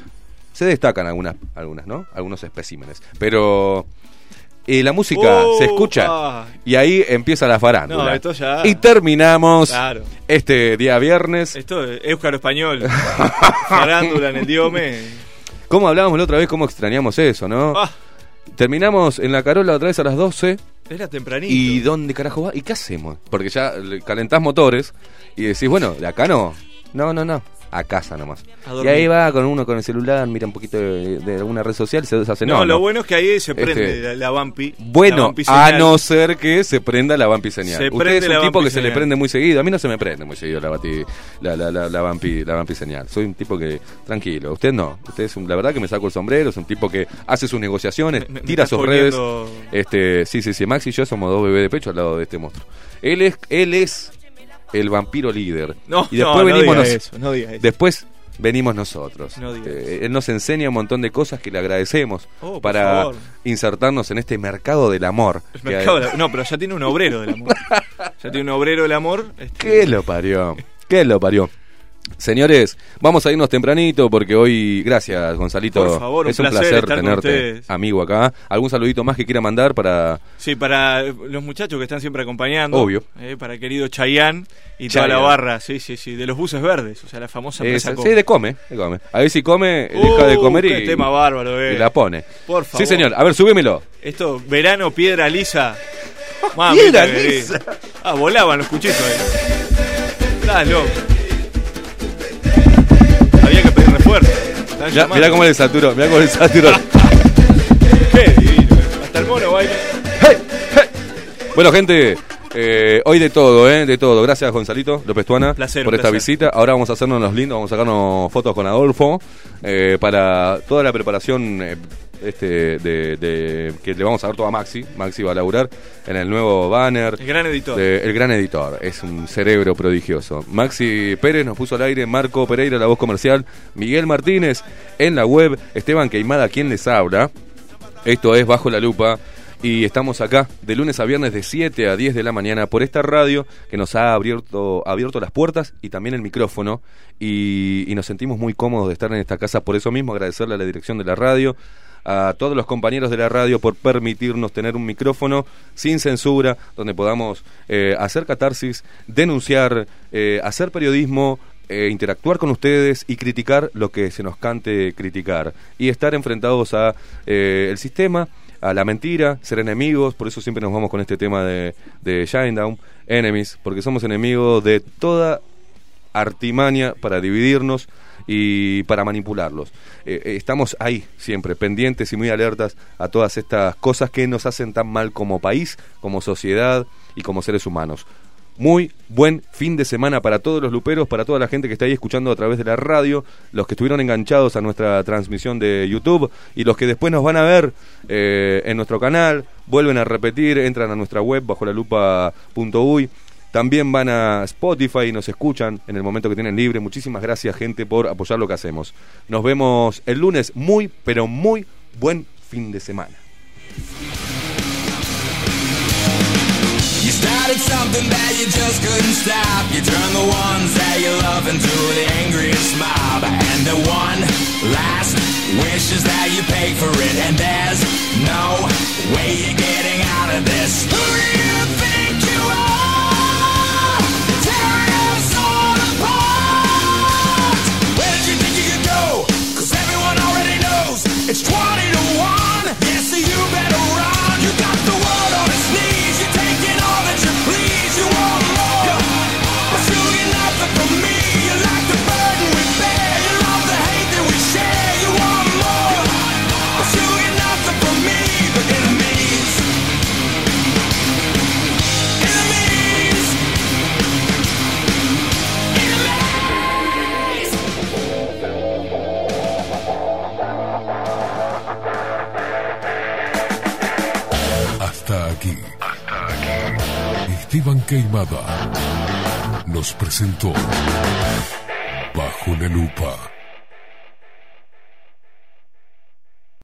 Se destacan algunas, algunas, ¿no? Algunos especímenes, pero. Eh, la música Oh, se escucha ah. y ahí empieza la farándula. No, esto ya- Y terminamos Claro. este día viernes. Esto es Éuscaro Español. *laughs* Farándula en el diome. ¿Cómo hablábamos la otra vez? ¿Cómo extrañamos eso, no? Ah. Terminamos en la Carola otra vez a las 12. Era tempranito. ¿Y dónde carajo va? ¿Y qué hacemos? Porque ya le calentás motores y decís, bueno, de acá no. No, no, no. A casa nomás. Y ahí va con uno con el celular, mira un poquito de, de alguna red social se deshace. No, No, lo no. bueno es que ahí se prende Este, la, la vampi. la Bueno, vampi a no ser que se prenda la vampi señal. Se Usted es un tipo que se le prende muy seguido. A mí no se me prende muy seguido la, bati- la, la, la, la vampi, la vampi señal. Soy un tipo que, tranquilo, usted no. Usted es un- la verdad que me saco el sombrero, es un tipo que hace sus negociaciones, Me- tira sus redes. Este, sí, sí, sí, Max y yo somos dos bebés de pecho al lado de este monstruo. Él es, él es el vampiro líder. *laughs* No, y después no, no venimos diga nos- eso, no diga eso. Después venimos nosotros. No diga Eh, él nos enseña un montón de cosas que le agradecemos Oh, para favor. insertarnos en este mercado del amor. Mercado de la- No, pero ya tiene un obrero del amor. *laughs* ya tiene un obrero del amor. este, ¿Qué lo parió? ¿Qué lo parió? Señores, vamos a irnos tempranito porque hoy, gracias Gonzalito, Por favor, un es un placer placer estar con tenerte ustedes. amigo acá. ¿Algún saludito más que quiera mandar para Sí, para los muchachos que están siempre acompañando. Obvio. eh, para el querido Chayán y toda la barra. Sí, sí, sí. De los buses verdes. O sea, la famosa empresa sí, de come, de come. A ver si come, deja de Uh, comer qué y, tema bárbaro, eh. y la pone. Por Sí, favor. señor. A ver, subímelo. Esto, verano, piedra lisa. *laughs* Mamita Piedra lisa. Ah, volaban los cuchitos ahí. Estás loco. Refuerzo. Mirá, cómo le saturó, mirá cómo le saturó. *laughs* Qué divino. Hasta el mono baila. Bueno, gente, eh, hoy de todo, ¿eh? De todo. Gracias, Gonzalito López Tuana, Placer, por esta placer. visita. Ahora vamos a hacernos los lindos, vamos a sacarnos fotos con Adolfo eh, para toda la preparación eh, este de, de- que le vamos a dar todo a Maxi. Maxi va a laburar en el nuevo banner. El gran editor. de- el gran editor, es un cerebro prodigioso. Maxi Pérez nos puso al aire, Marco Pereira, la voz comercial, Miguel Martínez en la web, Esteban Queimada, quien les habla. Esto es Bajo la Lupa y estamos acá de lunes a viernes de 7 a 10 de la mañana por esta radio que nos ha abierto, abierto las puertas y también el micrófono y, y nos sentimos muy cómodos de estar en esta casa. Por eso mismo agradecerle a la dirección de la radio, a todos los compañeros de la radio por permitirnos tener un micrófono sin censura, donde podamos eh, hacer catarsis, denunciar, eh, hacer periodismo, eh, interactuar con ustedes y criticar lo que se nos cante criticar. Y estar enfrentados a eh, el sistema a la mentira, ser enemigos, por eso siempre nos vamos con este tema de, de Shinedown, enemies, porque somos enemigos de toda artimaña para dividirnos y para manipularlos. Eh, eh, estamos ahí siempre, pendientes y muy alertas a todas estas cosas que nos hacen tan mal como país, como sociedad y como seres humanos. Muy buen fin de semana para todos los luperos, para toda la gente que está ahí escuchando a través de la radio, los que estuvieron enganchados a nuestra transmisión de YouTube y los que después nos van a ver eh, en nuestro canal, vuelven a repetir, entran a nuestra web bajo la lupa.uy. También van a Spotify y nos escuchan en el momento que tienen libre. Muchísimas gracias, gente, por apoyar lo que hacemos. Nos vemos el lunes. Muy, pero muy buen fin de semana. You started something that you just couldn't stop. You turned the ones that you love into the angriest mob. And the one last wish is that you pay for it. And there's no way you're getting out of this. Who it's 20 to 1. Yes, you better run. You got the world Esteban Queimada nos presentó Bajo la Lupa.